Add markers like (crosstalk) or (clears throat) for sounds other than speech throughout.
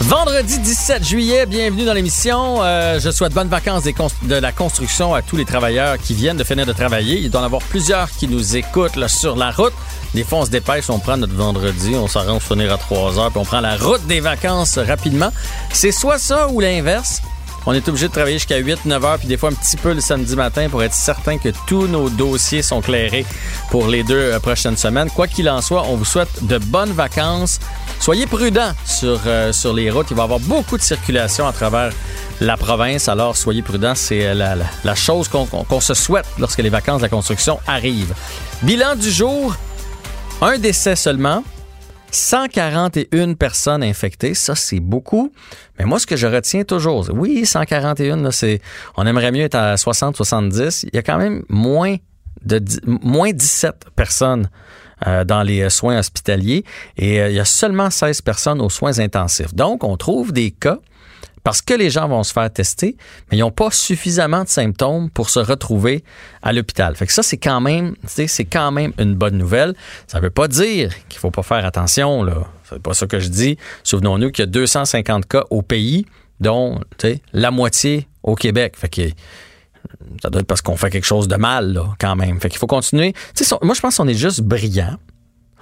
Vendredi 17 juillet, bienvenue dans l'émission. Euh, je souhaite bonnes vacances de la construction à tous les travailleurs qui viennent de finir de travailler. Il doit y en avoir plusieurs qui nous écoutent sur la route. Des fois, on se dépêche, on prend notre vendredi, on s'arrange finir à 3 heures, puis on prend la route des vacances rapidement. C'est soit ça ou l'inverse. On est obligé de travailler jusqu'à 8-9 heures, puis des fois un petit peu le samedi matin pour être certain que tous nos dossiers sont clairés pour les deux euh, prochaines semaines. Quoi qu'il en soit, on vous souhaite de bonnes vacances. Soyez prudents sur, euh, sur les routes. Il va y avoir beaucoup de circulation à travers la province, alors soyez prudents. C'est euh, la, la- chose qu'on se souhaite lorsque les vacances de la construction arrivent. Bilan du jour, un décès seulement. 141 personnes infectées, ça c'est beaucoup. Mais moi, ce que je retiens toujours, oui, 141, là, c'est, on aimerait mieux être à 60, 70. Il y a quand même moins de moins 17 personnes euh, dans les euh, soins hospitaliers et euh, il y a seulement 16 personnes aux soins intensifs. Donc, on trouve des cas parce que les gens vont se faire tester, mais ils n'ont pas suffisamment de symptômes pour se retrouver à l'hôpital. Fait que ça, c'est quand même, c'est quand même une bonne nouvelle. Ça ne veut pas dire qu'il faut pas faire attention, là. C'est pas ça que je dis. Souvenons-nous qu'il y a 250 cas au pays, dont, la moitié au Québec. Fait que ça doit être parce qu'on fait quelque chose de mal, là, quand même. Fait qu'il faut continuer. Moi, je pense qu'on est juste brillant.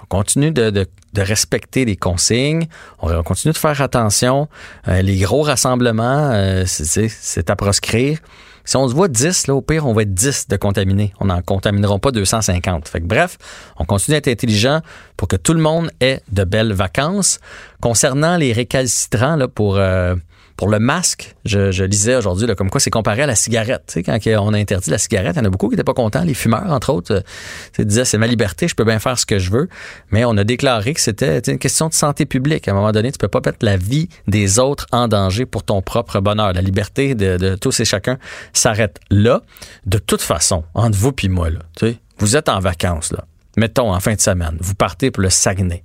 On continue de, respecter les consignes. On, on continue de faire attention. Euh, les gros rassemblements, euh, c'est à proscrire. Si on se voit 10, là, au pire, on va être 10 de contaminés. On n'en contamineront pas 250. Fait que bref, on continue d'être intelligent pour que tout le monde ait de belles vacances. Concernant les récalcitrants, là, pour, euh, pour le masque, je, je lisais aujourd'hui comme quoi c'est comparé à la cigarette. Tu sais, quand on a interdit la cigarette, il y en a beaucoup qui n'étaient pas contents. Les fumeurs, entre autres, euh, disaient c'est ma liberté, je peux bien faire ce que je veux. Mais on a déclaré que c'était une question de santé publique. À un moment donné, tu peux pas mettre la vie des autres en danger pour ton propre bonheur. La liberté de, tous et chacun s'arrête là. De toute façon, entre vous puis moi, là, tu sais, vous êtes en vacances, là. Mettons en fin de semaine, vous partez pour le Saguenay.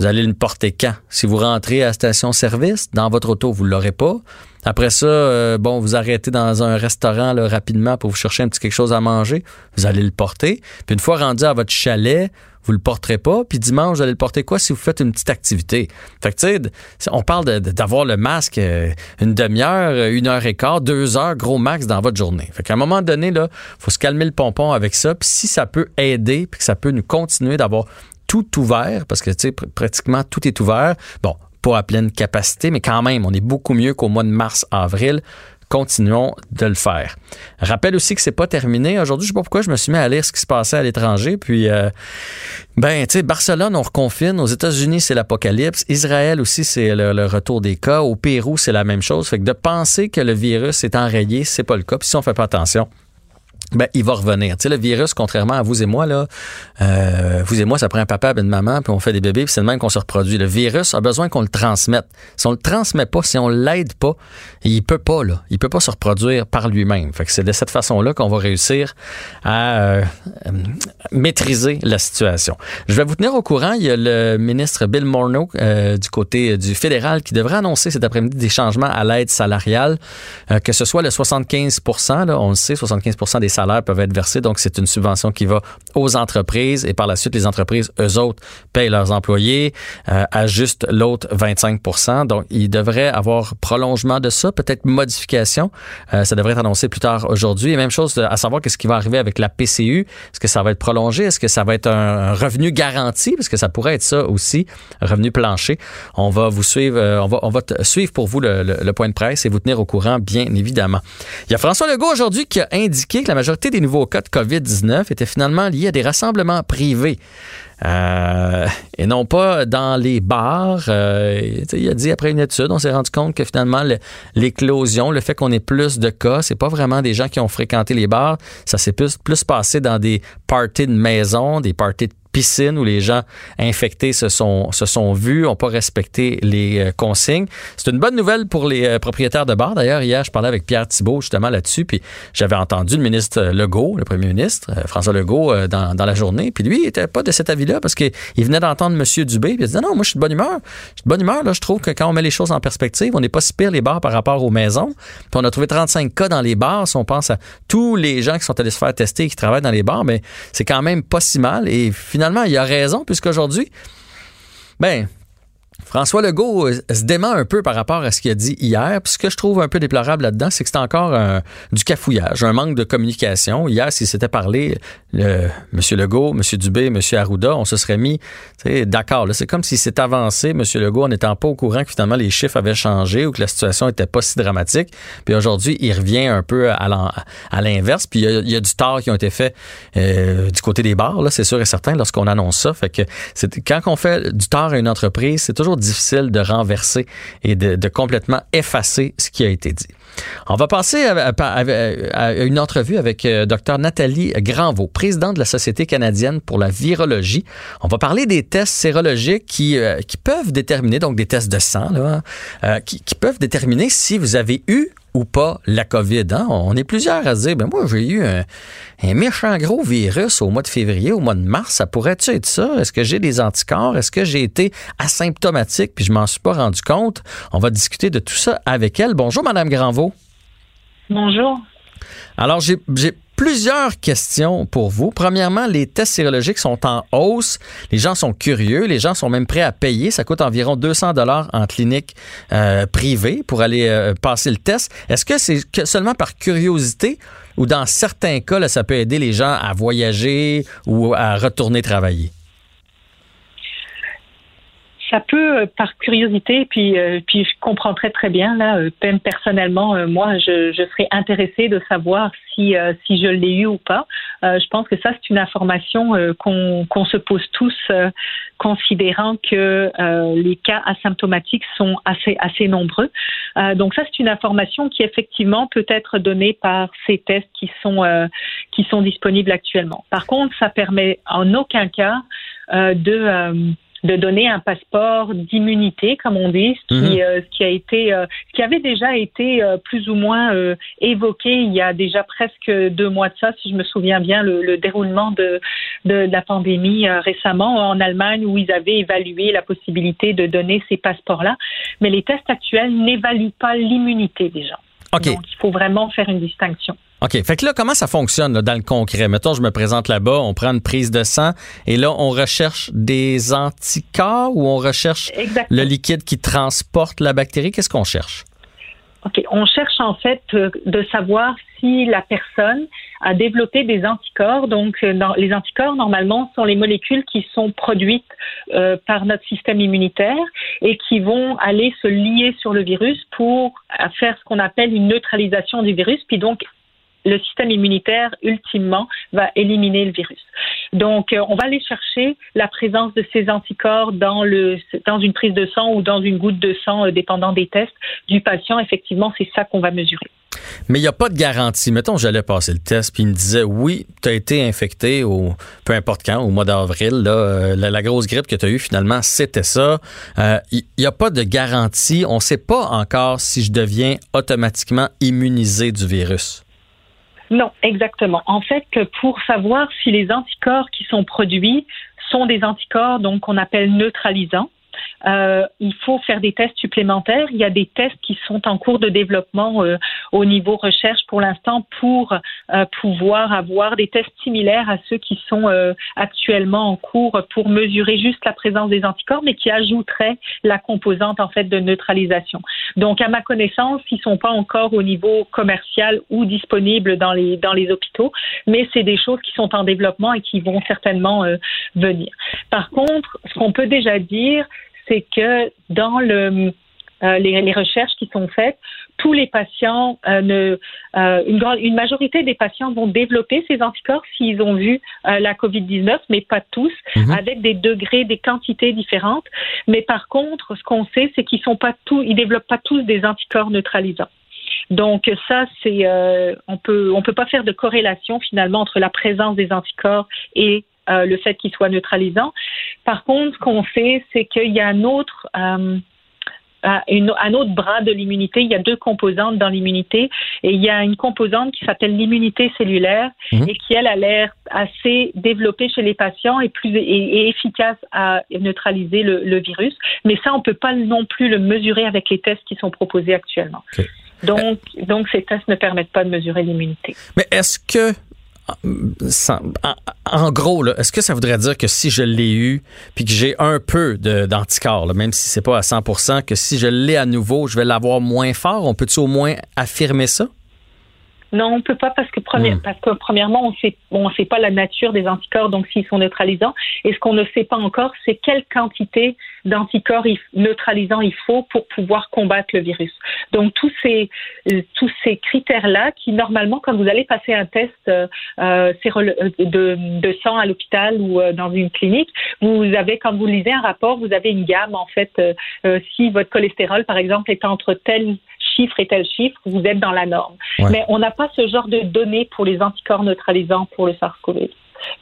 Vous allez le porter quand? Si vous rentrez à station-service, dans votre auto, vous ne l'aurez pas. Après ça, euh, bon, vous arrêtez dans un restaurant là, rapidement pour vous chercher un petit quelque chose à manger, vous allez le porter. Puis une fois rendu à votre chalet, vous le porterez pas. Puis dimanche, vous allez le porter quoi si vous faites une petite activité? Fait que, tu sais, on parle d'avoir le masque euh, une demi-heure, euh, une heure et quart, deux heures, gros max dans votre journée. Fait qu'à un moment donné, là, faut se calmer le pompon avec ça. Puis si ça peut aider, puis que ça peut nous continuer d'avoir tout ouvert, parce que, tu sais, pr- pratiquement tout est ouvert. Bon, pas à pleine capacité, mais quand même, on est beaucoup mieux qu'au mois de mars, avril. Continuons de le faire. Rappelle aussi que c'est pas terminé. Aujourd'hui, je sais pas pourquoi je me suis mis à lire ce qui se passait à l'étranger. Puis, euh, ben, tu sais, Barcelone, on reconfine. Aux États-Unis, c'est l'apocalypse. Israël aussi, c'est le, le retour des cas. Au Pérou, c'est la même chose. Fait que de penser que le virus est enrayé, c'est pas le cas. Puis si on fait pas attention, ben, il va revenir. Tu sais, le virus, contrairement à vous et moi, là, euh, vous et moi, ça prend un papa et une maman, puis on fait des bébés, puis c'est le même qu'on se reproduit. Le virus a besoin qu'on le transmette. Si on le transmet pas, si on l'aide pas, il peut pas, là. Il peut pas se reproduire par lui-même. Fait que c'est de cette façon-là qu'on va réussir à euh, maîtriser la situation. Je vais vous tenir au courant. Il y a le ministre Bill Morneau euh, du côté du fédéral qui devrait annoncer cet après-midi des changements à l'aide salariale, que ce soit le 75 là, on le sait, 75% des peuvent être versés, donc c'est une subvention qui va aux entreprises et par la suite, les entreprises, eux autres, payent leurs employés, euh, ajustent l'autre 25% Donc, il devrait avoir prolongement de ça, peut-être modification. Euh, ça devrait être annoncé plus tard aujourd'hui. Et même chose à savoir qu'est-ce qui va arriver avec la PCU. Est-ce que ça va être prolongé? Est-ce que ça va être un, revenu garanti? Parce que ça pourrait être ça aussi, revenu plancher. On va vous suivre, euh, on va, on va suivre pour vous le, le- le point de presse et vous tenir au courant, bien évidemment. Il y a François Legault aujourd'hui qui a indiqué que la majorité des nouveaux cas de COVID-19 étaient finalement liés à des rassemblements privés. Euh, et non pas dans les bars. Euh, il a dit après une étude, on s'est rendu compte que finalement le- l'éclosion, le fait qu'on ait plus de cas, c'est pas vraiment des gens qui ont fréquenté les bars. Ça s'est plus, plus passé dans des parties de maison, des parties de piscines où les gens infectés se sont, se sont vus, n'ont pas respecté les euh, consignes. C'est une bonne nouvelle pour les euh, propriétaires de bars. D'ailleurs, hier, je parlais avec Pierre Thibault justement là-dessus, puis j'avais entendu le ministre Legault, le premier ministre, François Legault, dans, dans la journée, puis lui, il était pas de cet avis-là parce qu'il venait d'entendre M. Dubé, puis il disait non, moi, je suis de bonne humeur. Je suis de bonne humeur, là, je trouve que quand on met les choses en perspective, on n'est pas si pire les bars par rapport aux maisons. Puis on a trouvé 35 cas dans les bars. Si on pense à tous les gens qui sont allés se faire tester et qui travaillent dans les bars, mais c'est quand même pas si mal. Et il a raison, puisqu'aujourd'hui, ben, François Legault euh, se dément un peu par rapport à ce qu'il a dit hier. Ce que je trouve un peu déplorable là-dedans, c'est que c'est encore du cafouillage, un manque de communication. Hier, s'il s'était parlé, M. Legault, M. Dubé, M. Arruda, on se serait mis d'accord. C'est comme s'il s'est avancé, M. Legault, en n'étant pas au courant que finalement les chiffres avaient changé ou que la situation n'était pas si dramatique. Puis aujourd'hui, il revient un peu à l'inverse. Puis il y, a, du tort qui ont été fait euh, du côté des bars, c'est sûr et certain, lorsqu'on annonce ça. Fait que quand on fait du tort à une entreprise, c'est toujours difficile de renverser et de, complètement effacer ce qui a été dit. On va passer à, une entrevue avec euh, Dr Nathalie Granvaux, présidente de la Société canadienne pour la virologie. On va parler des tests sérologiques qui, euh, peuvent déterminer, donc des tests de sang, là, euh, qui peuvent déterminer si vous avez eu ou pas la COVID. Hein? On est plusieurs à dire, ben moi j'ai eu un, méchant gros virus au mois de février, au mois de mars, ça pourrait-tu être ça? Est-ce que j'ai des anticorps? Est-ce que j'ai été asymptomatique puis je m'en suis pas rendu compte? On va discuter de tout ça avec elle. Bonjour, Madame Granvaux. Bonjour. Alors, j'ai plusieurs questions pour vous. Premièrement, les tests sérologiques sont en hausse. Les gens sont curieux. Les gens sont même prêts à payer. Ça coûte environ 200 dollars en clinique euh, privée pour aller euh, passer le test. Est-ce que c'est seulement par curiosité ou dans certains cas, ça peut aider les gens à voyager ou à retourner travailler? Ça peut euh, par curiosité, puis euh, puis je comprends très très bien là. Euh, personnellement, moi, je, serais intéressée de savoir si je l'ai eu ou pas. je pense que ça c'est une information qu'on se pose tous, considérant que les cas asymptomatiques sont assez nombreux. donc ça c'est une information qui effectivement peut être donnée par ces tests qui sont disponibles actuellement. Par contre, ça permet en aucun cas de de donner un passeport d'immunité, comme on dit, ce qui, mhm. euh, qui a été, euh, qui avait déjà été euh, plus ou moins évoqué il y a déjà presque deux mois de ça, si je me souviens bien, le, le déroulement de, de, la pandémie récemment en Allemagne, où ils avaient évalué la possibilité de donner ces passeports-là. Mais les tests actuels n'évaluent pas l'immunité des gens. Donc, il faut vraiment faire une distinction. OK. Fait que là, comment ça fonctionne dans le concret? Mettons, je me présente là-bas, on prend une prise de sang et là, on recherche des anticorps ou on recherche le liquide qui transporte la bactérie? Qu'est-ce qu'on cherche? OK. On cherche en fait euh, de savoir si la personne a développé des anticorps. Donc, euh, les anticorps, normalement, sont les molécules qui sont produites euh, par notre système immunitaire et qui vont aller se lier sur le virus pour faire ce qu'on appelle une neutralisation du virus, puis donc le système immunitaire, ultimement, va éliminer le virus. Donc, euh, on va aller chercher la présence de ces anticorps dans, le, dans une prise de sang ou dans une goutte de sang, euh, dépendant des tests du patient. Effectivement, c'est ça qu'on va mesurer. Mais il n'y a pas de garantie. Mettons, j'allais passer le test, puis il me disait, oui, tu as été infecté au, peu importe quand, au mois d'avril, euh, la, grosse grippe que tu as eue, finalement, c'était ça. Il n'y a pas de garantie. On ne sait pas encore si je deviens automatiquement immunisé du virus. Non, exactement. En fait, pour savoir si les anticorps qui sont produits sont des anticorps donc qu'on appelle neutralisants, euh, il faut faire des tests supplémentaires. Il y a des tests qui sont en cours de développement euh, au niveau recherche pour l'instant pour euh, pouvoir avoir des tests similaires à ceux qui sont euh, actuellement en cours pour mesurer juste la présence des anticorps, mais qui ajouteraient la composante en fait de neutralisation. Donc, à ma connaissance, ils sont pas encore au niveau commercial ou disponibles dans les dans les hôpitaux, mais c'est des choses qui sont en développement et qui vont certainement venir. Par contre, ce qu'on peut déjà dire, c'est que dans le, euh, les, recherches qui sont faites, tous les patients, euh, ne, euh, une, grande, une majorité des patients vont développer ces anticorps s'ils ont vu la COVID-19, mais pas tous, mhm. avec des degrés, des quantités différentes. Mais par contre, ce qu'on sait, c'est qu'ils sont pas tous, ils développent pas tous des anticorps neutralisants. Donc ça, c'est on peut on peut pas faire de corrélation finalement entre la présence des anticorps et le fait qu'il soit neutralisant. Par contre, ce qu'on sait, c'est qu'il y a un autre un autre bras de l'immunité. Il y a deux composantes dans l'immunité et il y a une composante qui s'appelle l'immunité cellulaire mhm. et qui, elle, a l'air assez développée chez les patients et plus et, efficace à neutraliser le, virus. Mais ça, on peut pas non plus le mesurer avec les tests qui sont proposés actuellement. Donc, donc, ces tests ne permettent pas de mesurer l'immunité. Mais est-ce que en, gros, est-ce que ça voudrait dire que si je l'ai eu, puis que j'ai un peu d'anticorps, même si c'est pas à 100% que si je l'ai à nouveau, je vais l'avoir moins fort? On peut-tu au moins affirmer ça? Non, on peut pas parce que, hmm. parce que premièrement, on sait, on sait pas la nature des anticorps, donc s'ils sont neutralisants. Et ce qu'on ne sait pas encore, c'est quelle quantité d'anticorps neutralisants il faut pour pouvoir combattre le virus. Donc tous ces euh, tous ces critères-là, qui normalement, quand vous allez passer un test euh, euh de, de, sang à l'hôpital ou euh, dans une clinique, vous avez, quand vous lisez un rapport, vous avez une gamme en fait. si votre cholestérol, par exemple, est entre tel chiffre et tel chiffre, vous êtes dans la norme. Mais on n'a pas ce genre de données pour les anticorps neutralisants pour le SARS-CoV.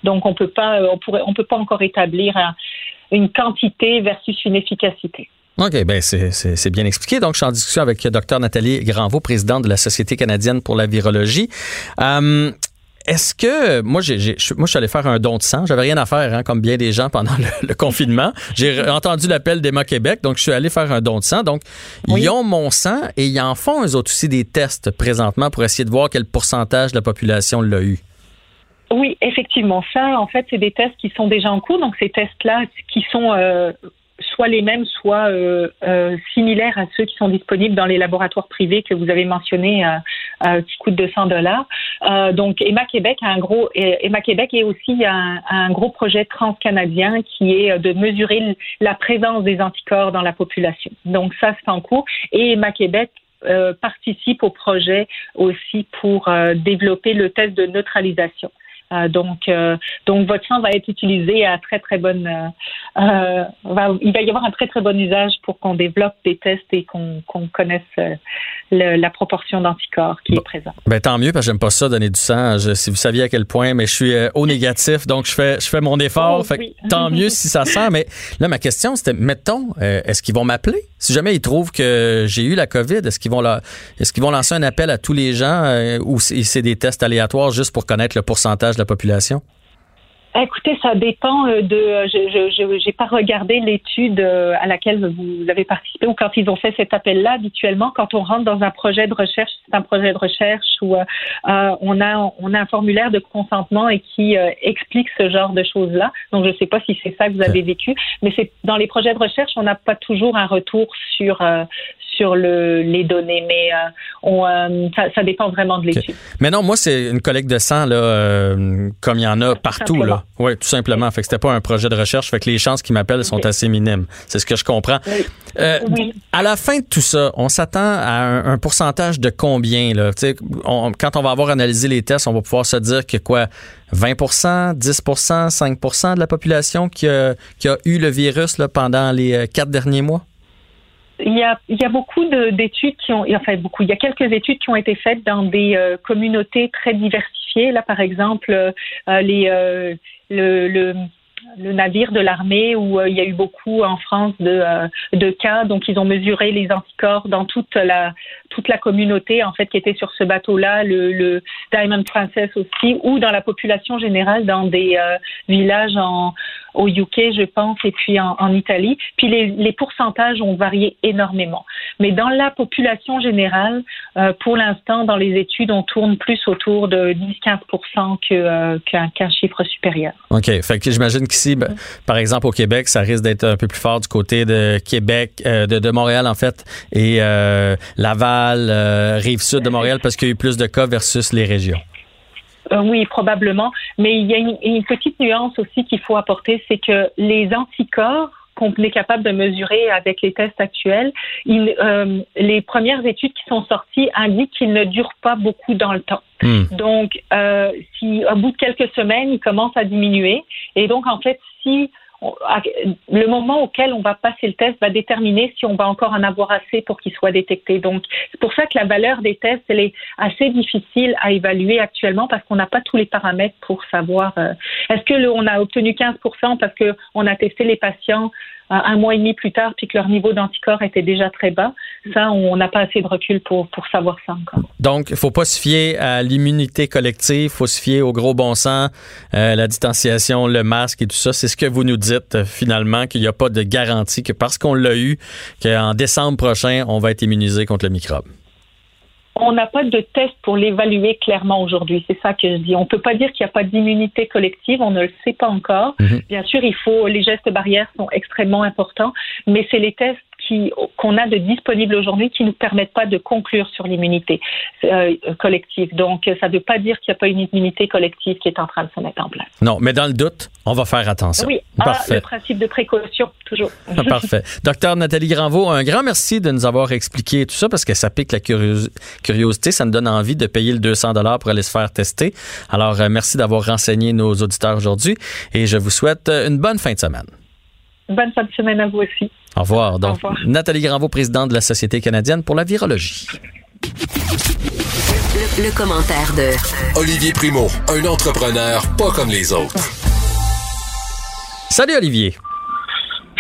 Donc on peut pas, on pourrait, on peut pas encore établir une quantité versus une efficacité. OK, ben c'est bien expliqué. Donc, je suis en discussion avec Dr Nathalie Granvaux, présidente de la Société canadienne pour la virologie. Euh, est-ce que moi, j'ai, moi, je suis allé faire un don de sang. J'avais rien à faire, hein, comme bien des gens pendant le, confinement. J'ai entendu l'appel d'Emma Québec, donc je suis allé faire un don de sang. Donc, ils ont mon sang et ils en font eux autres aussi des tests présentement pour essayer de voir quel pourcentage de la population l'a eu. Oui, effectivement. Ça, en fait, c'est des tests qui sont déjà en cours. Donc, ces tests-là, qui sont euh, soit les mêmes, soit euh, euh, similaires à ceux qui sont disponibles dans les laboratoires privés que vous avez mentionnés, euh, qui coûtent 200 dollars. donc, Emma Québec a un gros, Emma Québec est aussi un, un gros projet transcanadien qui est de mesurer la présence des anticorps dans la population. Donc, ça, c'est en cours. Et Emma Québec participe au projet aussi pour développer le test de neutralisation. Euh, donc, euh, donc votre sang va être utilisé à très très bonne. Euh, va, il va y avoir un très très bon usage pour qu'on développe des tests et qu'on connaisse la proportion d'anticorps qui est présente. Ben tant mieux parce que j'aime pas ça donner du sang. si vous saviez à quel point, mais je suis au négatif, donc je fais je fais mon effort. Oh, tant mieux si ça sent. Mais là, ma question c'était, mettons, est-ce qu'ils vont m'appeler? Si jamais ils trouvent que j'ai eu la COVID Est-ce qu'ils vont est-ce qu'ils vont lancer un appel à tous les gens ou c'est des tests aléatoires juste pour connaître le pourcentage la population? Écoutez, ça dépend euh, de. Euh, je n'ai pas regardé l'étude euh, à laquelle vous avez participé ou quand ils ont fait cet appel-là. Habituellement, quand on rentre dans un projet de recherche, c'est un projet de recherche où on a on a un formulaire de consentement et qui explique ce genre de choses-là. Donc, je ne sais pas si c'est ça que vous avez vécu, mais c'est dans les projets de recherche, on n'a pas toujours un retour sur sur le, les données, mais on, ça, dépend vraiment de l'étude. Mais non, moi, c'est une collecte de sang là, comme il y en a partout là. Oui, tout simplement. Fait que c'était pas un projet de recherche. Fait que les chances qu'ils m'appellent sont assez minimes. C'est ce que je comprends. Euh, à la fin de tout ça, on s'attend à un, pourcentage de combien là? Quand on va avoir analysé les tests, on va pouvoir se dire que quoi? 20% 10% 5% de la population qui a, qui a eu le virus là, pendant les euh, quatre derniers mois? Il y, a, y beaucoup d'études qui ont, enfin beaucoup, il y a quelques études qui ont été faites dans des euh, communautés très diversifiées. Là, par exemple, euh, les, euh, le, le le navire de l'armée où il y a eu beaucoup en France de, de cas. Donc, ils ont mesuré les anticorps dans toute la toute la communauté en fait qui était sur ce bateau-là, le, Diamond Princess aussi, ou dans la population générale dans des villages en au UK, je pense, et puis en, Italie. Puis les, pourcentages ont varié énormément. Mais dans la population générale, euh, pour l'instant, dans les études, on tourne plus autour de 10-15 euh, qu'un chiffre supérieur. OK. Fait que j'imagine qu'ici, ben, par exemple, au Québec, ça risque d'être un peu plus fort du côté de Québec, euh, de, Montréal, en fait, et Laval, Rive-Sud de Montréal, parce qu'il y a eu plus de cas versus les régions. Euh, oui, probablement. Mais il y a une, petite nuance aussi qu'il faut apporter, c'est que les anticorps qu'on est capable de mesurer avec les tests actuels, euh, les premières études qui sont sorties indiquent qu'ils ne durent pas beaucoup dans le temps. Hmm. Donc, euh, si au bout de quelques semaines, ils commencent à diminuer, et donc en fait, si le moment auquel on va passer le test va déterminer si on va encore en avoir assez pour qu'il soit détecté. Donc, c'est pour ça que la valeur des tests, elle est assez difficile à évaluer actuellement parce qu'on n'a pas tous les paramètres pour savoir. Euh, Est-ce que le, on a obtenu 15% parce que on a testé les patients un mois et demi plus tard, puis que leur niveau d'anticorps était déjà très bas. Ça, on n'a pas assez de recul pour, pour savoir ça encore. Donc, il faut pas se fier à l'immunité collective, faut se fier au gros bon sens, euh, la distanciation, le masque et tout ça. C'est ce que vous nous dites euh, finalement, qu'il n'y a pas de garantie que parce qu'on l'a eu, qu'en décembre prochain, on va être immunisé contre le microbe on n'a pas de test pour l'évaluer clairement aujourd'hui. C'est ça que je dis. On ne peut pas dire qu'il n'y a pas d'immunité collective. On ne le sait pas encore. Mhm. Bien sûr, il faut les gestes barrières sont extrêmement importants, mais c'est les tests qu'on a de disponibles aujourd'hui qui ne nous permettent pas de conclure sur l'immunité euh, collective. Donc, ça ne veut pas dire qu'il n'y a pas une immunité collective qui est en train de se mettre en place. Non, mais dans le doute, on va faire attention. Oui, ah, le principe de précaution, toujours. (laughs) Parfait. Docteur Nathalie Granvaux, un grand merci de nous avoir expliqué tout ça parce que ça pique la curiosité. Ça nous donne envie de payer le 200 pour aller se faire tester. Alors, euh, merci d'avoir renseigné nos auditeurs aujourd'hui et je vous souhaite euh, une bonne fin de semaine. Bonne fin de semaine à vous aussi. Au revoir. Donc, Nathalie Granvaux, présidente de la Société canadienne pour la virologie. Le, commentaire de Olivier Primo, un entrepreneur pas comme les autres. Salut Olivier.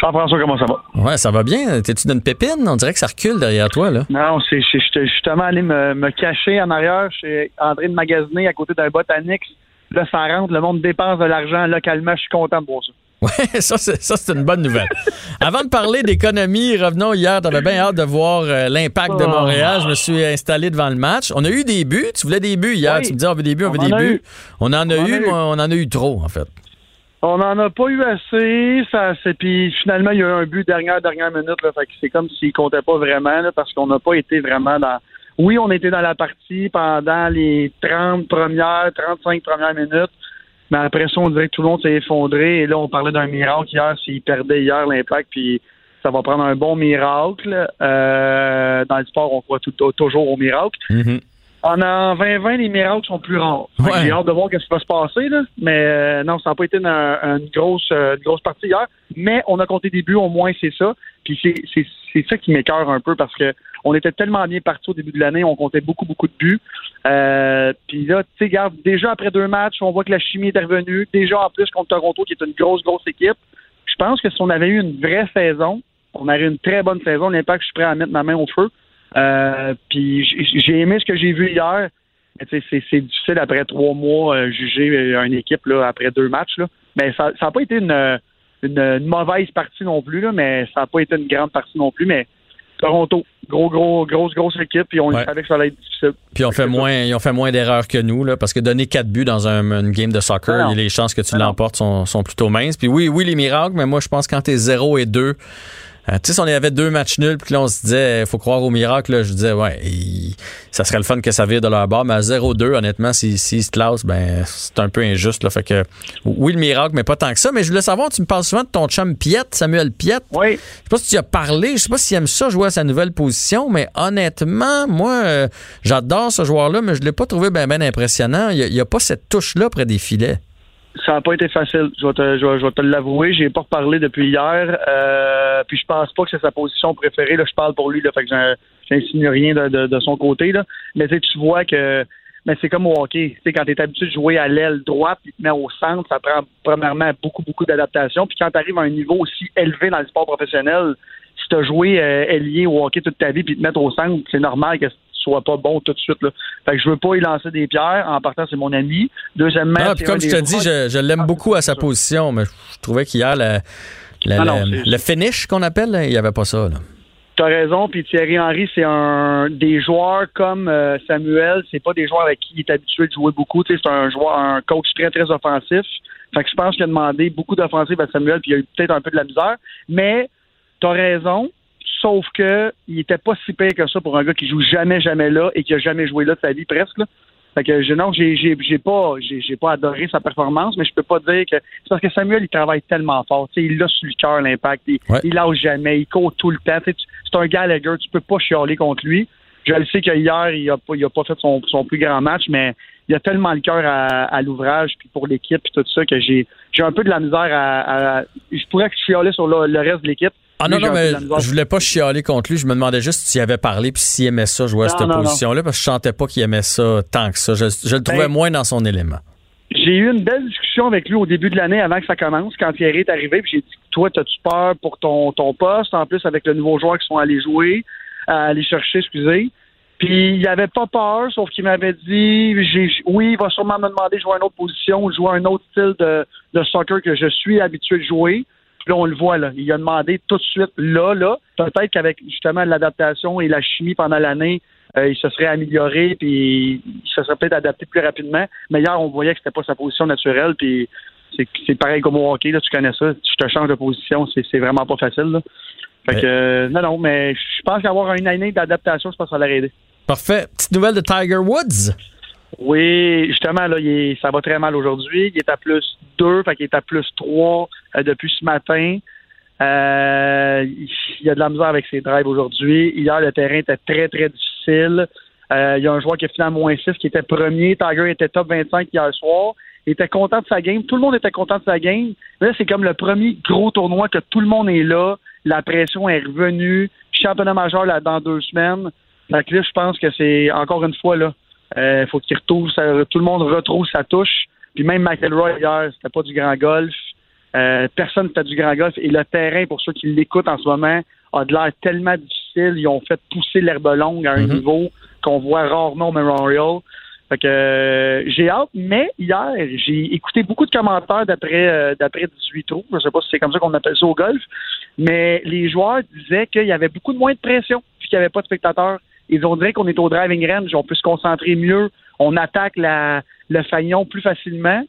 Jean-François, comment ça va? Ouais, ça va bien. T'es-tu d'une pépine? On dirait que ça recule derrière toi, là. Non, je suis justement allé me, cacher en arrière chez André de Magasiner à côté d'un botanique. Là, ça rentre, le monde dépense de l'argent localement. Je suis content de voir ça. (laughs) Oui, ça, c'est, une bonne nouvelle. (laughs) Avant de parler d'économie, revenons hier. T'avais bien hâte de voir euh, l'impact de oh. Montréal. Je me suis installé devant le match. On a eu des buts. Tu voulais des buts hier. Tu me disais, on veut des buts, on, veut des buts. On en a eu, mais on en a eu trop, en fait. On n'en a pas eu assez. Ça, c'est, puis finalement, il y a eu un but dernière, dernière minute. Là, fait que c'est comme s'il comptait pas vraiment parce qu'on n'a pas été vraiment dans. Oui, on était dans la partie pendant les 30 premières, 35 premières minutes. Mais après ça, on dirait que tout le monde s'est effondré. Et là, on parlait d'un miracle hier. S'il perdait hier l'impact, puis ça va prendre un bon miracle. Euh, dans le sport, on croit toujours au miracle. Mm-hmm. En 2020, les miracles sont plus rares. J'ai hâte de voir ce qui va se passer, là. mais euh, non, ça n'a pas été une, grosse, euh, grosse partie hier. Mais on a compté des buts, au moins c'est ça. Puis c'est ça qui m'écœure un peu parce que on était tellement bien partis au début de l'année, on comptait beaucoup, beaucoup de buts. Euh, puis là, tu sais, regarde, déjà après deux matchs, on voit que la chimie est revenue. Déjà en plus contre Toronto, qui est une grosse, grosse équipe. Je pense que si on avait eu une vraie saison, on aurait eu une très bonne saison. L'impact, je suis prêt à mettre ma main au feu. Euh, puis j'ai aimé ce que j'ai vu hier. C'est difficile après trois mois euh, juger euh, une équipe là, après deux matchs. Là. Mais ça n'a pas été une, une, mauvaise partie non plus, là, mais ça n'a pas été une grande partie non plus. Mais Toronto, gros, gros, grosse, grosse équipe, puis on savait que ça allait être difficile. Puis on fait moins, ils ont fait moins d'erreurs que nous, là, parce que donner quatre buts dans un, une game de soccer, les chances que tu l'emportes sont, sont, plutôt minces. Puis oui, oui, les miracles, mais moi, je pense que quand t'es 0 et 2, euh, tu sais, si on avait deux matchs nuls, puis là, on se disait, il faut croire au miracle, là, je disais, ouais, ça serait le fun que ça vire de leur bord, mais à 0-2, honnêtement, s'ils si, se classent, ben, c'est un peu injuste, là. Fait que, oui, le miracle, mais pas tant que ça. Mais je voulais savoir, tu me parles souvent de ton chum Piette, Samuel Piette. Oui. Je sais pas si tu as parlé, je sais pas s'il aime ça jouer à sa nouvelle position, mais honnêtement, moi, euh, j'adore ce joueur-là, mais je l'ai pas trouvé bien ben impressionnant. Il n'y a, a, pas cette touche-là près des filets ça n'a pas été facile. Je vais te, je vais, te l'avouer. J'ai pas reparlé depuis hier. Euh, puis je pense pas que c'est sa position préférée. Là, je parle pour lui. Là, fait que j'insinue rien de, de, son côté. Là. Mais tu vois que mais c'est comme au hockey. sais, quand tu es habitué de jouer à l'aile droite puis te mets au centre, ça prend premièrement beaucoup, beaucoup d'adaptation. Puis quand tu arrives à un niveau aussi élevé dans le sport professionnel, si tu as joué euh, ailier au hockey toute ta vie puis te mettre au centre, c'est normal que soit pas bon tout de suite. Là. Fait que je veux pas y lancer des pierres. En partant, c'est mon ami. Deuxièmement, ah, comme je te dis, je, l'aime beaucoup à sa position, mais je trouvais qu'hier, le, le finish qu'on appelle, il n'y avait pas ça. Tu as raison, puis Thierry Henry, c'est un des joueurs comme euh, Samuel, c'est pas des joueurs avec qui il est habitué de jouer beaucoup. C'est un joueur, un coach très, très offensif. Fait que je pense qu'il a demandé beaucoup d'offensive à Samuel, puis il a eu peut-être un peu de la misère. Mais tu as raison, sauf que il était pas si pire que ça pour un gars qui joue jamais, jamais là et qui a jamais joué là de sa vie presque. Là. Fait que je, non, j'ai, j'ai, pas, j'ai, pas adoré sa performance, mais je peux pas dire que c'est parce que Samuel il travaille tellement fort. il a sur le cœur l'impact, il, il lâche jamais, il court tout le temps. c'est un Gallagher, tu peux pas chialer contre lui. Je le sais qu'hier, il a pas, il a pas fait son, son plus grand match, mais il a tellement le cœur à, l'ouvrage puis pour l'équipe puis tout ça que j'ai, j'ai un peu de la misère à, je pourrais que je chialer sur le reste de l'équipe ah non, non, mais je voulais pas chialer contre lui. Je me demandais juste s'il avait parlé puis s'il aimait ça jouer à cette position-là parce que je sentais pas qu'il aimait ça tant que ça. Je, le trouvais moins dans son élément. j'ai eu une belle discussion avec lui au début de l'année avant que ça commence, quand Thierry est arrivé, puis j'ai dit Toi, as-tu peur pour ton, ton poste, en plus avec le nouveau joueur qui sont allés jouer, euh, aller chercher, excusez. Puis il avait pas peur, sauf qu'il m'avait dit j'ai oui, il va sûrement me demander de jouer à une autre position ou jouer un autre style de, de soccer que je suis habitué de jouer. Là, on le voit, là. Il a demandé tout de suite, là, là. Peut-être qu'avec justement l'adaptation et la chimie pendant l'année, euh, il se serait amélioré, puis il se serait peut-être adapté plus rapidement. Mais hier, on voyait que c'était pas sa position naturelle, puis c'est pareil comme au hockey, là, tu connais ça. Tu te changes de position, c'est vraiment pas facile. Là. Fait que, euh, non, non, mais je pense qu'avoir une année d'adaptation, je pense que ça l'aurait aidé. Parfait. Petite nouvelle de Tiger Woods? Oui, justement, là, il ça va très mal aujourd'hui. Il est à plus 2, fait qu'il est à plus 3 euh, depuis ce matin. Euh, il a de la misère avec ses drives aujourd'hui. Hier, le terrain était très, très difficile. Euh, il y a un joueur qui a fini à moins 6 qui était premier. Tiger était top 25 hier soir. Il était content de sa game. Tout le monde était content de sa game. Là, c'est comme le premier gros tournoi que tout le monde est là. La pression est revenue. Championnat majeur là, dans deux semaines. Fait que là, je pense que c'est encore une fois là. Euh, faut qu'il retrouve tout le monde retrouve sa touche. Puis même McElroy hier, c'était pas du grand golf. Euh, personne ne fait du grand golf. Et le terrain, pour ceux qui l'écoutent en ce moment, a de l'air tellement difficile. Ils ont fait pousser l'herbe longue à un mhm. niveau qu'on voit rarement au Memorial. Fait que euh, j'ai hâte, mais hier, j'ai écouté beaucoup de commentaires d'après euh, d'après 18 trous. Je sais pas si c'est comme ça qu'on appelle ça au golf, mais les joueurs disaient qu'il y avait beaucoup de moins de pression, puis qu'il n'y avait pas de spectateurs. Ils ont dit qu'on est au driving range, on peut se concentrer mieux, on attaque la, le faillon plus facilement.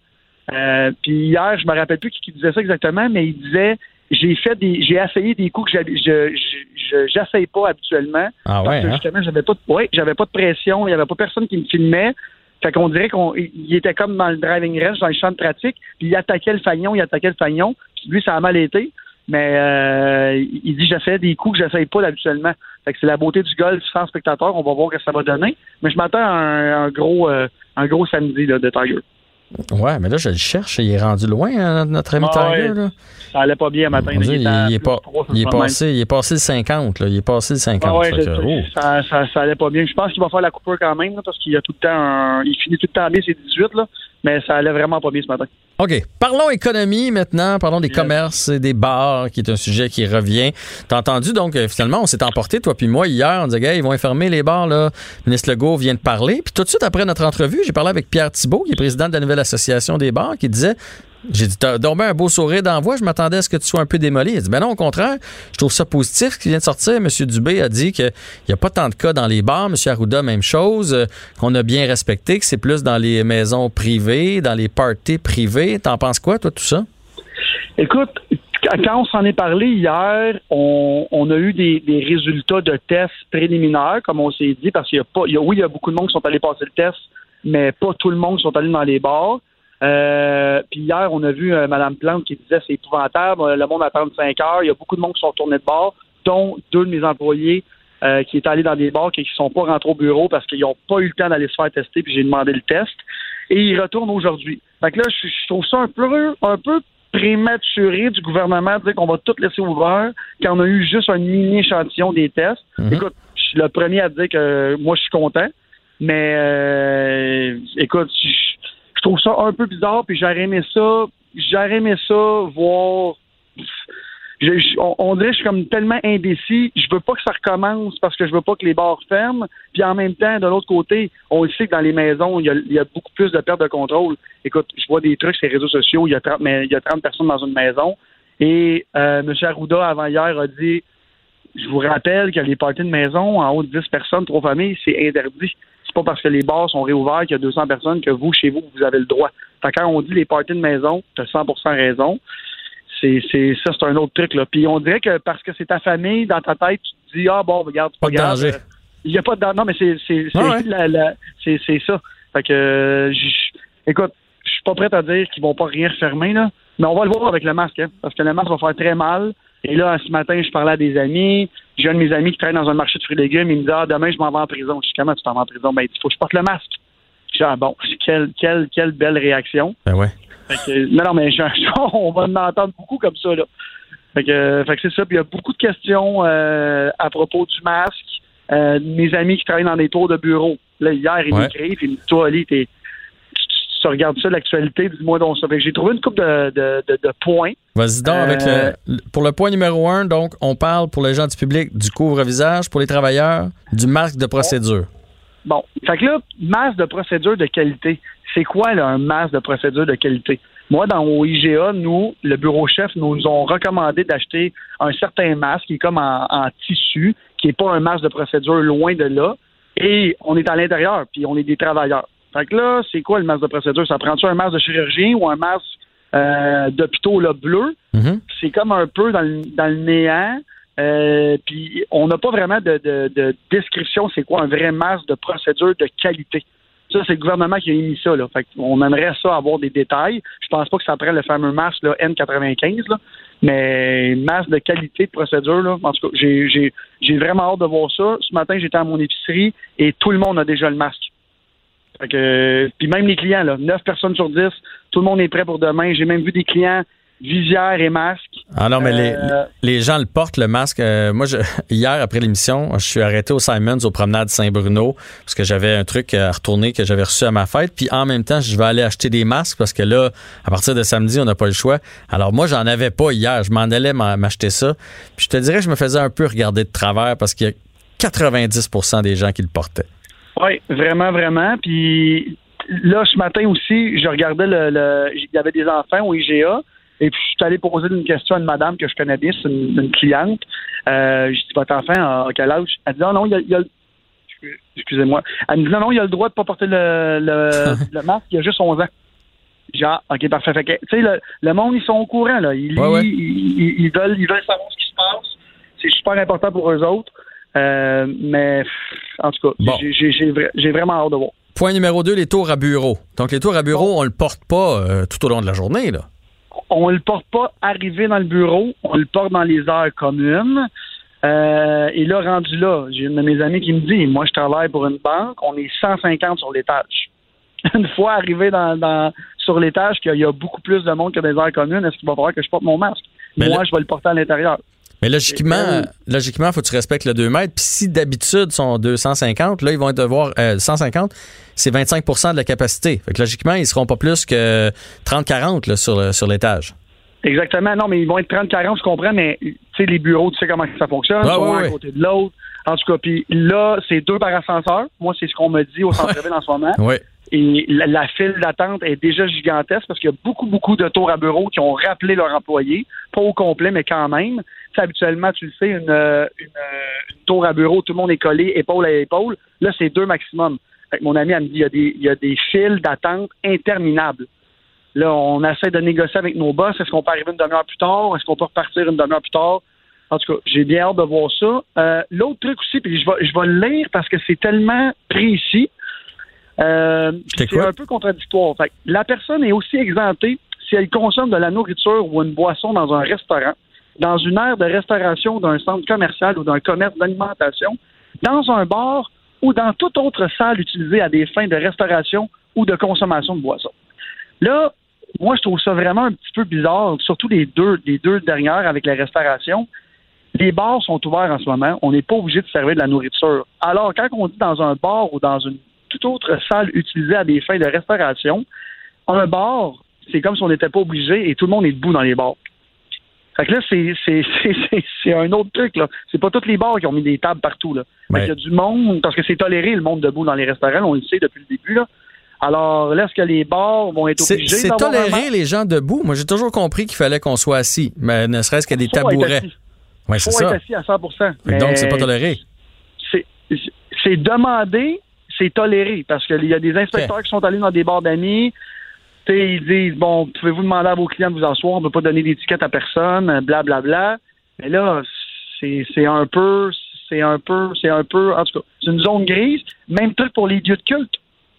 Euh, puis hier, je me rappelle plus qui, disait ça exactement, mais il disait j'ai fait des j'ai essayé des coups que je j'essaye pas habituellement. Ah ouais, parce que hein? justement, j'avais pas de ouais, j'avais pas de pression, il y avait pas personne qui me filmait. Fait qu'on dirait qu'on il était comme dans le driving range, dans le champ de pratique, puis il attaquait le faillon, il attaquait le faillon, puis lui ça a mal été. Mais euh, il dit j'essaie des coups que j'essaye pas habituellement. Fait que c'est la beauté du golf sans spectateur, on va voir ce que ça va donner. Mais je m'attends à un, gros euh, un gros samedi là, de Tiger. Ouais, mais là, je le cherche. Il est rendu loin, hein, notre ami ah, Tiger. Là. Ça allait pas bien matin. il, est pas, il, est passé, il est passé le 50. Là. Il est passé le 50. Ah ouais, oh. ça, ça, ça, allait pas bien. Je pense qu'il va faire la coupure quand même, parce qu'il a tout le temps un, Il finit tout le temps bien, c'est 18, là, mais ça allait vraiment pas bien ce matin. OK. Parlons économie maintenant. Parlons des commerces et des bars, qui est un sujet qui revient. T'as entendu, donc, euh, finalement, on s'est emporté, toi puis moi, hier. On disait, gars, ils vont fermer les bars, là. Le ministre Legault vient de parler. Puis tout de suite après notre entrevue, j'ai parlé avec Pierre Thibault, qui est président de la nouvelle association des bars, qui disait, j'ai dit, t'as donc un beau sourire d'envoi, je m'attendais à ce que tu sois un peu démoli. Il a dit, ben non, au contraire, je trouve ça positif ce qui vient de sortir. M. Dubé a dit qu'il n'y a pas tant de cas dans les bars. M. Arruda, même chose, euh, qu'on a bien respecté, que c'est plus dans les maisons privées, dans les parties privées. T'en penses quoi, toi, tout ça? Écoute, quand on s'en est parlé hier, on, a eu des, résultats de tests préliminaires, comme on s'est dit, parce qu'il y a pas, oui, il y a beaucoup de monde qui sont allés passer le test, mais pas tout le monde qui sont allés dans les bars. Euh, puis hier, on a vu euh, Mme Plante qui disait c'est épouvantable, le monde attend 5 heures, il y a beaucoup de monde qui sont tournés de bord, dont deux de mes employés euh, qui étaient allés dans des bars et qui ne sont pas rentrés au bureau parce qu'ils n'ont pas eu le temps d'aller se faire tester, puis j'ai demandé le test. Et ils retournent aujourd'hui. Fait que là, je, trouve ça un peu, un peu prématuré du gouvernement de dire qu'on va tout laisser ouvert quand on a eu juste un mini échantillon des tests. Mm-hmm. Écoute, je suis le premier à dire que moi, je suis content. Mais euh, écoute, je, trouve ça un peu bizarre, puis j'aurais aimé ça, j'aurais aimé ça voir. on, dirait que je suis comme tellement indécis. Je veux pas que ça recommence parce que je veux pas que les bars ferment. Puis en même temps, de l'autre côté, on sait que dans les maisons, il y, a, beaucoup plus de perte de contrôle. Écoute, je vois des trucs sur les réseaux sociaux. Il y a 30, mais il y a 30 personnes dans une maison. Et euh, M. Arruda, avant hier, a dit Je vous rappelle que les parties de maison en haut de 10 personnes, trois familles, c'est interdit c'est pas parce que les bars sont réouverts qu'il y a 200 personnes que vous, chez vous, vous avez le droit. Fait quand on dit les parties de maison, tu as 100 raison. C'est, c'est, ça, c'est un autre truc, là. Puis on dirait que parce que c'est ta famille, dans ta tête, tu te dis, ah bon, regarde, pas, pas de Il n'y a pas de danger. Non, mais c'est, c'est, c'est, c'est, ça. Fait que, euh, écoute, je suis pas prêt à dire qu'ils vont pas rien fermer, là. Mais on va le voir avec le masque, hein, parce que le masque va faire très mal. Et là, ce matin, je parlais à des amis. J'ai un de mes amis qui travaille dans un marché de fruits et légumes. Il me dit Ah, demain, je m'en vais en prison. Je dis Comment tu t'en vas en prison? Ben, il faut que je porte le masque. Je dis Ah, bon, (laughs) quelle, quelle, quelle belle réaction. Ben ouais. non, non, mais (laughs) on va en entendre beaucoup comme ça, là. Fait que, fait que c'est ça. Puis il y a beaucoup de questions euh, à propos du masque. Euh, mes amis qui travaillent dans des tours de bureau. Là, hier, ils m'écrivent. Ils me disent Toi, Ali, t'es tu regardes ça, l'actualité, dis-moi donc ça. Fait que J'ai trouvé une coupe de, de, de, de points. Vas-y donc avec Euh, le, pour le point numéro un, donc on parle pour les gens du public du couvre-visage, pour les travailleurs, du masque de procédure. Bon, fait que là, masse de procédure de qualité. C'est quoi là, un masse de procédure de qualité? Moi, dans au IGA, nous, le bureau chef nous ont recommandé d'acheter un certain masque qui est comme en, en tissu, qui n'est pas un masque de procédure loin de là. Et on est à l'intérieur, puis on est des travailleurs. Fait que là, c'est quoi le masque de procédure? Ça prend-tu un masque de chirurgien ou un masque euh, d'hôpitaux bleu? Mhm. c'est comme un peu dans le, dans le néant. Euh, puis on n'a pas vraiment de, de- de description c'est quoi un vrai masque de procédure de qualité. Ça, c'est le gouvernement qui a émis ça. Là. Fait on aimerait ça avoir des détails. Je pense pas que ça prenne le fameux masque là, N95, là. mais masque de qualité de procédure, là, en tout cas, j'ai vraiment hâte de voir ça. Ce matin, j'étais à mon épicerie et tout le monde a déjà le masque. Fait que, puis même les clients, là, 9 personnes sur 10, tout le monde est prêt pour demain. J'ai même vu des clients visière et masque. Ah non, mais les, Euh, les gens le portent, le masque. Euh, moi, je, (laughs) hier, après l'émission, je suis arrêté au Simons, aux promenades Saint-Bruno, parce que j'avais un truc à retourner que j'avais reçu à ma fête. Puis en même temps, je vais aller acheter des masques, parce que là, à partir de samedi, on n'a pas le choix. Alors moi, j'en avais pas hier. Je m'en allais m'acheter ça. Puis je te dirais, je me faisais un peu regarder de travers, parce qu'il y a 90% des gens qui le portaient. Oui, vraiment, vraiment. Puis là, ce matin aussi, je regardais le, le- il y avait des enfants au IGA. Et puis, je suis allé poser une question à une madame que je connais bien, c'est une, une cliente. Euh, j'ai dit, votre enfant, a quel âge? Elle dit, non, non, il y a, il y a- excusez-moi. Elle me dit, non, non, il a le droit de pas porter le, le, (laughs) le masque, il a juste 11 ans. Genre, OK, parfait. Fait tu sais, le, le monde, ils sont au courant, là. Ils, Ouais, ouais. Ils, ils- ils veulent, ils veulent savoir ce qui se passe. C'est super important pour eux autres. Euh, mais, en tout cas, Bon. j'ai- j'ai j'ai vra- j'ai vraiment hâte de voir. Point numéro 2, les tours à bureau. Donc les tours à bureau, on le porte pas euh, tout au long de la journée, là. On le porte pas arrivé dans le bureau, on le porte dans les heures communes. Euh, et là, rendu là, j'ai une de mes amies qui me dit, moi, je travaille pour une banque, on est 150 sur l'étage. (laughs) Une fois arrivé dans, dans- sur l'étage, qu'il y a beaucoup plus de monde que les heures communes, est-ce qu'il va falloir que je porte mon masque? Mais moi, là- je vais le porter à l'intérieur. Mais logiquement, logiquement, faut que tu respectes le 2 mètres. Puis si d'habitude sont 250, là, ils vont devoir euh, 150, c'est 25% de la capacité. Fait que logiquement, ils seront pas plus que 30-40 là, sur, sur l'étage. Exactement. Non, mais ils vont être 30-40, je comprends, mais tu sais, les bureaux, tu sais comment ça fonctionne. Ouais, un à côté de l'autre. En tout cas, puis là, c'est deux par ascenseur. Moi, c'est ce qu'on me dit au centre-ville en ce moment. Oui. Et la, la file d'attente est déjà gigantesque parce qu'il y a beaucoup, beaucoup de tours à bureau qui ont rappelé leurs employés. Pas au complet, mais quand même. Sais, habituellement, tu le sais, une, euh, une, euh, une tour à bureau, tout le monde est collé épaule à épaule. Là, c'est deux maximum. Fait que mon ami, elle me dit, il y a des, il y a des files d'attente interminables. Là, on essaie de négocier avec nos boss. Est-ce qu'on peut arriver une demi-heure plus tard? Est-ce qu'on peut repartir une demi-heure plus tard? En tout cas, j'ai bien hâte de voir ça. Euh, L'autre truc aussi, puis je vais, je vais le lire parce que c'est tellement précis. Euh, c'est un peu contradictoire. Fait que la personne est aussi exemptée si elle consomme de la nourriture ou une boisson dans un restaurant, dans une aire de restauration d'un centre commercial ou d'un commerce d'alimentation, dans un bar ou dans toute autre salle utilisée à des fins de restauration ou de consommation de boissons. Là, moi, je trouve ça vraiment un petit peu bizarre, surtout les deux, les deux dernières avec la restauration. Les bars sont ouverts en ce moment. On n'est pas obligé de servir de la nourriture. Alors, quand on dit dans un bar ou dans une toute autre salle utilisée à des fins de restauration, un bar, c'est comme si on n'était pas obligé et tout le monde est debout dans les bars. Fait que là, c'est, un autre truc, là. C'est pas tous les bars qui ont mis des tables partout, là. Fait qu'il y a du monde, parce que c'est toléré, le monde debout dans les restaurants, on le sait depuis le début, là. Alors, là, est-ce que les bars vont être obligés c'est un toléré les gens debout. Moi, j'ai toujours compris qu'il fallait qu'on soit assis, mais ne serait-ce que des Faut être tabourets. Oui, c'est ça. être assis à 100 Fait que Mais Donc, c'est pas toléré. c'est- c'est demandé, c'est toléré, parce qu'il y a des inspecteurs qui sont allés dans des bars d'amis. Sais, ils disent bon, pouvez-vous demander à vos clients de vous asseoir, on ne peut pas donner d'étiquette à personne, blablabla. Bla, bla. Mais là, c'est c'est un peu, c'est un peu, c'est un peu, en tout cas, c'est une zone grise. Même truc pour les lieux de culte.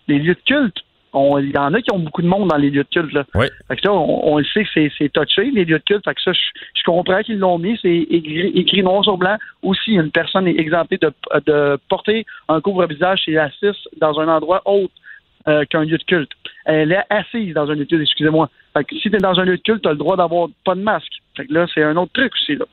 Les lieux de culte. Il y en a qui ont beaucoup de monde dans les lieux de culte. Là. Oui. Fait que là, on, on le sait que c'est- touché, les lieux de culte. Fait que ça, je, comprends qu'ils l'ont mis. C'est écrit, écrit noir sur blanc. Aussi, une personne est exemptée de, de porter un couvre-visage si elle assiste dans un endroit autre euh, qu'un lieu de culte. Elle est assise dans un lieu de culte, excusez-moi. Fait que si tu es dans un lieu de culte, tu as le droit d'avoir pas de masque. Fait que là, c'est un autre truc aussi. Là.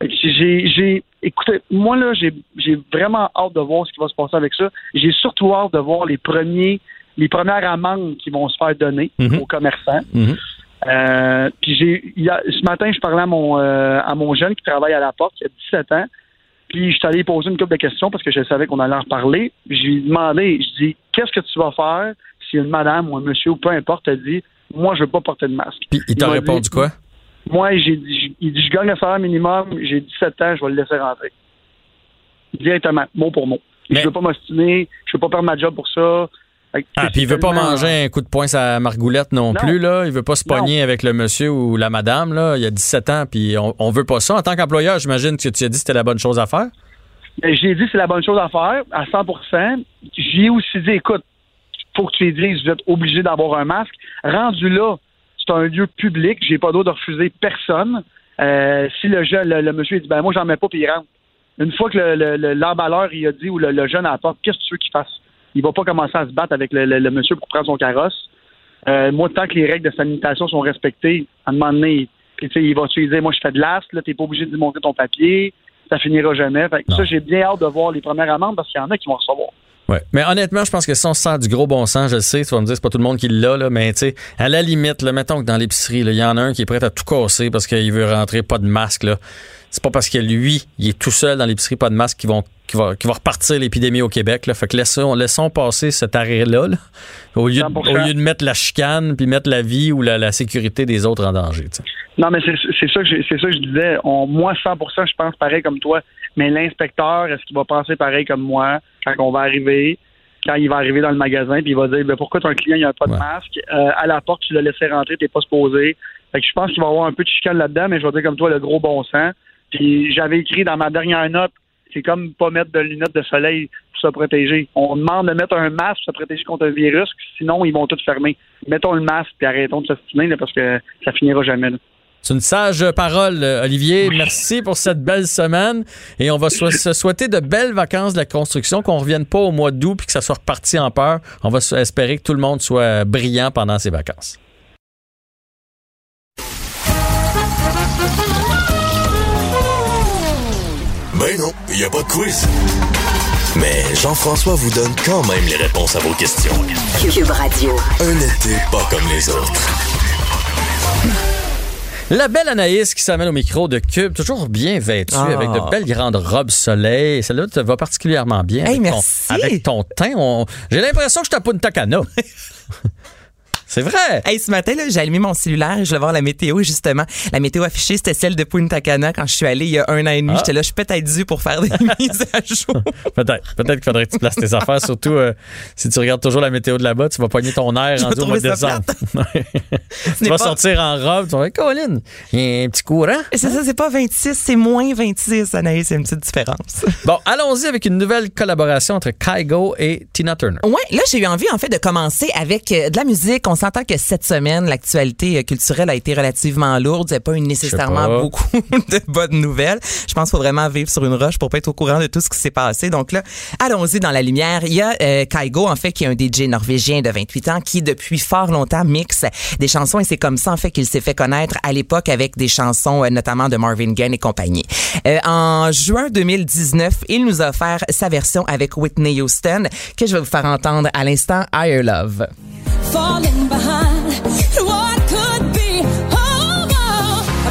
Fait que j'ai, j'ai, écoutez, moi là, j'ai, j'ai vraiment hâte de voir ce qui va se passer avec ça. J'ai surtout hâte de voir les premiers les premières amendes qui vont se faire donner Mhm. aux commerçants. Mhm. Euh, puis j'ai a- ce matin, je parlais à mon euh, à mon jeune qui travaille à la porte, qui a 17 ans. Puis je suis allé poser une couple de questions parce que je savais qu'on allait en reparler. Je lui ai demandé, je dis qu'est-ce que tu vas faire si une madame ou un monsieur ou peu importe te dit moi je veux pas porter de masque. Puis il t'a répondu dit, quoi? Moi, j'ai dit, il dit, je gagne le salaire minimum, j'ai 17 ans, je vais le laisser rentrer. Directement, mot pour mot. Mais- Je veux pas m'ostiner, je veux pas perdre ma job pour ça. Ah, puis il veut pas manger un coup de poing à Margoulette non, Non. plus, là. Il veut pas se Non. pogner avec le monsieur ou la madame, là. Il a 17 ans, puis on, on veut pas ça. En tant qu'employeur, j'imagine que tu as dit que c'était la bonne chose à faire. Ben, J'ai dit c'est la bonne chose à faire, à 100% J'ai aussi dit, écoute, faut que tu les dises, vous êtes obligé d'avoir un masque. Rendu là, c'est un lieu public, j'ai pas droit de refuser personne. Euh, si le jeune, le, le monsieur dit, ben moi j'en mets pas, puis il rentre. Une fois que le- le- le- l'emballeur il a dit ou le, le jeune à la porte, qu'est-ce que tu veux qu'il fasse? Il va pas commencer à se battre avec le, le- le monsieur pour prendre son carrosse. Euh, moi, tant que les règles de sanitation sont respectées, à un moment donné, puis, il va dire, moi je fais de l'ast, là, t'es pas obligé de montrer ton papier, ça finira jamais. Fait que ça, j'ai bien hâte de voir les premières amendes parce qu'il y en a qui vont recevoir. Ouais. Mais honnêtement, je pense que si on se sent du gros bon sens, je le sais, tu vas me dire, c'est pas tout le monde qui l'a, là, mais tu sais, à la limite, là, mettons que dans l'épicerie, il y en a un qui est prêt à tout casser parce qu'il veut rentrer pas de masque, là. C'est pas parce que lui, il est tout seul dans l'épicerie, pas de masque, qui vont, qui va, qui va repartir l'épidémie au Québec, là. Fait que laissons, laissons passer cet arrêt-là, là, au, lieu de, 100%. au lieu de mettre la chicane puis mettre la vie ou la, la sécurité des autres en danger. Non, mais c'est ça que c'est ça que je disais. On, moi, 100% je pense pareil comme toi. Mais l'inspecteur, est-ce qu'il va penser pareil comme moi quand on va arriver, quand il va arriver dans le magasin, puis il va dire ben, pourquoi ton client il a pas de Ouais. masque? Euh, À la porte, tu l'as laissé rentrer, t'es pas supposé. Fait que je pense qu'il va y avoir un peu de chicane là-dedans, mais je vais dire comme toi le gros bon sens. Puis j'avais écrit dans ma dernière note, c'est comme pas mettre de lunettes de soleil pour se protéger. On demande de mettre un masque pour se protéger contre un virus, sinon ils vont tout fermer. Mettons le masque puis arrêtons de s'ostiner là, parce que ça finira jamais. là. C'est une sage parole, Olivier. Merci pour cette belle semaine. Et on va so- se souhaiter de belles vacances de la construction, qu'on revienne pas au mois d'août puis que ça soit reparti en peur. On va espérer que tout le monde soit brillant pendant ces vacances. Ben non, il n'y a pas de quiz. Mais Jean-François vous donne quand même les réponses à vos questions. Cube Radio. Un été pas comme les autres. La belle Anaïs qui s'amène au micro de Cube, toujours bien vêtue, Ah. avec de belles grandes robes soleil. Celle-là te va particulièrement bien. Hey, avec, ton, merci. avec ton teint. on- J'ai l'impression que je tape une tacana. C'est vrai. Hey, ce matin, là, j'ai allumé mon cellulaire et je voulais voir la météo, justement. La météo affichée, c'était celle de Punta Cana quand je suis allé il y a un an et demi. Ah. J'étais là, je suis peut-être dû pour faire des (laughs) mises à jour. (laughs) Peut-être. Peut-être qu'il faudrait que tu places tes affaires. Surtout euh, si tu regardes toujours la météo de là-bas, tu vas pogner ton air Je vais rendu au mois de décembre. (laughs) tu vas pas- sortir en robe, tu vas dire, Colin, il y a un petit courant. C'est ça, c'est pas 26, c'est moins 26, Anaïs. C'est une petite différence. Bon, allons-y avec une nouvelle collaboration entre Kygo et Tina Turner. Ouais, là, j'ai eu envie, en fait, de commencer avec euh, de la musique. On s'entend que cette semaine, l'actualité euh, culturelle a été relativement lourde. Il n'y a pas eu nécessairement pas. beaucoup (laughs) de bonnes nouvelles. Je pense qu'il faut vraiment vivre sur une roche pour pas être au courant de tout ce qui s'est passé. Donc là, allons-y dans la lumière. Il y a euh, Kygo, en fait, qui est un DJ norvégien de 28 ans qui, depuis fort longtemps, mixe des chansons et c'est comme ça, en fait, qu'il s'est fait connaître à l'époque avec des chansons, euh, notamment de Marvin Gaye et compagnie. Euh, en juin 2019, il nous a offert sa version avec Whitney Houston que je vais vous faire entendre à l'instant, Higher Love. Falling behind what could be.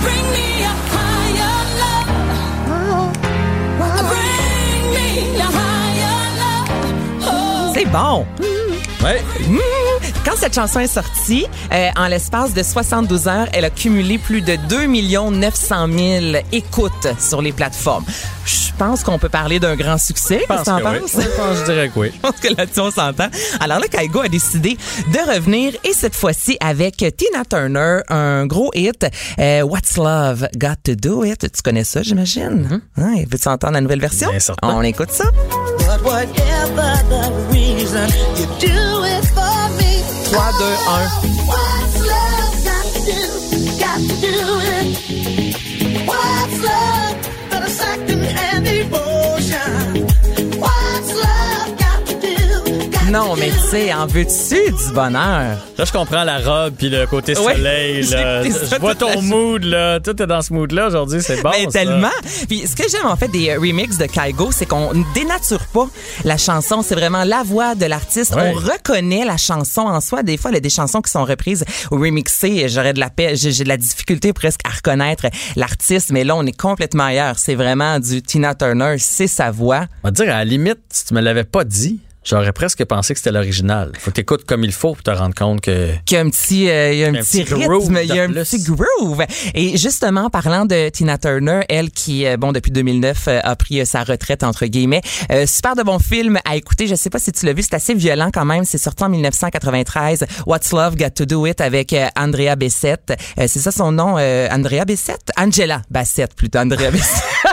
Bring me a higher love. Bring me a higher love. C'est bon! Ouais. Quand cette chanson est sortie, euh, en l'espace de 72 heures, elle a cumulé plus de 2 900 000 écoutes sur les plateformes. Je pense qu'on peut parler d'un grand succès. Je pense que oui. penses? Je pense, je dirais que oui. Je pense que là-dessus, on s'entend. Alors là, Kaigo a décidé de revenir et cette fois-ci avec Tina Turner, un gros hit, euh, What's Love Got to Do It? Tu connais ça, j'imagine? Ouais, Veux-tu entendre la nouvelle version? Bien. On écoute ça. But whatever the reason, you do it for me. 3, 2, 1. Non, mais tu sais, en veux-tu du bonheur? Là, je comprends la robe puis le côté Ouais, soleil. (laughs) là. ça Je vois ton mood, là. Tout est dans ce mood-là aujourd'hui. C'est bon. mais ça. tellement. Puis ce que j'aime en fait des euh, remixes de Kaigo, c'est qu'on ne dénature pas la chanson. C'est vraiment la voix de l'artiste. Ouais. On reconnaît la chanson en soi. Des fois, il y a des chansons qui sont reprises ou remixées. J'aurais de la paix, j'ai de la difficulté presque à reconnaître l'artiste. Mais là, on est complètement ailleurs. C'est vraiment du Tina Turner. C'est sa voix. On va dire, à la limite, si tu me l'avais pas dit, j'aurais presque pensé que c'était l'original. Faut que t'écoutes comme il faut pour te rendre compte que. qu'il y a un petit, euh, il y a un, Un petit, rythme, il y a un plus. petit groove. Et justement, parlant de Tina Turner, elle qui, euh, bon, depuis 2009, euh, a pris euh, sa retraite, entre guillemets. Euh, super de bon film à écouter. Je sais pas si tu l'as vu, c'est assez violent quand même. C'est sorti en 1993. What's Love Got to Do It avec Andrea Bessette. Euh, c'est ça son nom, euh, Andrea Bessette? Angela Bassett, plutôt, Andrea Bessette. (laughs)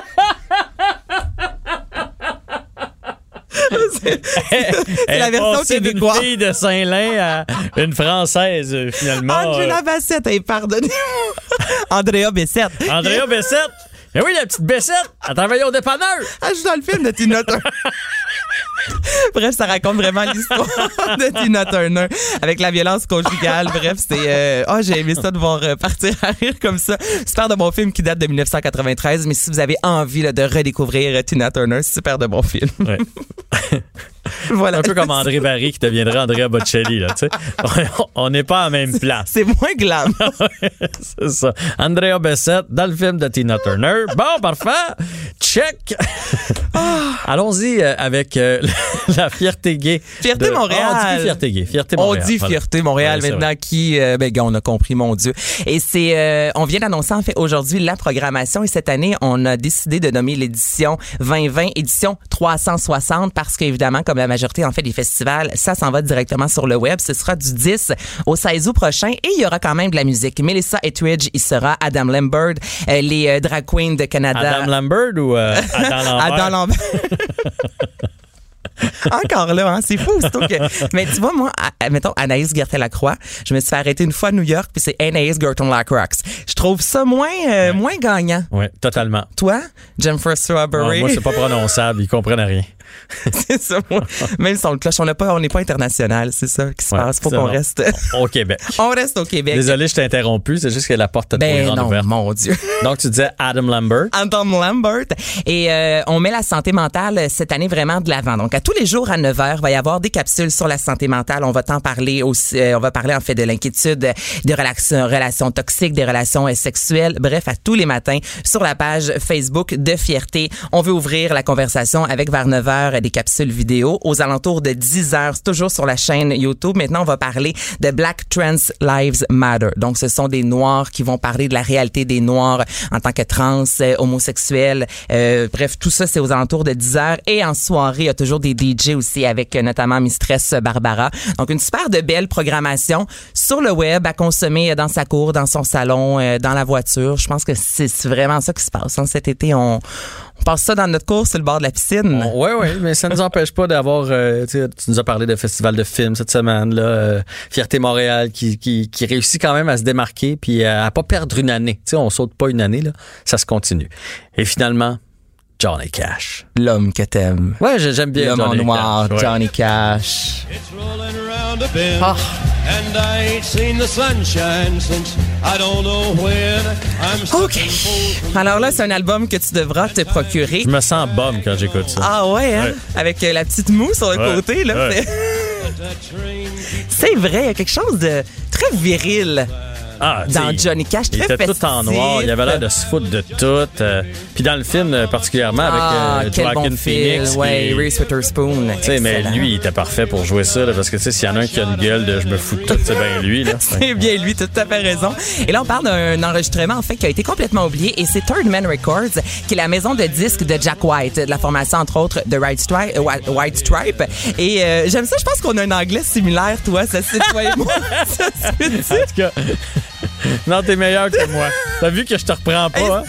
(laughs) Elle la version québécoise. fille de Saint-Lin à une Française, euh, finalement. Angela Bassett, hey, pardonnez-moi. (laughs) Andrea Bessette. Euh, Andrea Bessette. Eh oui, la petite Bessette. Elle travaillait au dépanneur. Ah, je suis dans le film de Tina Turner. (laughs) Bref, ça raconte vraiment l'histoire de Tina Turner avec la violence conjugale. Bref, c'est euh, oh, j'ai aimé ça de voir euh, partir à rire comme ça. Super de bon film qui date de 1993, mais si vous avez envie là, de redécouvrir euh, Tina Turner, super de bon film. Ouais. (laughs) (laughs) voilà. Un peu comme André Barry qui deviendrait Andrea Bocelli, là. (laughs) On n'est pas à même place. C'est moins glam. (laughs) C'est ça. Andrea Bessette dans le film de Tina Turner. Bon, parfait. Check. Allons-y euh, avec euh, la fierté gay. Fierté de- Montréal. Ah, on dit fierté gay. Fierté On Montréal. dit Voilà. fierté Montréal Ouais, maintenant qui euh, ben on a compris mon dieu. Et c'est euh, on vient d'annoncer en fait aujourd'hui la programmation et cette année on a décidé de nommer l'édition 2020 édition 360 parce qu'évidemment comme la majorité en fait des festivals, ça s'en va directement sur le web, ce sera du 10 au 16 août prochain et il y aura quand même de la musique. Melissa Etheridge, il sera Adam Lambert, euh, les euh, drag queens de Canada. Adam Lambert ou euh, Adam (laughs) Lambert? Adam Lambert. (laughs) Encore là, hein, c'est fou. que- (laughs) Mais tu vois, moi, à- mettons, Anaïs Gertin-Lacroix, je me suis fait arrêter une fois à New York, puis c'est Anaïs Gertin-Lacroix. Je trouve ça moins, euh, moins gagnant. Oui, totalement. Toi, Jennifer Strawberry, moi, c'est pas prononçable. Ils comprennent rien. (laughs) c'est ça, moi. Même son cloche, on n'est pas, on n'est pas international, c'est ça qui se Ouais, passe. Faut qu'on reste, Au Québec. (laughs) on reste au Québec. Désolé, je t'ai interrompu. C'est juste que la porte trop Ben non, ouverte. mon Dieu. (laughs) Donc, tu disais Adam Lambert. Adam Lambert. Et euh, on met la santé mentale euh, cette année vraiment de l'avant. Donc, à tous les jours à 9 h, il va y avoir des capsules sur la santé mentale. On va t'en parler aussi. euh, on va parler en fait de l'inquiétude, des relations, relations toxiques, des relations sexuelles. Bref, à tous les matins sur la page Facebook de Fierté. On veut ouvrir la conversation avec vers 9 h des capsules vidéo aux alentours de 10 h. C'est toujours sur la chaîne YouTube. Maintenant, on va parler de Black Trans Lives Matter. Donc, ce sont des Noirs qui vont parler de la réalité des Noirs en tant que trans, euh, homosexuels. Euh, bref, tout ça, c'est aux alentours de 10 heures. Et en soirée, il y a toujours des DJ aussi avec euh, notamment Mistress Barbara. Donc, une super belle programmation sur le web à consommer dans sa cour, dans son salon, dans la voiture. Je pense que c'est c'est vraiment ça qui se passe. hein. Cet été, on, on passe ça dans notre cours sur le bord de la piscine. Oui, oui, mais ça ne nous empêche pas d'avoir. euh, tu nous as parlé de festival de films cette semaine, là, euh, Fierté Montréal, qui, qui, qui réussit quand même à se démarquer puis à, à pas perdre une année. Tu sais, on saute pas une année, là, ça se continue. Et finalement, Johnny Cash. L'homme que t'aimes. Ouais, j'ai- j'aime bien L'homme en Johnny noir, Cash. ouais. Johnny Cash. It's rolling around a bend, Ah. and I ain't seen the sunshine since I don't know when. I'm stuck OK. Alors là, c'est un album que tu devras te procurer. Je me sens bum quand j'écoute ça. Ah ouais, hein? Ouais. Avec euh, la petite moue sur le Ouais, côté, là. C'est vrai, il y a quelque chose de très viril Ah, dans Johnny Cash, Il très était tout en noir. Il avait l'air de se foutre de tout. euh, puis dans le film, euh, particulièrement avec Ah, euh, quel bon Phoenix. film. Ouais, qui- Reese Witherspoon. Tu sais, mais lui, il était parfait pour jouer ça, là, parce que, tu sais, s'il y en a un qui a une gueule de je me fous de tout, c'est bien lui, là. (laughs) C'est bien lui, tout à fait raison. Et là, on parle d'un enregistrement, en fait, qui a été complètement oublié. Et c'est Third Man Records, qui est la maison de disques de Jack White, de la formation, entre autres, de White Stripe. euh, White- White Stripe. Et j'aime ça, je pense qu'on a un anglais similaire, toi. Ça, c'est toi et moi. (laughs) Ça, c'est En tout cas, non, t'es meilleur que moi. T'as vu que je te reprends pas, hein?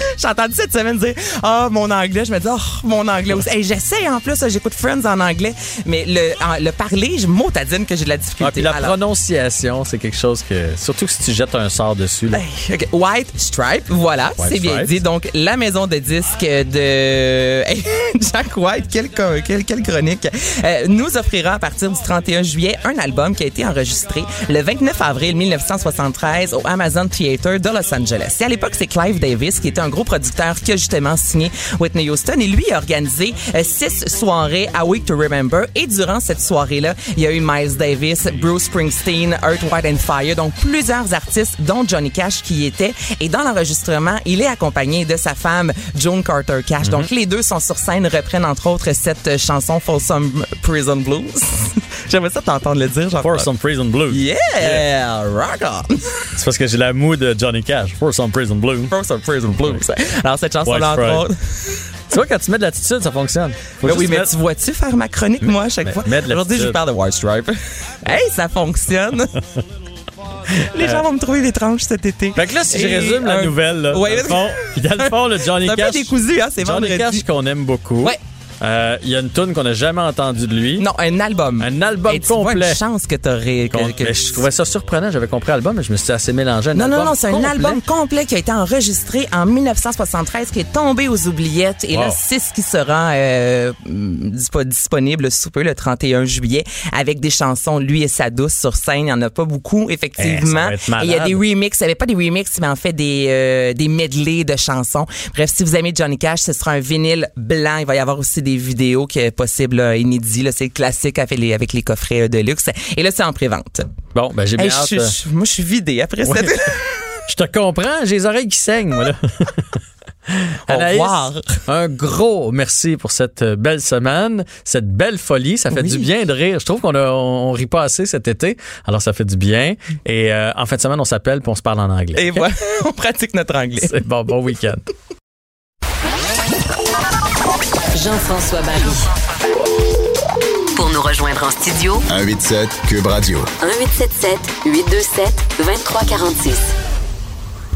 (laughs) J'ai entendu cette semaine dire Ah, mon anglais. Je me dis Oh, mon anglais aussi. Hey, J'essaie en plus, j'écoute Friends en anglais, mais le, le parler, je motadine que j'ai de la difficulté. Ah, puis la Alors, prononciation, c'est quelque chose que. Surtout que si tu jettes un sort dessus. Là. OK. White Stripe, voilà, c'est bien dit. Donc, la maison de disques de (laughs) Hey, Jack White, quelle, quelle chronique, euh, nous offrira à partir du 31 juillet un album qui a été enregistré le 29 avril 1973 au Amazon Theater de Los Angeles. Et à l'époque, c'est Clive Davis qui était un gros producteur qui a justement signé Whitney Houston et lui a organisé euh, six soirées à Week to Remember et durant cette soirée-là, il y a eu Miles Davis, Bruce Springsteen, Earth, White and Fire, donc plusieurs artistes dont Johnny Cash qui y était et dans l'enregistrement, il est accompagné de sa femme Joan Carter Cash. Donc les deux sont sur scène, reprennent entre autres cette chanson Folsom Prison Blues. (laughs) J'aimerais ça t'entendre le dire, genre. For some prison blues. Yeah, rock on. (laughs) C'est parce que j'ai la moue de Johnny Cash. For some prison blues. Folsom Prison Blues. Alors cette chanson là White entre autres. (laughs) Tu vois, quand tu mets de l'attitude, ça fonctionne. Ben oui, mais mettre- tu vois-tu faire ma chronique, moi, à chaque mais- fois? Aujourd'hui, je l'attitude. parle de White Stripe. (laughs) hey, ça fonctionne! Les gens vont me trouver l'étrange cet été. Fait que là, si je résume la nouvelle, là, Ouais, dans, le fond, dans le fond, le Johnny C'est un peu Cash. décousu, hein, c'est Johnny vendredi. Cash qu'on aime beaucoup. Ouais. Euh, Il y a une tune qu'on n'a jamais entendue de lui. Non, un album. Un album Et tu vois complet. une chance que t'aurais... que- que- mais je trouvais ça surprenant. J'avais compris l'album, mais je me suis assez mélangé. Un Non, non, album non, c'est un album complet qui a été enregistré en 1973, qui est tombé aux oubliettes. Et là, Wow. c'est ce qui sera euh, dispo- disponible sous peu le 31 juillet, avec des chansons, lui et sa douce sur scène. Il n'y en a pas beaucoup, effectivement. Eh, malade. Et il y a des remixes. Il n'y avait pas des remixes, mais en fait des, euh, des medleys de chansons. Bref, si vous aimez Johnny Cash, ce sera un vinyle blanc. Il va y avoir aussi des vidéos qui est possible, là, inédits. là. C'est classique avec les, avec les coffrets euh, de luxe. Et là, c'est en pré-vente. Bon, ben j'ai bien Hey, hâte. je- je- moi, je suis vidé après Ouais. cette... (laughs) Je te comprends, j'ai les oreilles qui saignent, moi, là. (laughs) (laughs) Au Anaïs, revoir. un gros merci pour cette euh, belle semaine, cette belle folie. Ça fait Oui. du bien de rire. Je trouve qu'on a, on, on rit pas assez cet été. Alors, ça fait du bien. Et euh, en fin de semaine, on s'appelle puis on se parle en anglais. Et voilà, on pratique notre anglais. C'est bon, bon week-end. Jean-François Barry. Pour nous rejoindre en studio, 187 Cube Radio. 1877 827 2346.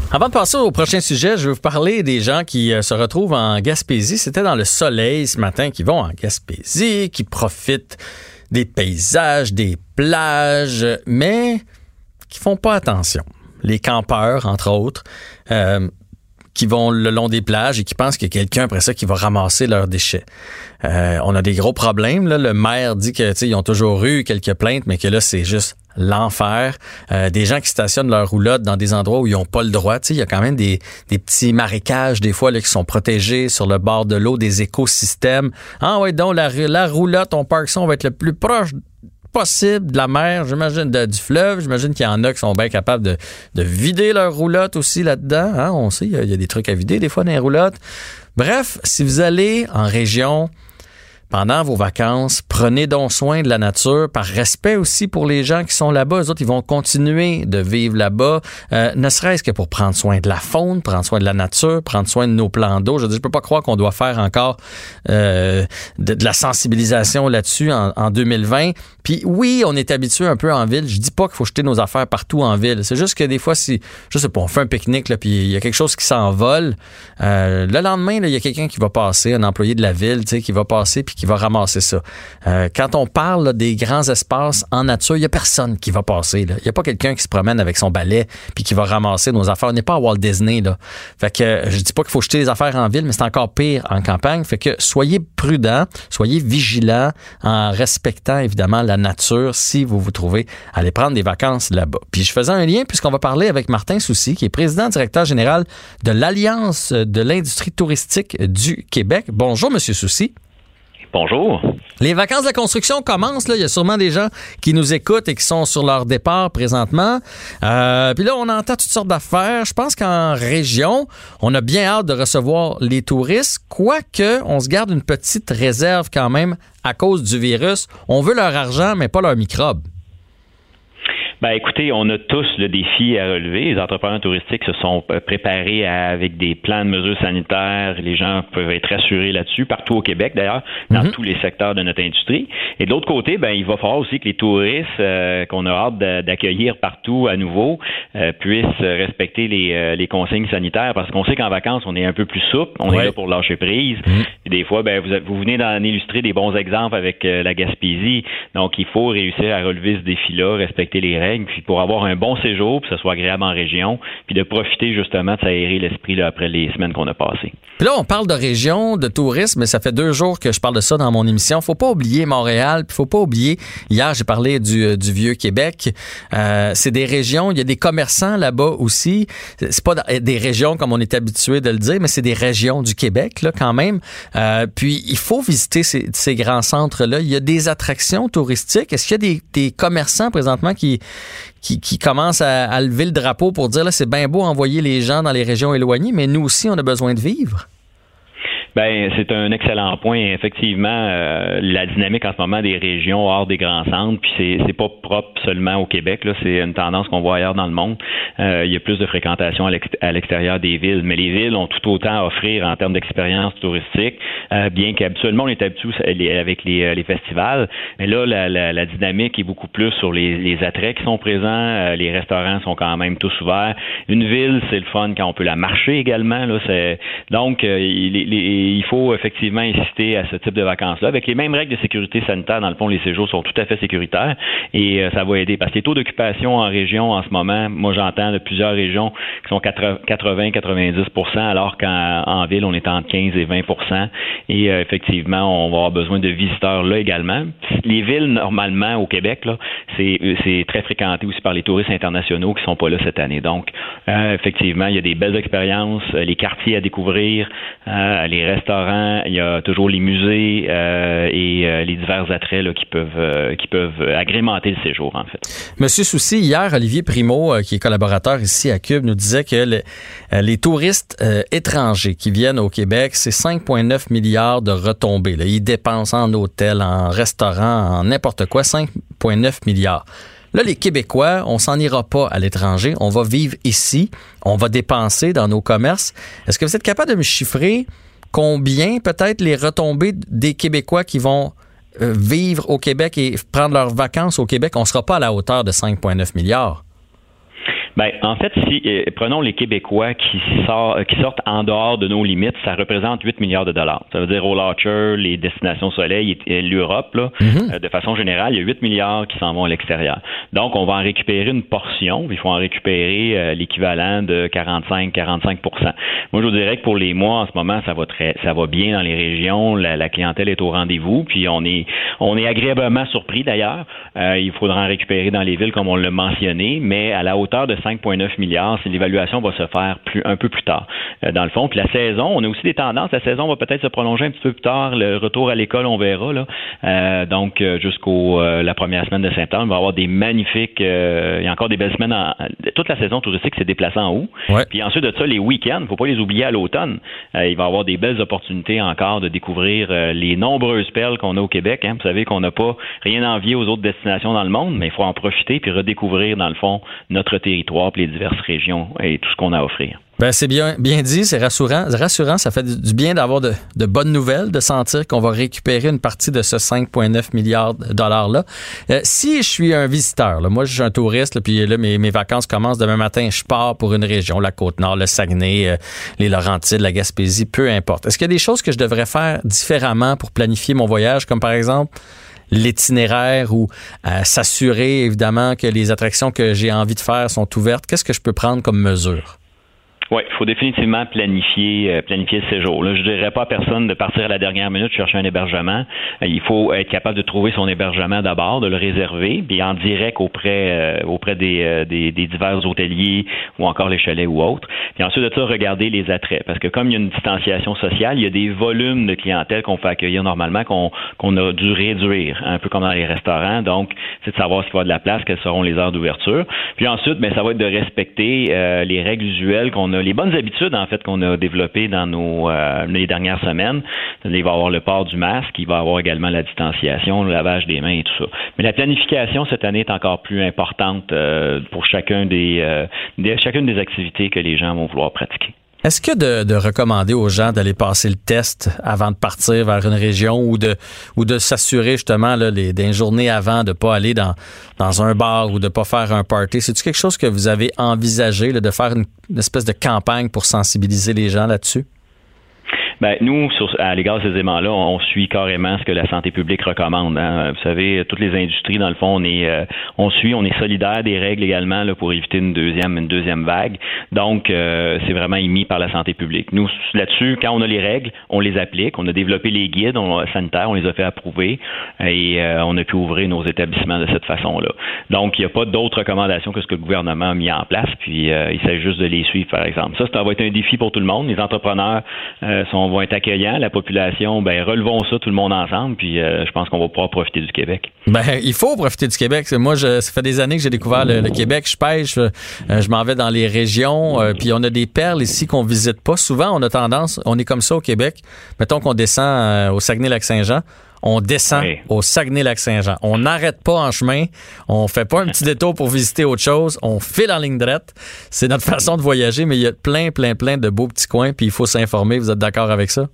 Avant de passer au prochain sujet, je vais vous parler des gens qui euh, se retrouvent en Gaspésie. C'était dans le soleil ce matin, qui vont en Gaspésie, qui profitent des paysages, des plages, mais qui font pas attention. Les campeurs, entre autres, euh, qui vont le long des plages et qui pensent qu'il y a quelqu'un après ça qui va ramasser leurs déchets. Euh, on a des gros problèmes. Le maire dit que ils ont toujours eu quelques plaintes, mais que là, c'est juste l'enfer. Euh, des gens qui stationnent leur roulotte dans des endroits où ils n'ont pas le droit. Il y a quand même des, petits marécages, des fois, là, qui sont protégés sur le bord de l'eau, des écosystèmes. Ah ouais, donc la, roulotte, on parque ça, va être le plus proche possible de la mer, j'imagine, du fleuve. J'imagine qu'il y en a qui sont bien capables de, de vider leur roulotte aussi là-dedans. Hein, on sait, il y, il y a des trucs à vider des fois dans les roulottes. Bref, si vous allez en région pendant vos vacances, prenez donc soin de la nature par respect aussi pour les gens qui sont là-bas. Eux autres, ils vont continuer de vivre là-bas, euh, ne serait-ce que pour prendre soin de la faune, prendre soin de la nature, prendre soin de nos plans d'eau. Je je peux pas croire qu'on doit faire encore euh, de, la sensibilisation là-dessus en, en 2020. Puis oui, on est habitué un peu en ville. Je dis pas qu'il faut jeter nos affaires partout en ville. C'est juste que des fois, si, je sais pas, on fait un pique-nique, puis il y a quelque chose qui s'envole, euh, le lendemain, il y a quelqu'un qui va passer, un employé de la ville, tu sais, qui va passer puis qui va ramasser ça. Euh, quand on parle des grands espaces en nature, il y a personne qui va passer. Il y a pas quelqu'un qui se promène avec son balai puis qui va ramasser nos affaires. On n'est pas à Walt Disney là. Fait que euh, je dis pas qu'il faut jeter les affaires en ville, mais c'est encore pire en campagne. Fait que soyez prudents, soyez vigilants en respectant évidemment la nature si vous vous trouvez à aller prendre des vacances là-bas. Puis je faisais un lien puisqu'on va parler avec Martin Soucy, qui est président directeur général de l'Alliance de l'industrie touristique du Québec. Bonjour, Monsieur Soucy. Bonjour. Les vacances de construction commencent. Là. Il y a sûrement des gens qui nous écoutent et qui sont sur leur départ présentement. Euh, puis là, on entend toutes sortes d'affaires. Je pense qu'en région, on a bien hâte de recevoir les touristes, quoique on se garde une petite réserve quand même à cause du virus. On veut leur argent, mais pas leurs microbes. Ben écoutez, on a tous le défi à relever. Les entrepreneurs touristiques se sont euh, préparés à- avec des plans de mesures sanitaires. Les gens peuvent être rassurés là-dessus, partout au Québec d'ailleurs, dans tous les secteurs de notre industrie. Et de l'autre côté, ben il va falloir aussi que les touristes euh, qu'on a hâte d'a- d'accueillir partout à nouveau euh, puissent respecter les, euh, les consignes sanitaires parce qu'on sait qu'en vacances, on est un peu plus souple, on Ouais. est là pour lâcher prise. Et des fois, ben vous, vous venez d'en illustrer des bons exemples avec euh, la Gaspésie. Donc, il faut réussir à relever ce défi-là, respecter les règles, puis pour avoir un bon séjour, puis que ce soit agréable en région, puis de profiter justement de s'aérer l'esprit après les semaines qu'on a passées. Puis là, on parle de région, de tourisme, mais ça fait deux jours que je parle de ça dans mon émission. Faut pas oublier Montréal, puis faut pas oublier. Hier, j'ai parlé du, euh, du vieux Québec. Euh, c'est des régions. Il y a des commerçants là-bas aussi. C'est pas des régions comme on est habitué de le dire, mais c'est des régions du Québec là quand même. Euh, puis il faut visiter ces, ces grands centres-là. Il y a des attractions touristiques. Est-ce qu'il y a des, des commerçants présentement qui qui, qui commencent à, à lever le drapeau pour dire là c'est bien beau envoyer les gens dans les régions éloignées, mais nous aussi on a besoin de vivre. Ben, c'est un excellent point. Effectivement, euh, la dynamique en ce moment des régions hors des grands centres, puis c'est c'est pas propre seulement au Québec. Là, c'est une tendance qu'on voit ailleurs dans le monde. Euh, il y a plus de fréquentation à l'ex- à l'extérieur des villes, mais les villes ont tout autant à offrir en termes d'expérience touristique, euh, bien qu'habituellement on est habitué les- avec les, euh, les festivals. Mais là, la, la- la dynamique est beaucoup plus sur les, les attraits qui sont présents. Euh, les restaurants sont quand même tous ouverts. Une ville, c'est le fun quand on peut la marcher également. Là, c'est donc euh, il, il- faut effectivement insister à ce type de vacances-là. Avec les mêmes règles de sécurité sanitaire, dans le fond, les séjours sont tout à fait sécuritaires et euh, ça va aider. Parce que les taux d'occupation en région en ce moment, moi j'entends de plusieurs régions qui sont 80-90% alors qu'en en ville, on est entre 15 et 20% Et euh, effectivement, on va avoir besoin de visiteurs là également. Les villes, normalement, au Québec, là, c'est très fréquenté aussi par les touristes internationaux qui sont pas là cette année. Donc, euh, effectivement, il y a des belles expériences, euh, les quartiers à découvrir, euh, les restaurants, il y a toujours les musées euh, et euh, les divers attraits qui peuvent euh, qui peuvent agrémenter le séjour en fait. Monsieur Soucy, hier, Olivier Primo, qui est collaborateur ici à Cube, nous disait que le- les touristes étrangers qui viennent au Québec, c'est 5,9 milliards de retombées. Ils dépensent en hôtel, en restaurant, en n'importe quoi, 5,9 milliards. Là, les Québécois, on s'en ira pas à l'étranger. On va vivre ici. On va dépenser dans nos commerces. Est-ce que vous êtes capable de me chiffrer combien peut-être les retombées des Québécois qui vont euh, vivre au Québec et prendre leurs vacances au Québec, on sera pas à la hauteur de 5,9 milliards. Ben, en fait, si euh, prenons les Québécois qui, sort- qui sortent en dehors de nos limites, ça représente 8 milliards de dollars. Ça veut dire au Archer, les destinations soleil et, et l'Europe, là, euh, de façon générale, il y a 8 milliards qui s'en vont à l'extérieur. Donc, on va en récupérer une portion. Il faut en récupérer euh, l'équivalent de 45-45% Moi, je vous dirais que pour les mois, en ce moment, ça va très, ça va bien dans les régions. La, la clientèle est au rendez-vous. Puis on est, on est agréablement surpris d'ailleurs. Euh, il faudra en récupérer dans les villes comme on l'a mentionné, mais à la hauteur de 5,9 milliards, c'est l'évaluation va se faire plus, un peu plus tard. Euh, dans le fond, puis la saison, on a aussi des tendances. La saison va peut-être se prolonger un petit peu plus tard. Le retour à l'école, on verra là. Euh, donc euh, jusqu'au euh, la première semaine de septembre, il va avoir des magnifiques. euh, il y a encore des belles semaines. En, toute la saison touristique s'est déplacée en haut. Ouais. Puis ensuite de ça, les week-ends, faut pas les oublier à l'automne. Euh, il va y avoir des belles opportunités encore de découvrir euh, les nombreuses perles qu'on a au Québec. hein. Vous savez qu'on n'a pas rien à envier aux autres destinations dans le monde, mais il faut en profiter puis redécouvrir dans le fond notre territoire, les diverses régions et tout ce qu'on a à offrir. Ben, c'est bien, bien dit, c'est rassurant. Rassurant, ça fait du bien d'avoir de, de bonnes nouvelles, de sentir qu'on va récupérer une partie de ce 5,9 milliards de dollars-là. Euh, si je suis un visiteur, moi je suis un touriste, puis là mes, mes vacances commencent demain matin, je pars pour une région, la Côte-Nord, le Saguenay, euh, les Laurentides, la Gaspésie, peu importe. Est-ce qu'il y a des choses que je devrais faire différemment pour planifier mon voyage, comme par exemple l'itinéraire ou euh, s'assurer évidemment que les attractions que j'ai envie de faire sont ouvertes? Qu'est-ce que je peux prendre comme mesure? Oui, il faut définitivement planifier euh, planifier ce séjour. Là, je dirais pas à personne de partir à la dernière minute chercher un hébergement. Euh, il faut être capable de trouver son hébergement d'abord, de le réserver, puis en direct auprès euh, auprès des, des, des divers hôteliers ou encore les chalets ou autres. Puis ensuite de ça, regarder les attraits, parce que comme il y a une distanciation sociale, il y a des volumes de clientèle qu'on fait accueillir normalement qu'on qu'on a dû réduire, un peu comme dans les restaurants. Donc, c'est de savoir s'il y avoir de la place, quelles seront les heures d'ouverture. Puis ensuite, ben ça va être de respecter euh, les règles usuelles qu'on a les bonnes habitudes en fait qu'on a développées dans nos euh, les dernières semaines. Il va y avoir le port du masque, il va y avoir également la distanciation, le lavage des mains et tout ça. Mais la planification cette année est encore plus importante euh, pour chacun euh, des chacune des activités que les gens vont vouloir pratiquer. Est-ce que de, de recommander aux gens d'aller passer le test avant de partir vers une région ou de ou de s'assurer justement là, les, des journées avant de pas aller dans, dans un bar ou de pas faire un party, c'est-tu quelque chose que vous avez envisagé de faire une espèce de campagne pour sensibiliser les gens là-dessus? Ben, nous, sur, à l'égard de ces éléments-là, on, suit carrément ce que la santé publique recommande. hein. Vous savez, toutes les industries, dans le fond, on est, euh, on suit, on est solidaire des règles également là, pour éviter une deuxième, une deuxième vague. Donc, euh, c'est vraiment émis par la santé publique. Nous, là-dessus, quand on a les règles, on les applique. On a développé les guides on, sanitaires, on les a fait approuver et euh, on a pu ouvrir nos établissements de cette façon-là. Donc, il n'y a pas d'autres recommandations que ce que le gouvernement a mis en place. Puis, euh, il s'agit juste de les suivre, par exemple. Ça, ça va être un défi pour tout le monde. Les entrepreneurs euh, être accueillants. La population, ben, relevons ça tout le monde ensemble. Puis, euh, je pense qu'on va pouvoir profiter du Québec. Ben, il faut profiter du Québec. Moi, je, ça fait des années que j'ai découvert le, Québec. Je pêche, euh, je m'en vais dans les régions, euh, puis on a des perles ici qu'on visite pas. Souvent, on a tendance, on est comme ça au Québec. Mettons qu'on descend au Saguenay-Lac-Saint-Jean. On descend Oui. au Saguenay-Lac-Saint-Jean. On n'arrête pas en chemin. On fait pas un petit détour pour visiter autre chose. On file en ligne droite. C'est notre (laughs) façon de voyager, mais il y a plein, plein, plein de beaux petits coins, puis il faut s'informer. Vous êtes d'accord avec ça?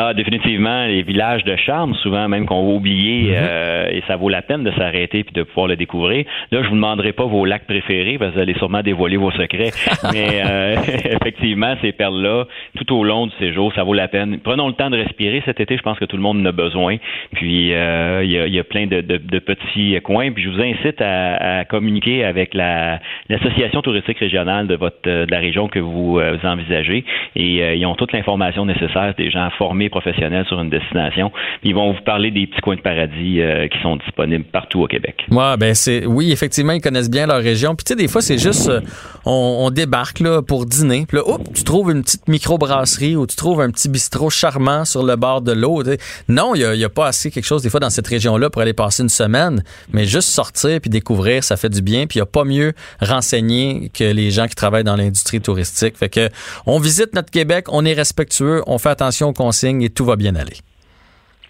Ah, définitivement, les villages de charme, souvent même qu'on va oublier, euh, et ça vaut la peine de s'arrêter puis de pouvoir le découvrir. Là, je vous demanderai pas vos lacs préférés parce que vous allez sûrement dévoiler vos secrets. (laughs) Mais euh, (laughs) effectivement, ces perles-là, tout au long du séjour, ça vaut la peine. Prenons le temps de respirer cet été. Je pense que tout le monde en a besoin. Puis euh, il y, a, y a plein de, de- de petits coins. Puis je vous incite à, à communiquer avec la l'association touristique régionale de votre de la région que vous, euh, vous envisagez. Et euh, ils ont toute l'information nécessaire des gens formés professionnels sur une destination. Ils vont vous parler des petits coins de paradis euh, qui sont disponibles partout au Québec. Ben c'est oui, effectivement, ils connaissent bien leur région. Puis tu sais, des fois, c'est juste euh, on, débarque là pour dîner. Puis là, oups, tu trouves une petite microbrasserie ou tu trouves un petit bistrot charmant sur le bord de l'eau. Non, il y a, pas assez quelque chose des fois dans cette région-là pour aller passer une semaine. Mais juste sortir puis découvrir, ça fait du bien. Puis il y a pas mieux renseigné que les gens qui travaillent dans l'industrie touristique. Fait que on visite notre Québec, on est respectueux, on fait attention aux consignes et tout va bien aller.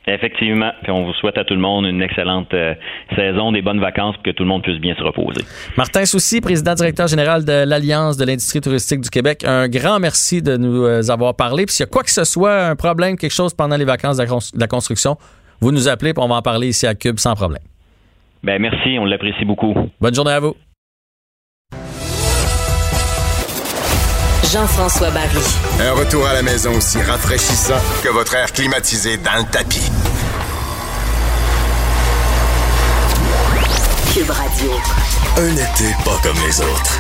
Effectivement. Puis on vous souhaite à tout le monde une excellente euh, saison, des bonnes vacances pour que tout le monde puisse bien se reposer. Martin Soucy, président directeur général de l'Alliance de l'industrie touristique du Québec, un grand merci de nous euh, avoir parlé. Puis s'il y a quoi que ce soit, un problème, quelque chose pendant les vacances de la, cons- de la construction, vous nous appelez puis on va en parler ici à Cube sans problème. Ben merci, on l'apprécie beaucoup. Bonne journée à vous. Jean-François Barry. Un retour à la maison aussi rafraîchissant que votre air climatisé dans le tapis. Cube Radio. Un été pas comme les autres.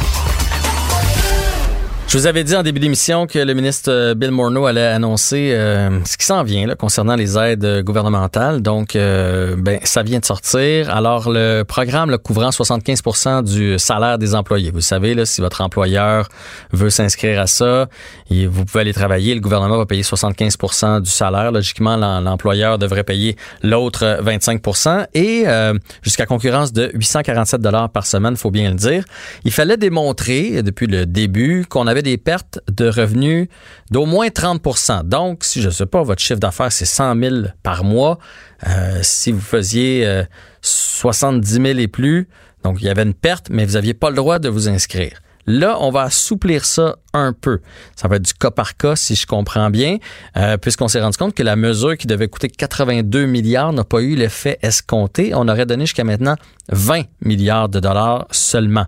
Je vous avais dit en début d'émission que le ministre euh, Bill Morneau allait annoncer euh, ce qui s'en vient là, concernant les aides euh, gouvernementales. Donc, euh, ben, ça vient de sortir. Alors, le programme là, couvrant 75% du salaire des employés. Vous savez, là, si votre employeur veut s'inscrire à ça, vous pouvez aller travailler. Le gouvernement va payer 75% du salaire. Logiquement, l'em- l'employeur devrait payer l'autre euh, 25% et euh, jusqu'à concurrence de 847 dollars par semaine, faut bien le dire. Il fallait démontrer euh, depuis le début qu'on avait des pertes de revenus d'au moins 30% Donc, si je ne sais pas, votre chiffre d'affaires, c'est 100 000 par mois. Euh, si vous faisiez euh, 70 000 et plus, donc il y avait une perte, mais vous n'aviez pas le droit de vous inscrire. Là, on va assouplir ça un peu. Ça va être du cas par cas, si je comprends bien, euh, puisqu'on s'est rendu compte que la mesure qui devait coûter 82 milliards n'a pas eu l'effet escompté. On aurait donné jusqu'à maintenant 20 milliards de dollars seulement.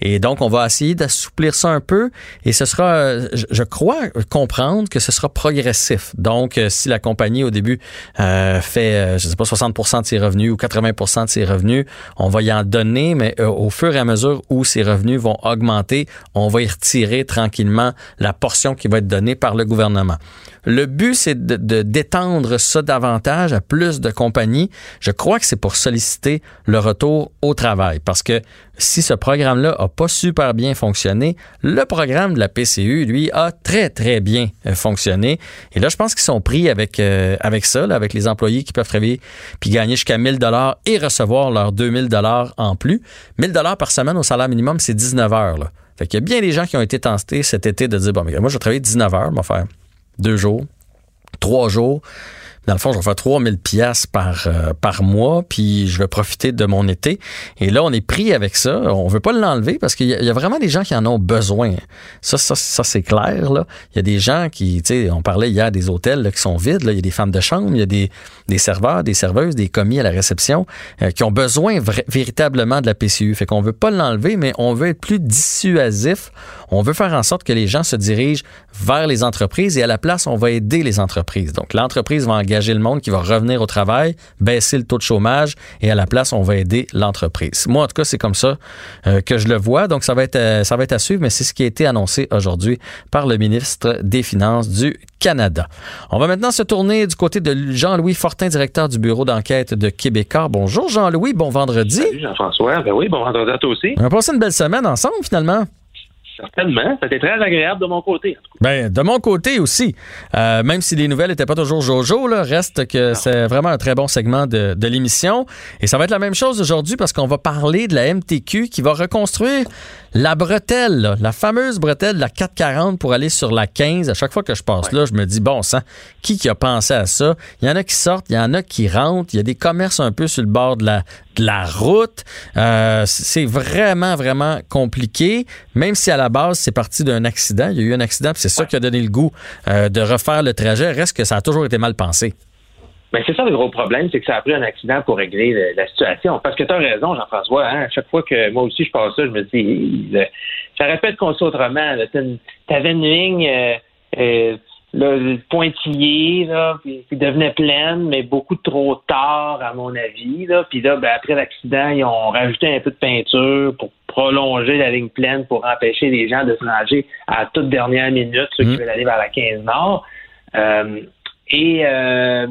Et donc, on va essayer d'assouplir ça un peu et ce sera, je- crois comprendre que ce sera progressif. Donc, euh, si la compagnie au début euh, fait, euh, je sais pas, 60% de ses revenus ou 80% de ses revenus, on va y en donner, mais au fur et à mesure où ses revenus vont augmenter, on va y retirer tranquillement la portion qui va être donnée par le gouvernement. Le but, c'est de, d'étendre ça davantage à plus de compagnies. Je crois que c'est pour solliciter le retour au travail. Parce que si ce programme-là a pas super bien fonctionné, le programme de la PCU, lui, a très, très bien euh, fonctionné. Et là, je pense qu'ils sont pris avec, euh, avec ça, avec les employés qui peuvent travailler puis gagner jusqu'à 1000 dollars et recevoir leurs 2000 dollars en plus. 1000 dollars par semaine au salaire minimum, c'est 19 heures. Fait qu'il y a bien des gens qui ont été tentés cet été de dire, bon, mais moi, je vais travailler 19 heures, vais faire deux jours, trois jours. Dans le fond, je vais faire 3000 pièces par euh, par mois, puis je vais profiter de mon été. Et là, on est pris avec ça. On veut pas l'enlever parce qu'il y, a- vraiment des gens qui en ont besoin. Ça, ça, c'est clair. Là, il y a des gens qui, tu sais, on parlait hier des hôtels là, qui sont vides. Là. Il y a des femmes de chambre, il y a des, des serveurs, des serveuses, des commis à la réception euh, qui ont besoin véritablement de la PCU. Fait qu'on veut pas l'enlever, mais on veut être plus dissuasif. On veut faire en sorte que les gens se dirigent vers les entreprises et à la place, on va aider les entreprises. Donc, l'entreprise va engager le monde qui va revenir au travail, baisser le taux de chômage et à la place, on va aider l'entreprise. Moi, en tout cas, c'est comme ça euh, que je le vois. Donc, ça va être, euh, ça va être à suivre, mais c'est ce qui a été annoncé aujourd'hui par le ministre des Finances du Canada. On va maintenant se tourner du côté de Jean-Louis Fortin, directeur du bureau d'enquête de Québécois. Bonjour Jean-Louis, bon vendredi. Salut Jean-François. Ben oui, bon vendredi à toi aussi. On a passé une belle semaine ensemble finalement. Certainement. C'était très agréable de mon côté. Ben, de mon côté aussi. Euh, même si les nouvelles n'étaient pas toujours jojo, là, reste que c'est vraiment un très bon segment de, de l'émission. Et ça va être la même chose aujourd'hui parce qu'on va parler de la MTQ qui va reconstruire la bretelle, là, la fameuse bretelle de la 440 pour aller sur la 15. À chaque fois que je passe là, je me dis, bon sang, qui qui a pensé à ça? Il y en a qui sortent, il y en a qui rentrent, il y a des commerces un peu sur le bord de la, de la route. Euh, c'est vraiment, vraiment compliqué, même si à la base, c'est parti d'un accident. Il y a eu un accident, puis c'est ça qui a donné le goût euh, de refaire le trajet. Reste que ça a toujours été mal pensé. Mais c'est ça le gros problème, c'est que ça a pris un accident pour régler le- la situation. Parce que tu as raison, Jean-François. Hein, à chaque fois que moi aussi je passe ça, je me dis, le- ça répète qu'on sait autrement. Tu avais une ligne euh, euh, là, pointillée, là, puis qui devenait pleine, mais beaucoup trop tard, à mon avis. Là. Puis là, ben, après l'accident, ils ont rajouté un peu de peinture pour prolonger la ligne pleine pour empêcher les gens de se ranger à toute dernière minute, ceux qui veulent aller vers la 15 Nord. Euh, et euh,